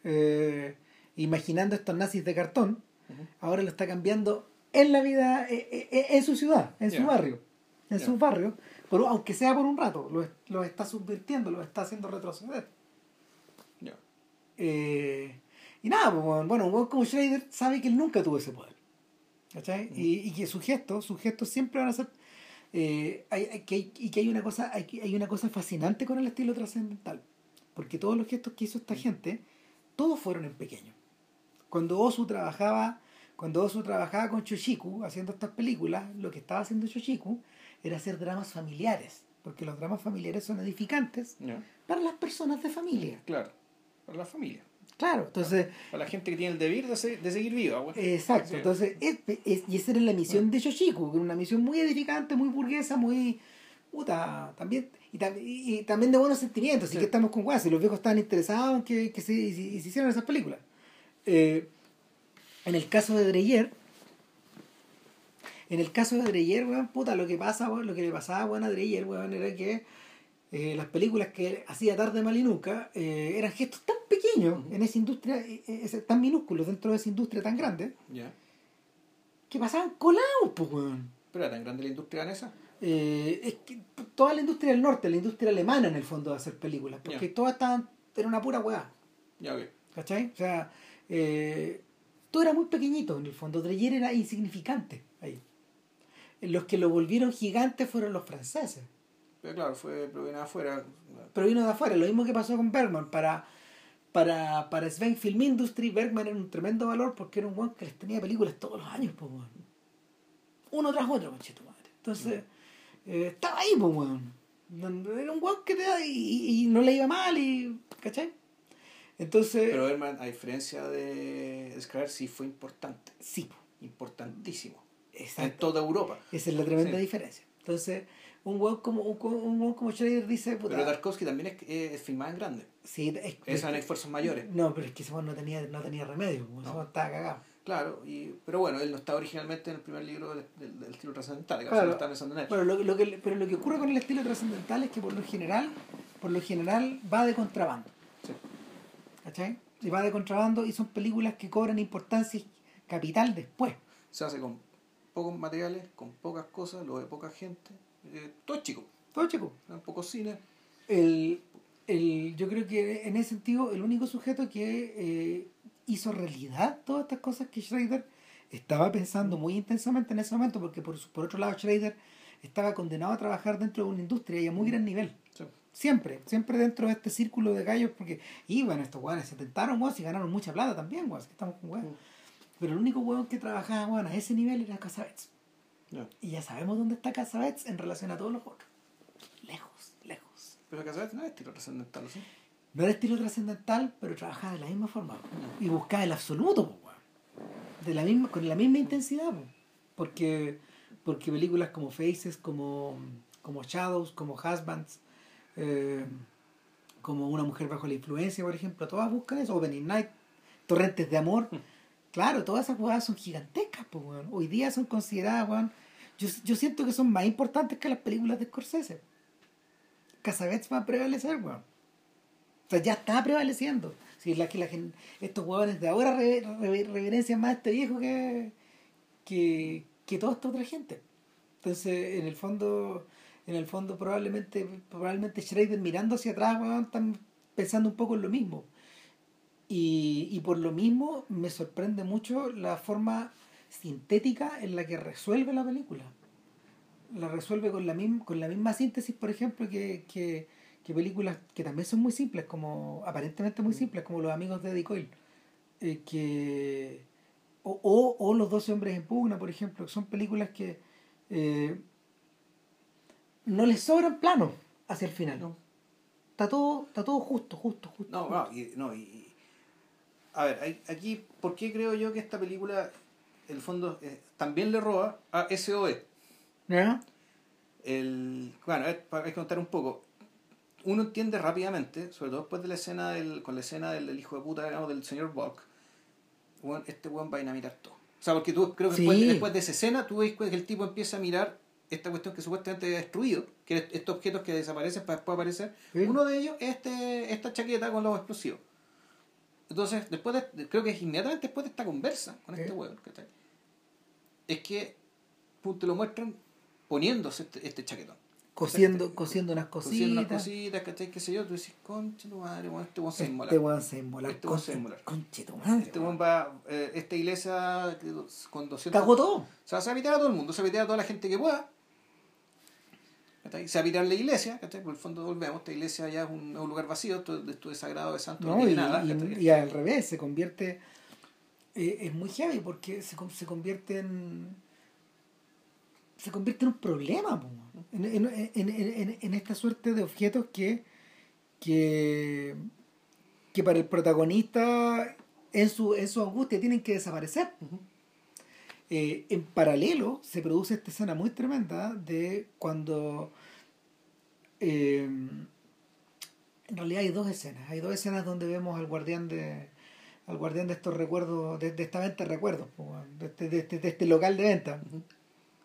eh, imaginando estos nazis de cartón, ahora lo está cambiando en la vida, eh, eh, en su ciudad, en su barrio, en su barrio, aunque sea por un rato, lo, lo, está subvirtiendo, lo está haciendo retroceder. Y nada, pues, bueno, un como Schrader sabe que él nunca tuvo ese poder. ¿cachai? Y, y, que sus gestos, sus gestos siempre van a ser... Eh, hay, que, y que hay una cosa hay, hay una cosa fascinante con el estilo trascendental porque todos los gestos que hizo esta gente todos fueron en pequeño. Cuando Osu trabajaba cuando Osu trabajaba con Choshiku haciendo estas películas lo que estaba haciendo Choshiku era hacer dramas familiares porque los dramas familiares son edificantes para las personas de familia. Claro para la familia Claro, entonces... Para la gente que tiene el deber de, seguir viva. Exacto, entonces, y esa era la misión de Shoshiku, que era una misión muy edificante, muy burguesa, muy... Puta, también, y, también de buenos sentimientos, así que estamos con guas, y los viejos estaban interesados en que, que se, hicieran esas películas. Eh, en el caso de Dreyer, en el caso de Dreyer, weón, puta, lo que pasa, lo que le pasaba bueno, a Dreyer, weón, era que eh, las películas que hacía Tarde Malinuca eh, eran gestos tan pequeños en esa industria, eh, tan minúsculos dentro de esa industria tan grande, que pasaban colados, pues, ¿Pero era tan grande la industria danesa? es que toda la industria del norte, la industria alemana en el fondo de hacer películas, porque todas estaban, era una pura weá. Ya, okay. ¿Cachai? O sea, todo era muy pequeñito en el fondo, Dreyer era insignificante ahí. Los que lo volvieron gigante fueron los franceses. Pero claro, fue, provino de afuera. Pero vino de afuera, lo mismo que pasó con Bergman. Para, para, para Sven Film Industry, Bergman era un tremendo valor porque era un weón que les tenía películas todos los años, pues Uno tras otro, tu madre. Entonces, eh, estaba ahí, pues weón. Era un weón que te da y, y, no le iba mal, y ¿cachai? Entonces. Pero Bergman, a diferencia de Scar, sí fue importante. Sí. Importantísimo. En toda Europa. Esa es la tremenda diferencia. Entonces, un weón como, un, un como Schrader dice. Puta, pero Tarkovsky también es, es filmado en grande. Sí, es, Esos esfuerzos mayores. No, pero es que ese no tenía, no tenía remedio, no. estaba cagado. Claro, y, pero bueno, él no estaba originalmente en el primer libro del, del, estilo trascendental, claro. estaba pensando en él. Bueno, lo, lo, que, pero lo que ocurre con el estilo trascendental es que por lo general, por lo general va de contrabando. Sí. ¿Cachai? Y va de contrabando y son películas que cobran importancia capital después. Se hace con pocos materiales, con pocas cosas, lo de poca gente, eh, todo chico. Todo chico. Un poco cine. El, el, yo creo que en ese sentido, el único sujeto que eh, hizo realidad todas estas cosas que Schrader estaba pensando muy intensamente en ese momento, porque por, por otro lado Schrader estaba condenado a trabajar dentro de una industria y a muy gran nivel. Siempre, siempre dentro de este círculo de gallos, porque iban estos weones, se tentaron y ganaron mucha plata también, que estamos con Pero el único hueón que trabajaba bueno, a ese nivel era Casabets. Y ya sabemos dónde está Casabets en relación a todos los otros. Lejos, lejos. Pero Casabets no es estilo trascendental, ¿sí? No era estilo trascendental, pero trabajaba de la misma forma. Y buscaba el absoluto, de la misma, con la misma intensidad. Porque, porque películas como Faces, como, como Shadows, como Husbands, eh, como Una mujer bajo la influencia, por ejemplo, todas buscan eso. Opening Night, Torrentes de Amor. Claro, todas esas jugadas son gigantescas, pues, Hoy día son consideradas, weón. Yo, yo siento que son más importantes que las películas de Scorsese. Casabets va a prevalecer, weón. O sea, ya está prevaleciendo. Si la que la gente, estos huevones de ahora reverencian más a este viejo que, que, que toda esta otra gente. Entonces, en el fondo, en el fondo probablemente, probablemente Schrader mirando hacia atrás, weón, están pensando un poco en lo mismo. Y, y por lo mismo me sorprende mucho la forma sintética en la que resuelve la película. La resuelve con la, misma, con la misma síntesis, por ejemplo, que, que, películas que también son muy simples, como aparentemente muy simples, como Los Amigos de Eddie Coyle. Eh, que, o, o, o, Los Doce Hombres en Pugna, por ejemplo, que son películas que, eh, no le sobran planos hacia el final. No. Está todo, está todo justo, justo, justo. No, no, y, no, y- a ver, aquí, ¿por qué creo yo que esta película, en el fondo, eh, también le roba a SOE? ¿Ya? El, bueno, hay que contar un poco. Uno entiende rápidamente, sobre todo después de la escena del, con la escena del, del hijo de puta, digamos, del señor Bulk, weón, este weón va a mirar todo. O sea, porque tú creo que Sí. después, después de esa escena, tú ves que el tipo empieza a mirar esta cuestión que supuestamente había destruido, que es estos objetos que desaparecen para después aparecer. Sí. Uno de ellos es este, esta chaqueta con los explosivos. Entonces, después de, creo que es inmediatamente después de esta conversa con este weón, ¿cachai? es que pum, te lo muestran poniéndose este, este chaquetón. Cosiendo, cosiendo unas Cosiendo unas cositas. cositas, ¿cachai? Qué sé yo, tú dices, concha tu madre, weón, este weón se Este inmola. weón se inmola. Este weón se Conche- inmola. conche tu madre, Este weón va, eh, esta iglesia con 200... Cagó todo. O sea, se va a a todo el mundo, se va a a toda la gente que pueda. ¿Cachai? Se pitear la iglesia, ¿cachai? Por el fondo volvemos, esta iglesia ya es un, lugar vacío, esto, esto de sagrado, de santo, no, No, y, nada. y- al revés, se convierte. eh, es muy heavy porque se, se convierte en. Se convierte en un problema, en, en, en, en, esta suerte de objetos que. que. que para el protagonista en su, en su angustia tienen que desaparecer. Eh, en paralelo se produce esta escena muy tremenda de cuando eh, en realidad hay dos escenas. Hay dos escenas donde vemos al guardián de al guardián de estos recuerdos de, de esta venta de recuerdos de, este, de, este, de este local de venta.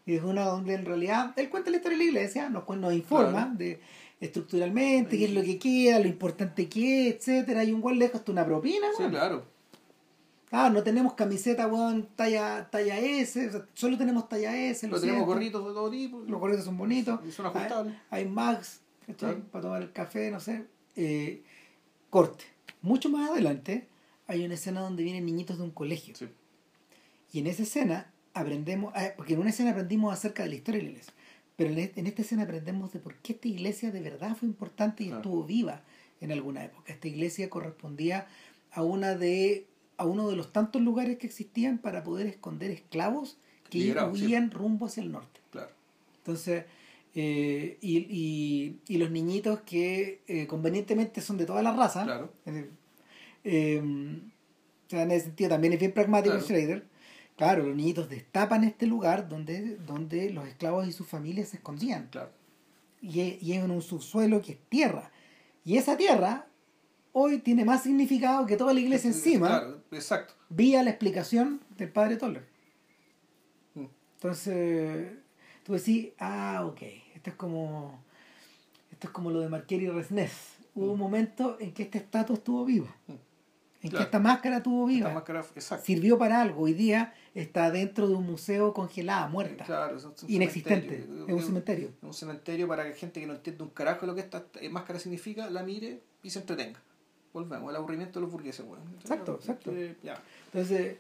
Y es una donde en realidad él cuenta la historia de la iglesia nos, nos informa Claro. de estructuralmente qué es lo que queda lo importante que es etcétera. Y un guan lejos hasta una propina Sí, claro. Ah, no tenemos camiseta, weón, talla, talla S, o sea, solo tenemos talla S. Pero lo tenemos gorritos de todo tipo. Los gorritos son bonitos. Y son Hay, ajustables. hay mags, ¿cachai? Claro. Para tomar el café, no sé. Eh, corte. Mucho más adelante hay una escena donde vienen niñitos de un colegio. Sí. Y en esa escena aprendemos, ah, porque en una escena aprendimos acerca de la historia de la iglesia, pero en, en esta escena aprendemos de por qué esta iglesia de verdad fue importante y Claro. estuvo viva en alguna época. Esta iglesia correspondía a una de a uno de los tantos lugares que existían para poder esconder esclavos que Liberados, sí. huían rumbo hacia el norte. Claro. Entonces, eh, y, y, y los niñitos que eh, convenientemente son de toda la raza, Claro. eh, en ese sentido también es bien pragmático Claro. Schrader. Claro, los niñitos destapan este lugar donde, donde los esclavos y sus familias se escondían. Claro. Y es, y es en un subsuelo que es tierra. Y esa tierra hoy tiene más significado que toda la iglesia encima, Claro, exacto. vía la explicación del padre Toller. Mm. Entonces, tú decís, ah, ok, esto es como, esto es como lo de Marquer y Resnés. Hubo un momento en que esta estatua estuvo viva, Mm. en Claro. que esta máscara estuvo viva, Esta máscara, exacto. sirvió para algo. Hoy día está dentro de un museo congelada, muerta, Claro, es un- es un inexistente, un cementerio. Es un cementerio para que gente que no entiende un carajo lo que esta máscara significa, la mire y se entretenga. Volvemos, el aburrimiento de los burgueses, weón. Exacto, exacto. Eh, ya. Entonces,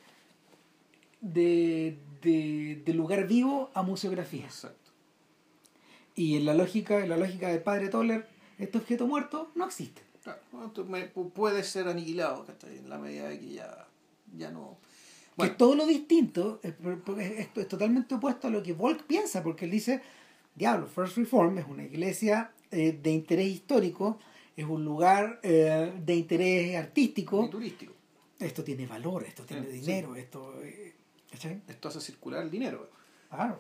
de, de, de lugar vivo a museografía. Exacto. Y en la lógica, en la lógica del padre Toller, este objeto muerto no existe. Claro, puede ser aniquilado, ¿cachai? En la medida de que ya, ya no. que Bueno, es todo lo distinto, es, es- es totalmente opuesto a lo que Volk piensa, porque él dice, diablo, First Reform es una iglesia eh, de interés histórico, es un lugar eh, de interés y artístico, turístico. esto tiene valor, esto tiene Sí, dinero, esto... eh. Esto hace circular el dinero. Claro.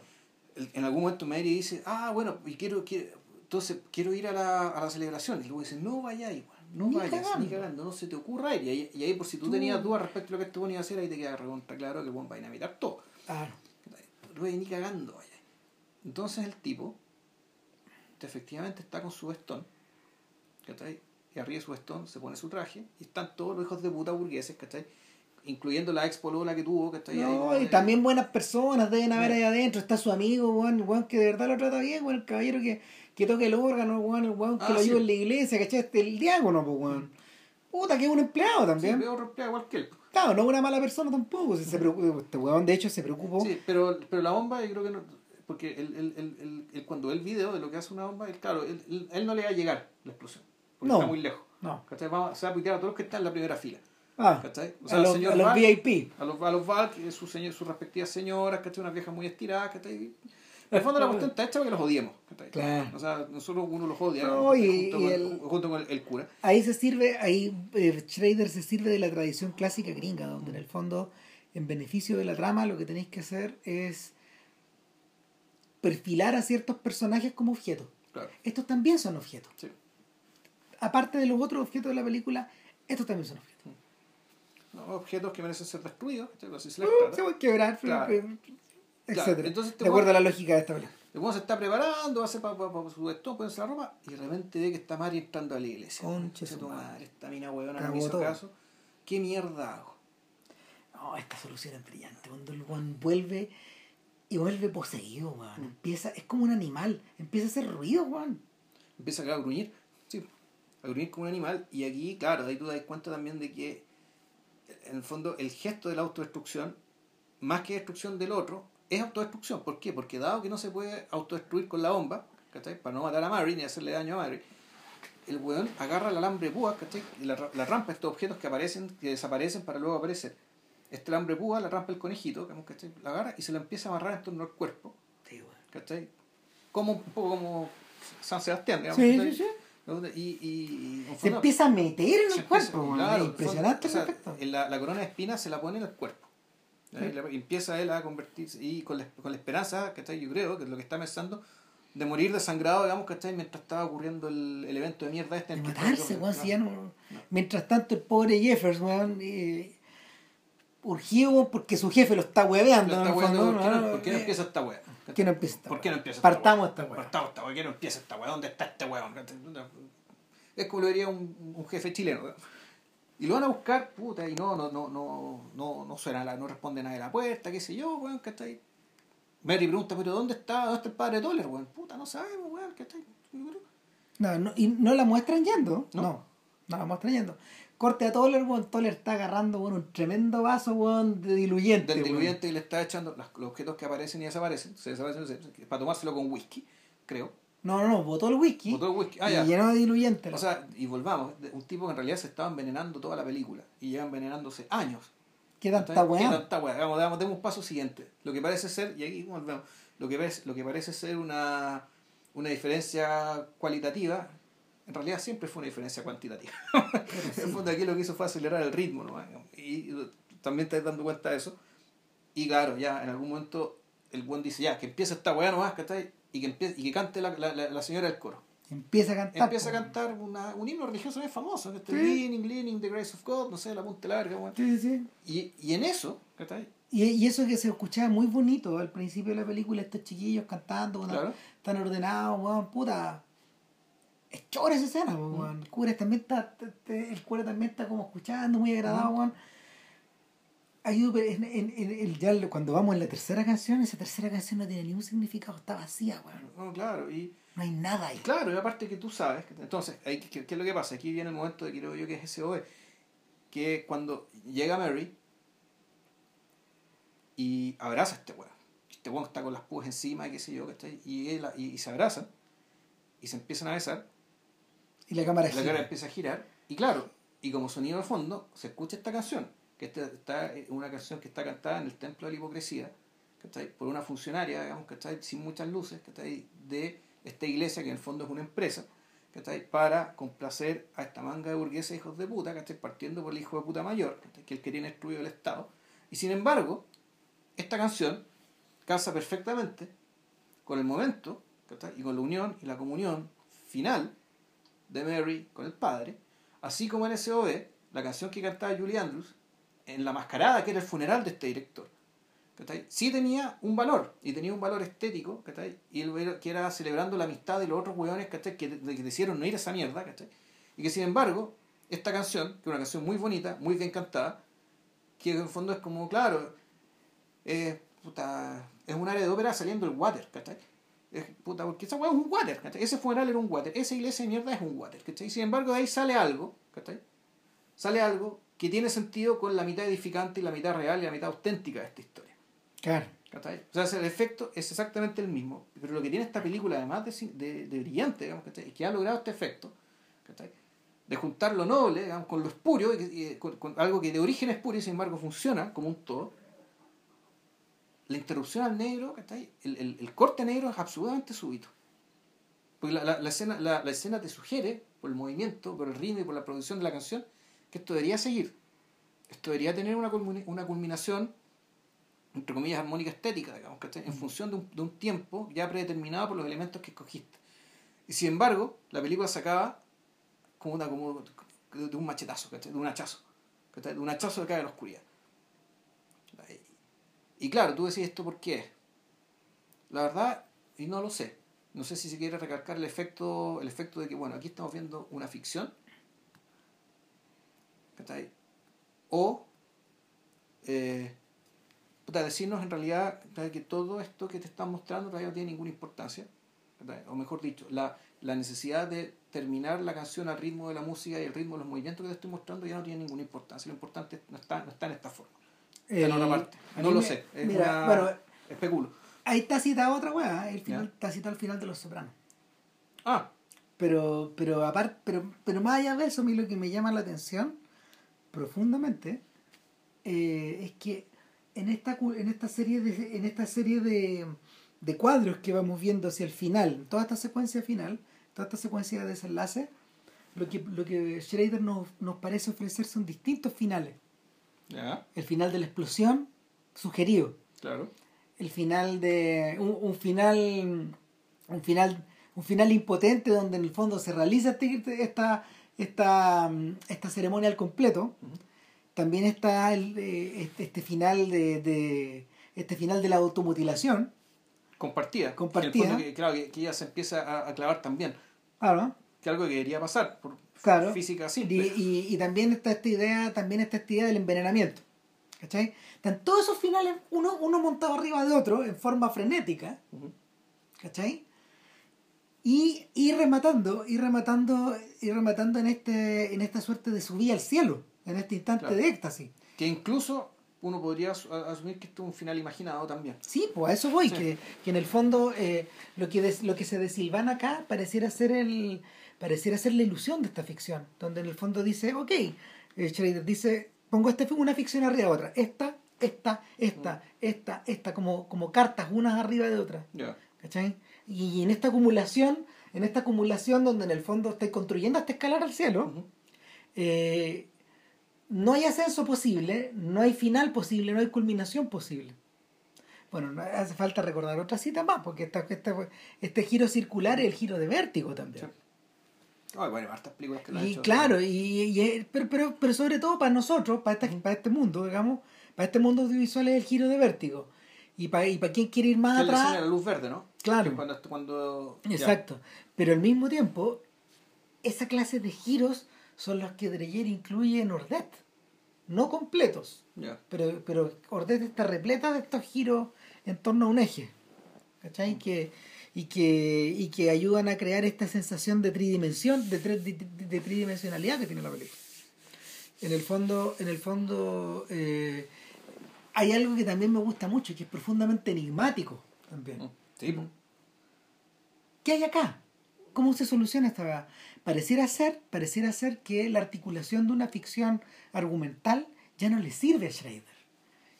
El- En algún momento Mary dice, ah, bueno, y quiero, quiero entonces quiero ir a la, a la celebración. Y luego dice, no vayas, igual, no Ni vayas, cagando. ni cagando, no se te ocurra ir. Y ahí, y ahí por si tú, Tú- tenías dudas respecto a lo que este bueno iba a hacer, ahí te queda recontra claro que el buen va a mirar todo. Claro. No ni cagando, vaya. Entonces el tipo, efectivamente está con su vestón, ¿cachai? Y arriba de su vestón se pone su traje, y están todos los hijos de puta burgueses, ¿cachai? Incluyendo la ex polola que tuvo, ¿cachai? Ahí, No, y eh, también buenas personas deben haber ahí adentro. Está su amigo, weón, weón, que de verdad lo trata bien, weón, el caballero que, que toca el órgano, weón, el weón que Ah, lo sí. ayuda en la iglesia, ¿cachai? Este, el diácono, pues, weón. Puta, que es un empleado Sí, también. veo rompida igual que él. Claro, no es una mala persona tampoco. Si se preocupa, este weón, de hecho, se preocupó. Sí, pero, pero la bomba yo creo que no, porque él, él- él cuando ve el video de lo que hace una bomba, él, claro, él- él no le va a llegar la explosión, porque No. está muy lejos. No. ¿cachai? Va- se va a pitear a todos los que están en la primera fila. Ah, ¿cachai? O a sea, el los, señor a los Val- VIP. a los, a los Val, que es su señor, sus respectivas señoras, ¿cachai? Unas viejas muy estiradas, ¿cachai? En el fondo la cuestión está hecha para que los odiemos. ¿cachai? Claro. O sea, nosotros uno los odia No, y- junto, y con, el- junto con el, el cura. Ahí se sirve, ahí eh, Schrader se sirve de la tradición clásica gringa, donde en el fondo, en beneficio de la trama, lo que tenéis que hacer es perfilar a ciertos personajes como objetos. Claro. Estos también son objetos. Sí. Aparte de los otros objetos de la película, estos también son objetos. No, objetos que merecen ser destruidos. ¿cachai? Así se les Uh, trata. se pueden quebrar, Claro. etcétera. entonces de acuerdo a la lógica de esta película. El weón se está preparando, va a hacer para su esto, ponerse la ropa, y de repente ve que está Mari entrando a la iglesia. Conche Dice, su madre. madre, esta mina huevona no me hizo todo. caso. ¿Qué mierda hago? No, esta solución es brillante. Cuando el Juan vuelve y vuelve poseído, weón. Mm. Empieza, es como un animal. Empieza a hacer ruido, Juan. Empieza a gruñir, a gruñir como un animal, y aquí, claro, ahí tú das cuenta también de que, en el fondo, el gesto de la autodestrucción, más que destrucción del otro, es autodestrucción. ¿Por qué? Porque dado que no se puede autodestruir con la bomba, ¿cachai? Para no matar a Mary ni hacerle daño a Mary, el weón agarra el alambre púa, ¿cachai? Y la, la rampa estos objetos que aparecen, que desaparecen para luego aparecer. Este alambre púa, la rampa el conejito, ¿cachai? La agarra y se la empieza a amarrar en torno al cuerpo. ¿cachai? Como un poco como San Sebastián, digamos. Sí, sí, sí. Y, y, Se fondo- empieza a meter en el empieza- cuerpo, weón. claro, Es impresionante o sea, el efecto. en la, la corona de espinas se la pone en el cuerpo. Sí. La- empieza él a convertirse, y con la, con la esperanza, ¿cachai? Yo creo que es lo que está pensando, de morir desangrado, digamos, ¿cachai? Mientras estaba ocurriendo el, el evento de mierda este. En que- matarse, weón. no, si ya no- Mientras tanto, el pobre Jeffers, weón, eh, urgido porque su jefe lo está lo hueveando. está ¿por qué no- ¿no? ¿Por qué no empieza esta wea? ¿Por qué no empieza esta ¿Por weá? qué no empieza esta Partamos esta weá. Partamos esta wea. ¿Por qué no empieza esta wea? ¿Dónde está este weón? Es como lo diría un, un jefe chileno. ¿no? Y lo van a buscar, puta, y no, no, no, no, no, no suena, la, no responde nadie a la puerta, qué sé yo, weón, ¿cachai? Mary pregunta, pero ¿dónde está, dónde está el padre Toller, weón? Puta, no sabemos, weón, ¿cachai? No, no, y no la muestran yendo. No. No, no, la muestran yendo. Corte a Toller, weón. Toller está agarrando weón, un tremendo vaso weón, de diluyente. Del weón. diluyente y le está echando las- los objetos que aparecen y desaparecen, se desaparecen, se- para tomárselo con whisky, creo. No, no, no, botó el whisky. Botó el whisky, ah, y ya. llenó de diluyente. O sea, y volvamos, un tipo que en realidad se estaba envenenando toda la película y lleva envenenándose años. ¿Qué tanta ¿Qué weá? tanta weá? Vamos, damos, demos un paso siguiente. Lo que parece ser, y aquí volvemos, lo que, ves, lo que parece ser una, una diferencia cualitativa, en realidad siempre fue una diferencia cuantitativa. en el fondo aquí lo que hizo fue acelerar el ritmo, ¿no? Y, y también te estás dando cuenta de eso. Y claro, ya en algún momento el buen dice, ya, que empiece esta weá nomás, ¿cachai? Y que, empiece, y que cante la, la, la, la señora del coro. Empieza a cantar. Empieza a cantar una, un himno religioso bien famoso, este Sí. Leaning, Leaning, The Grace of God, no sé, la punta larga, weón. Sí, sí. Y, y en eso, ¿cachai? Y, y eso que se escuchaba muy bonito al principio de la película, estos chiquillos cantando, Claro. tan ordenados, weón, puta. Es chora esa escena, weón. El cura también está, el cura también está como escuchando, muy agradado, weón. Ayudo, en, en, en- ya cuando vamos en la tercera canción, esa tercera canción no tiene ningún significado, está vacía, weón. No, claro, y No hay nada ahí. claro, y aparte que tú sabes, que- entonces, ahí, ¿qué, qué es lo que pasa? Aquí viene el momento de que creo yo que es SOE, que cuando llega Mary y abraza a este weón, este weón está con las púas encima, qué sé yo, ¿cachai? Y, él, y, y se abrazan y se empiezan a besar, Y la cámara la gira. cara empieza a girar, y claro, y como sonido de fondo se escucha esta canción, que esta, está, es una canción que está cantada en el templo de la hipocresía, ¿cachai? por una funcionaria, digamos, ¿cachai? sin muchas luces, ¿cachai? de esta iglesia que en el fondo es una empresa, ¿cachai? para complacer a esta manga de burgueses hijos de puta, ¿cachai? partiendo por el hijo de puta mayor, ¿cachai? que es el que tiene destruido el Estado, y sin embargo, esta canción casa perfectamente con el momento ¿cachai? y con la unión y la comunión final de Mary con el padre, así como en SOB, la canción que cantaba Julie Andrews, en la mascarada que era el funeral de este director, ¿cachai? sí tenía un valor, y tenía un valor estético, ¿cachai? y él que era celebrando la amistad de los otros hueones ¿cachai? que, de- que decidieron no ir a esa mierda, ¿cachai? y que sin embargo, esta canción, que es una canción muy bonita, muy bien cantada, que en el fondo es como, claro, eh, es un área de ópera saliendo el water, ¿cachai? Es, puta, porque esa weá es un water, ¿cachai? Ese funeral era un water, esa iglesia de mierda es un water, ¿cachai? Sin embargo, de ahí sale algo, ¿cachai? Sale algo que tiene sentido con la mitad edificante y la mitad real y la mitad auténtica de esta historia. Claro. ¿cachai? O sea, el efecto es exactamente el mismo, pero lo que tiene esta película, además de, de, de brillante, digamos, ¿cachai? es que ha logrado este efecto, ¿cachai? de juntar lo noble digamos, con lo espurio, y y con, con algo que de origen es puro y sin embargo funciona como un todo, la, interrupción al negro, el, el, el, corte negro es absolutamente súbito. Porque la, la, la escena, la, la, escena te sugiere, por el movimiento, por el ritmo y por la producción de la canción, que esto debería seguir. Esto debería tener una, una culminación, entre comillas, armónica estética, digamos, En función de un, de un tiempo ya predeterminado por los elementos que escogiste. Y sin embargo, la película se acaba como, una, como de un machetazo, de un hachazo, de un hachazo que cae en la oscuridad. Y claro, tú decís esto por qué. La verdad, y no lo sé. No sé si se quiere recalcar el efecto, el efecto de que, bueno, aquí estamos viendo una ficción. O eh, decirnos en realidad que todo esto que te están mostrando todavía no tiene ninguna importancia. O mejor dicho, la, la necesidad de terminar la canción al ritmo de la música y el ritmo de los movimientos que te estoy mostrando ya no tiene ninguna importancia. Lo importante no está, no está en esta forma. En otra parte. No lo sé. Es mira, bueno, especulo. Ahí está citada otra weá. El final, está citado al final de Los Sopranos. Ah. Pero, pero aparte, pero, pero más allá de eso, a mí lo que me llama la atención profundamente eh, es que en esta, en esta serie de, en esta serie de, de cuadros que vamos viendo hacia el final, toda esta secuencia final, toda esta secuencia de desenlace, lo que, lo que Schrader nos, nos parece ofrecer son distintos finales. El final de la explosión, sugerido. Claro. El final de. Un, un, final. Un final. Un final impotente donde en el fondo se realiza este, esta, esta, esta ceremonia al completo. También está el, eh, este, este, final de, de, Este final de la automutilación compartida. Compartida. Que, claro, que, ella se empieza a, clavar también. Claro. Que algo que debería pasar por claro. física simple. Y, y, también está esta idea, también está esta idea del envenenamiento. ¿Cachai? Están todos esos finales, uno, uno montado arriba de otro, en forma frenética. ¿Cachai? Y ir rematando, ir rematando, ir rematando en este, en esta suerte de subida al cielo, en este instante de éxtasis. Que incluso uno podría asumir que esto es un final imaginado también. Sí, pues a eso voy, que, que, en el fondo eh, lo, que lo que se desilvana acá pareciera ser el pareciera ser la ilusión de esta ficción, donde en el fondo dice, ok, eh, Schrader dice, pongo esta, una ficción arriba de otra, esta, esta, esta, mm. esta, esta, como, como cartas unas arriba de otras. ¿Cachai? Y, en esta acumulación, en esta acumulación donde en el fondo estáis construyendo hasta escalar al cielo, no hay ascenso posible, no hay final posible, no hay culminación posible. Bueno, hace falta recordar otra cita más, porque esta, este giro circular es el giro de vértigo también. Bueno, hartas películas que lo y claro, y, pero, pero, pero sobre todo para nosotros, para, para este mundo, digamos, para este mundo audiovisual es el giro de vértigo. Y para, y para quien quiere ir más atrás. la luz verde, ¿no? Claro. Cuando, cuando, Exacto. Pero al mismo tiempo, esa clase de giros son los que Dreyer incluye en Ordet. No completos, pero, pero Ordet está repleta de estos giros en torno a un eje. ¿Cachai? Que, y, que, y que ayudan a crear esta sensación de tridimensión, de, de, tridimensionalidad que tiene la película. En el fondo, en el fondo eh, hay algo que también me gusta mucho y que es profundamente enigmático también. Mm, sí. ¿Qué hay acá? ¿Cómo se soluciona esta Pareciera ser, pareciera ser que la articulación de una ficción argumental ya no le sirve a Schrader.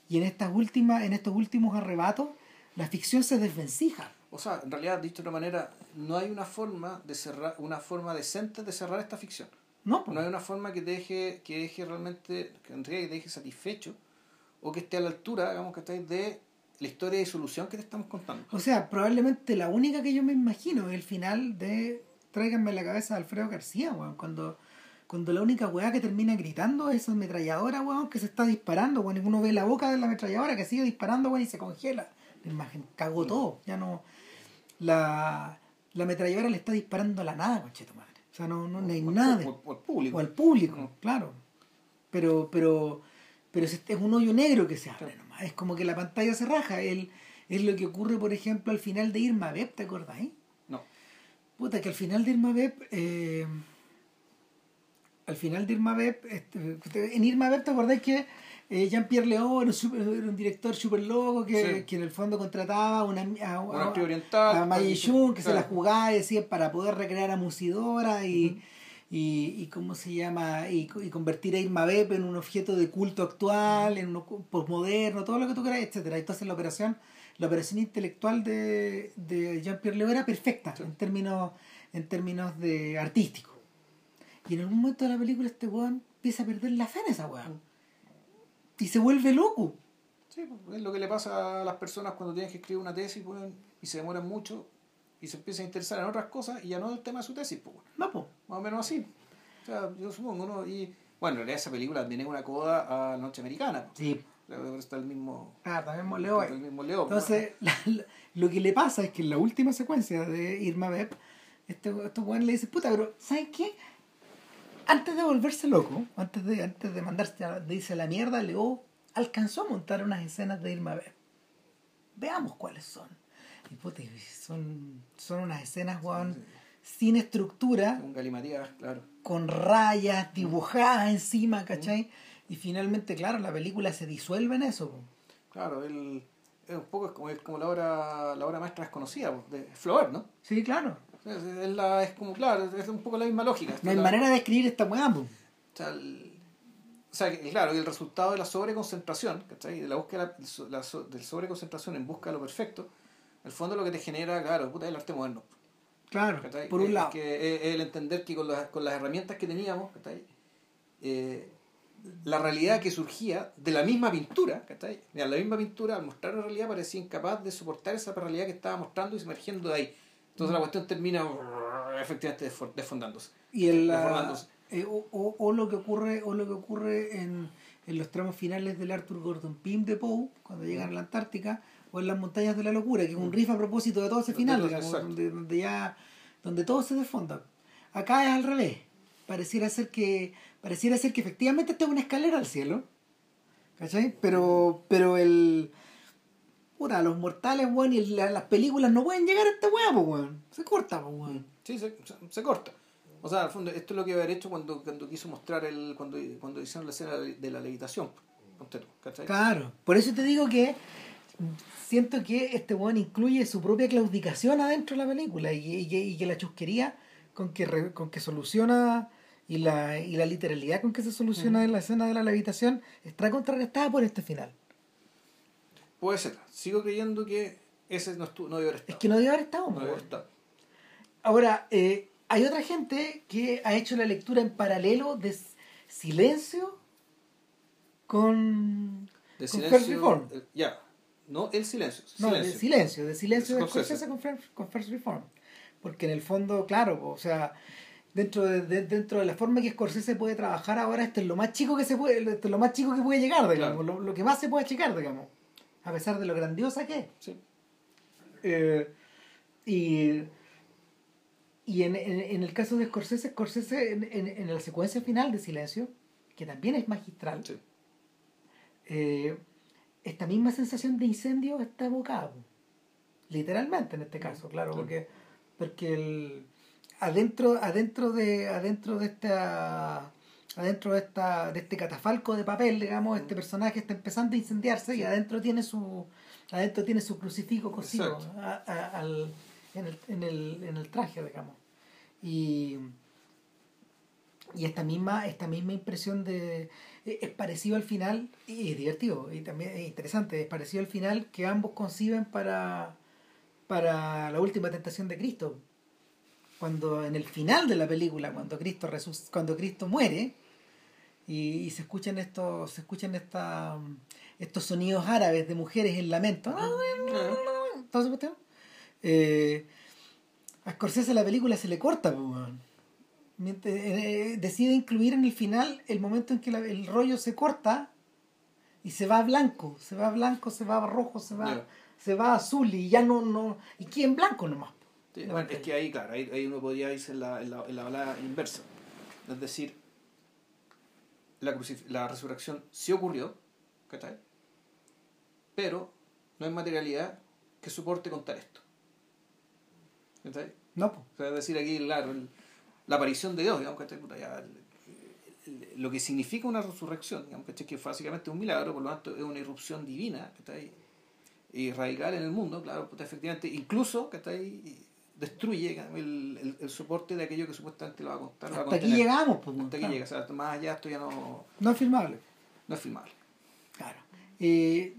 Y en estas últimas, en estos últimos arrebatos, la ficción se desvencija. O sea, en realidad, dicho de otra manera, no hay una forma de cerrar, una forma decente de cerrar esta ficción. No, no hay una forma que deje, que deje realmente, que te deje satisfecho o que esté a la altura, digamos, que estáis de la historia de solución que te estamos contando. O sea, probablemente la única que yo me imagino es el final de tráiganme la cabeza de Alfredo García, weón. Cuando, cuando la única weá que termina gritando es esa ametralladora, weón, que se está disparando, weón. Y uno ve la boca de la ametralladora que sigue disparando, weón, y se congela. La imagen cagó todo. Ya no. La, la ametralladora le está disparando a la nada, concheto madre. O sea, no, no, hay nada. O, al público. O al público, claro. Pero, pero, pero es un hoyo negro que se abre nomás. Es como que la pantalla se raja. El, es lo que ocurre, por ejemplo, al final de Irma Beb, ¿te acordáis? Puta, que al final de Irma Beb, eh, al final de Irma Beb, este, en Irma Beb, ¿te acordás que eh, Jean-Pierre León era un, director súper loco que, que, en el fondo contrataba una, a, a, a, que se la jugaba y decía, para poder recrear a Musidora y, y, y cómo se llama y, y convertir a Irma Beb en un objeto de culto actual en uno posmoderno todo lo que tú quieras etcétera entonces la operación la operación intelectual de, de Jean-Pierre Leo era perfecta en términos en términos de artístico. Y en algún momento de la película este weón empieza a perder la fe en esa weón y se vuelve loco Sí, pues, es lo que le pasa a las personas cuando tienen que escribir una tesis pues, y se demoran mucho y se empiezan a interesar en otras cosas y ya no es el tema de su tesis. Pues, no pues más o menos así. O sea, yo supongo, ¿no? Y bueno, en realidad esa película también es una coda a Noche Americana. pues. sí Está el mismo. ah también Leo está el mismo Leo. pues. Entonces, la- la- lo que le pasa es que en la última secuencia de Irma Beb, este, este weón le dice, puta, pero ¿sabes qué? Antes de volverse loco, antes de, antes de mandarse a, de irse a la mierda, Leo alcanzó a montar unas escenas de Irma Beb. Veamos cuáles son. Y puta, son, son unas escenas, weón, sin estructura, Un galimatías, claro. con rayas dibujadas encima, ¿cachai? Y finalmente, claro, la película se disuelve en eso. Claro, él es un poco como, es como la obra, la obra maestra desconocida de Flaubert, ¿no? Sí, claro. Es, es la, es como, claro, es un poco la misma lógica. No hay La- manera de escribir esta weá. O sea, el, o sea, claro, el resultado de la sobreconcentración, ¿cachai? De la búsqueda de la, de sobreconcentración en busca de lo perfecto, el fondo lo que te genera, claro, puta, es el arte moderno. Claro, ¿cachai? por un Es lado. que es- el entender que con las, con las herramientas que teníamos, ¿cachai? Eh, la realidad que surgía de la misma pintura, ¿cachai? Mira, la misma pintura al mostrar la realidad parecía incapaz de soportar esa realidad que estaba mostrando y emergiendo de ahí. Entonces la cuestión termina efectivamente desfondándose. y el, deformándose. eh, o, o- o lo que ocurre o lo que ocurre en, en los tramos finales del Arthur Gordon Pym de Poe cuando llegan a la Antártica o en las montañas de la locura que es un riff a propósito de todo ese final todo, digamos, donde, donde ya donde todo se desfonda acá es al revés pareciera ser que pareciera ser que efectivamente esta es una escalera al cielo ¿cachai? pero pero el puta, los mortales weón y la- las películas no pueden llegar a esta weá pues weón se corta pues weón Sí, se, se, se corta. O sea, al fondo, esto es lo que haber hecho cuando, cuando quiso mostrar el. cuando, cuando hicieron la escena de la levitación. ¿cachai? Claro, por eso te digo que siento que este weón incluye su propia claudicación adentro de la película y, y que- y que la chusquería con que, re- con que soluciona y la, y la literalidad con que se soluciona en la escena de la levitación está contrarrestada por este final. Puede ser. Sigo creyendo que ese no, estuvo, no debe haber Es estado. que no debe haber estado. no haber weón. estado. Ahora, eh, hay otra gente que ha hecho la lectura en paralelo de Silencio con, De con silencio. First Reform. eh, ya. No, el silencio. No, silencio. de silencio, de silencio de Scorsese. Con, con First Reform. Porque en el fondo, claro, o sea, dentro de, de- dentro de la forma que Scorsese puede trabajar ahora, esto es lo más chico que se puede, esto es lo más chico que puede llegar, digamos, Claro. lo, lo que más se puede achicar, digamos, a pesar de lo grandiosa que es. Sí. Eh, y y en, en, en el caso de Scorsese, Scorsese en, en, en la secuencia final de Silencio, que también es magistral, Sí. eh, esta misma sensación de incendio está evocada. Literalmente en este caso, claro, Sí. porque, porque el, adentro, adentro de, adentro de esta adentro de esta, de este catafalco de papel, digamos, este personaje está empezando a incendiarse y adentro tiene su adentro tiene su crucifijo cosido Exacto. a- a- al, en, el, en, el, en el traje, digamos. Y, y esta misma, esta misma impresión de es es parecido al final y es divertido y también es interesante, es parecido al final que ambos conciben para, para la última tentación de Cristo. Cuando en el final de la película, cuando Cristo resus- cuando Cristo muere, y, y se escuchan estos, se escuchan esta, estos sonidos árabes de mujeres en lamento. ¿Todo esa cuestión? Eh, a Scorsese la película se le corta, eh, decide incluir en el final el momento en que la- el rollo se corta y se va a blanco, se va a blanco, se va a rojo, se va, se va a azul y ya no, no, y queda en blanco nomás. Sí, bueno, es que ahí, claro, ahí, ahí uno podría irse en la, en la, en la balada inversa. Es decir, la, la resurrección sí ocurrió, ¿cachai? Pero no hay materialidad que soporte contar esto. ¿Cachai? No, po. O sea, es decir, aquí, el- la aparición de Dios, digamos, ¿cachai? Puta, ya, lo que significa una resurrección, digamos, ¿cachai? Que básicamente es un milagro, por lo tanto es una irrupción divina, ¿cachai? Y radical en el mundo, claro, puta, efectivamente, incluso, ¿cachai? Destruye el, el, el, soporte de aquello que supuestamente lo va a contar. Hasta va a aquí llegamos. Pues, hasta aquí llega. O sea, más allá esto ya no... No es filmable. No es filmable. Claro. Eh,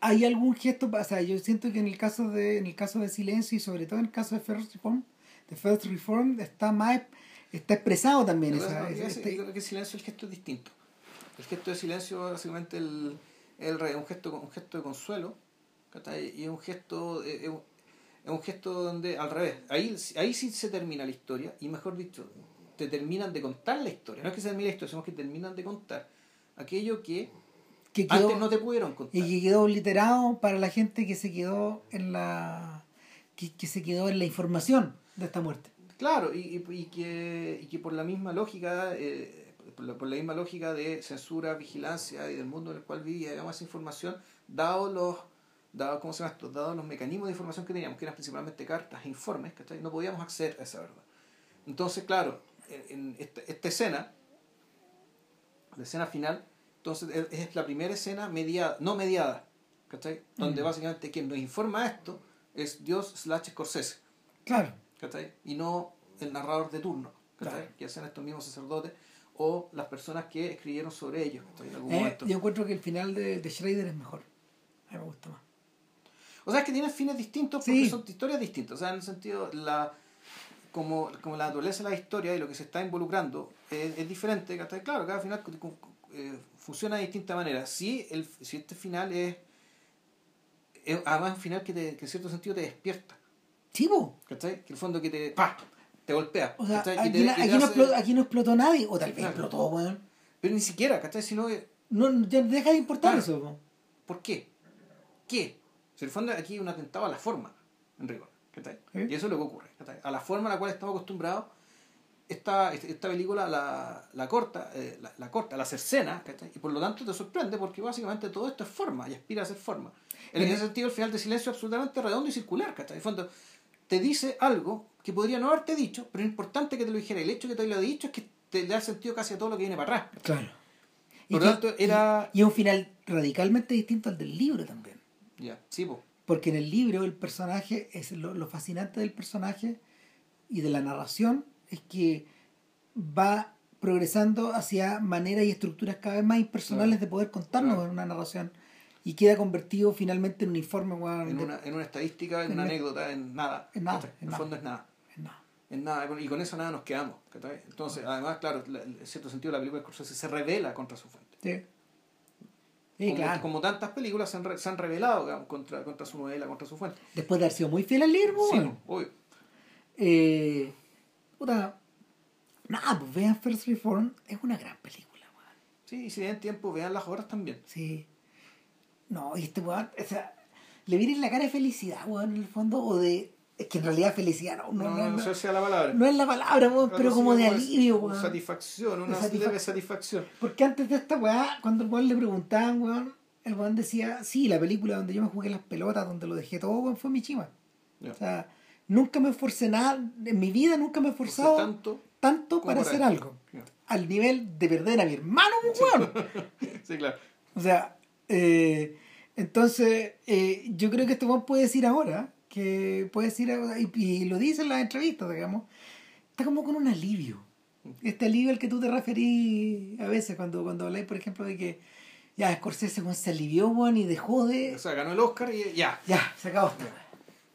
¿Hay algún gesto? O sea, yo siento que en el caso de en el caso de Silencio y sobre todo en el caso de First Reform, de First Reform está más está expresado también. Esa, este... Yo creo que Silencio el gesto es distinto. El gesto de silencio básicamente el, el, un gesto un gesto de consuelo y es un gesto es un gesto donde al revés ahí ahí sí se termina la historia y mejor dicho te terminan de contar la historia. No es que se termine la historia sino que terminan de contar aquello que, que antes no te pudieron contar. y que quedó literado para la gente que se quedó en la que, que se quedó en la información de esta muerte. Claro y, y, que, y que por la misma lógica eh, por la, por la, misma lógica de censura, vigilancia y del mundo en el cual vivía, digamos, esa información, dado los, dado, ¿cómo se llama esto? Dado los mecanismos de información que teníamos, que eran principalmente cartas e informes, ¿cachai? no podíamos acceder a esa verdad. Entonces, claro, en, esta, esta, escena, la escena final, entonces es la primera escena mediada, no mediada, ¿cachai? Donde básicamente quien nos informa esto es Dios slash Scorsese. Claro. ¿cachai? Y no el narrador de turno, ¿cachai? Claro. Que hacen estos mismos sacerdotes o las personas que escribieron sobre ellos en algún eh. Yo encuentro que el final de, de Schrader es mejor. A mí me gusta más. O sea, es que tiene fines distintos porque sí. son historias distintas. O sea, en el sentido, la, como, como la naturaleza de la historia y lo que se está involucrando es, es diferente. Claro, cada final eh, funciona de distinta manera. Si, el, si este final es, es además un final que, te, que en cierto sentido te despierta. Sí, vos. ¿Cachai? Que el fondo que te... ¡pah! te golpea. O sea, aquí, te- no, aquí, no explotó, aquí no explotó nadie, o tal vez Claro. explotó, weón. Pero ni siquiera, ¿cachai? Que, No, ya deja de importar Claro. eso. ¿por qué? ¿Qué? En el fondo aquí hay un atentado a la forma, en rigor. ¿Sí? Y eso es lo que ocurre. A la forma a la cual estamos acostumbrados, esta, esta película la, la corta, eh, la, la corta, la cercena, y por lo tanto te sorprende porque básicamente todo esto es forma y aspira a ser forma. En Pero- ese sentido, el final de silencio es absolutamente redondo y circular, ¿cachai? En el fondo, te dice algo que podría no haberte dicho, pero es importante que te lo dijera. El hecho de que te lo haya dicho es que te da sentido casi a todo lo que viene para atrás. Claro. Por que- lo tanto, era- y, y es un final radicalmente distinto al del libro también. Ya, sí, po. Porque en el libro el personaje, es lo, lo fascinante del personaje y de la narración es que va progresando hacia maneras y estructuras cada vez más impersonales Claro. de poder contarnos Claro. en una narración y queda convertido finalmente en un informe en de- una, en una estadística, en en una anécdota, en nada. en nada, en En el nada. fondo es nada. no. En nada. Y con eso nada nos quedamos. ¿cachai? Entonces, además, claro, la- en cierto sentido la película de Scorsese se revela contra su fuente. Sí. Sí, como, claro. como tantas películas se han, re- se han revelado digamos, contra, contra su novela, contra su fuente. Después de haber sido muy fiel al libro, Sí, obvio. Eh, puta, nada, pues vean First Reform, es una gran película, weón. Sí, y si tienen tiempo, vean las obras también. Sí. No, y este weón, o sea, le viene la cara de felicidad, weón, en el fondo, o de. Es que en realidad felicidad no, no, No, no, no, no, sé si sea la palabra. no es la palabra, weón, pero sí, como de es alivio, weón. Satisfacción, una De satisfac- leve satisfacción. Porque antes de esta weá, cuando el weón le preguntaban, weón, el weón decía, sí, la película donde yo me jugué las pelotas, donde lo dejé todo, weón, fue mi chima. O sea, nunca me esforcé nada, en mi vida nunca me he esforzado tanto. tanto para hacer algo. Al nivel de perder a mi hermano, weón. Sí, claro. O sea, eh, entonces, eh, yo creo que este weón puede decir ahora, que puede decir, ahora, y, y lo dice en las entrevistas, digamos, está como con un alivio. Este alivio al que tú te referís a veces cuando, cuando habláis, por ejemplo, de que ya Scorsese se alivió, weón, y dejó de... O sea, ganó el Oscar y ya. Ya, se acabó.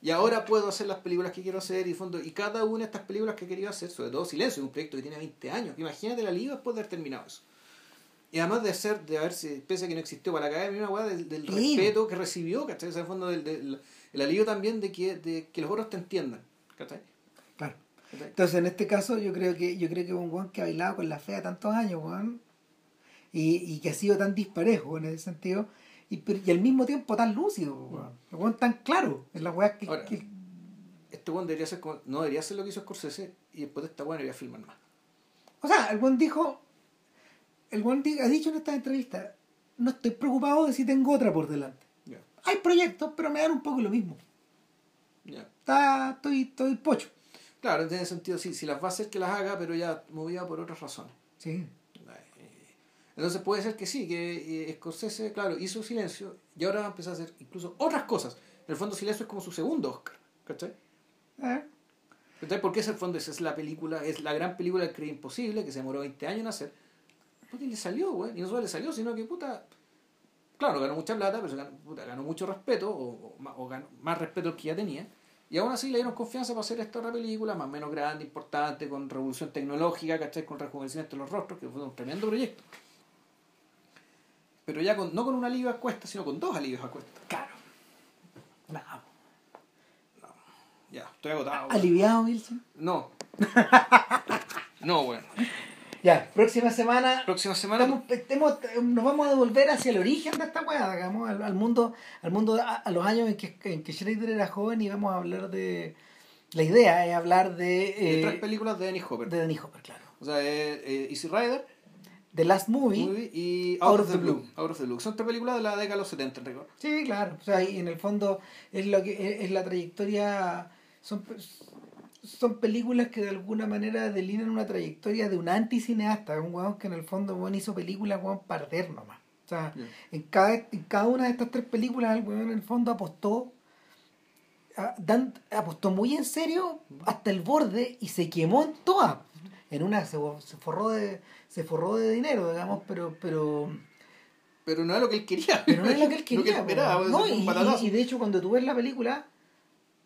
Y ahora puedo hacer las películas que quiero hacer y fondo y cada una de estas películas que querido hacer, sobre todo Silencio, un proyecto que tiene 20 años. Imagínate el alivio después de haber terminado eso. Y además de ser, de haberse, pese a que no existió para la academia, una weá del, del respeto que recibió, ¿cachai? O sea, fondo del, del- el alivio también de que, de que los otros te entiendan, ¿cachai? Claro. ¿Cachai? Entonces, en este caso, yo creo que yo creo que un weón que ha bailado con la fea tantos años, weón, y, y que ha sido tan disparejo en ese sentido, y, y al mismo tiempo tan lúcido, weón. El weón tan claro en las weas que, Ahora, que- Este weón debería ser como- no debería hacer lo que hizo Scorsese y después de esta no debería filmar más. O sea, el weón dijo, el di- ha dicho en esta entrevista, no estoy preocupado de si tengo otra por delante. Hay proyectos, pero me dan un poco lo mismo. ya. Está, estoy, estoy pocho. Claro, en ese sentido, sí, si las va a hacer que las haga, pero ya movida por otras razones. Sí. Entonces puede ser que sí, que eh, Scorsese, claro, hizo silencio y ahora va a empezar a hacer incluso otras cosas. En el fondo, silencio es como su segundo Oscar, ¿cachai? Eh, Entonces, ¿por qué ese fondo esa es la película, es la gran película del Cree Imposible, que se demoró 20 años en hacer? Puta, y le salió, güey. Y no solo le salió, sino que, puta, claro, ganó mucha plata, pero ganó, mucho respeto, o, o, ma- o ganó más respeto del que ya tenía. Y aún así le dieron confianza para hacer esta otra película, más o menos grande, importante, con revolución tecnológica, ¿cachai? Con rejuvenecimiento de los rostros, que fue un tremendo proyecto. Pero ya con, no con un alivio a cuesta, sino con dos alivios a cuesta. Claro. Nada. Ya, estoy agotado. Aliviado, Wilson. No. no, bueno. Ya, próxima semana. Próxima semana. estamos- estemos- nos vamos a devolver hacia el origen de esta weá, digamos, al, al mundo, al mundo a, a los años en que, en que Schrader era joven y vamos a hablar de. La idea es hablar de. de eh, tres películas de Dennis Hopper. de Danny Hopper, claro. O sea, eh, eh, Easy Rider, The Last Movie. Movie y Out of the Blue. Out of the Blue. Son tres películas de la década de los 70, en rigor. Sí, claro. O sea, y en el fondo es lo que es, es la trayectoria. Son, son películas que de alguna manera delinean una trayectoria de un anticineasta, un weón que en el fondo weón, hizo películas weón para arder nomás. O sea, en cada, en cada una de estas tres películas el weón en el fondo apostó a- dan- apostó muy en serio hasta el borde y se quemó en todas. En una se, se forró de se forró de dinero, digamos, pero pero Pero no es lo que él quería. pero no es lo que él Lo quería. esperaba. No, y de hecho cuando tú ves la película,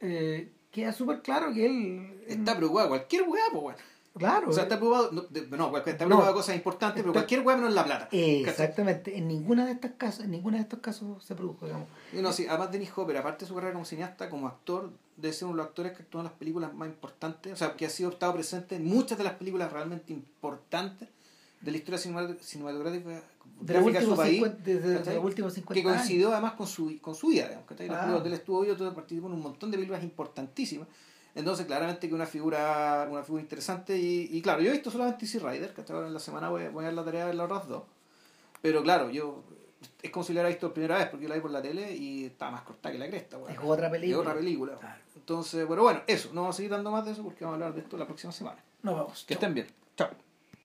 eh, queda súper claro que él... Está preocupado. Cualquier weá, pues. Claro. O sea, está preocupado. No, de- no, está preocupado No. de cosas importantes, pero cualquier weá menos la plata. eh, ¿cachai? exactamente. En ninguna de estas casos, en ninguna de estos casos se produjo, digamos. Y no, sí, además Dennis Hopper, aparte de su carrera como cineasta, como actor, debe ser uno de los actores que actúa en las películas más importantes, o sea, que ha sido estado presente en muchas de las películas realmente importantes de la historia cinema- cinematográfica De los de su últimos país, 50, desde los últimos que 50 años. coincidió además con su, con su vida, digamos, ¿cachai? Las Ah. él estuvo yo participó en un montón de películas importantísimas. Entonces, claramente que una figura, una figura interesante y, y claro, yo he visto solamente Easy Rider, que hasta ahora en la semana voy, voy a dar la tarea de ver las otras dos. Pero claro, yo es como si lo hubiera visto por primera vez porque yo la vi por la tele y estaba más corta que la cresta, weón. Es otra Es película. otra película. Claro. Entonces, bueno, bueno, eso. No vamos a seguir dando más de eso porque vamos a hablar de esto la próxima semana. Nos vamos. Que Chau. estén bien. Chao.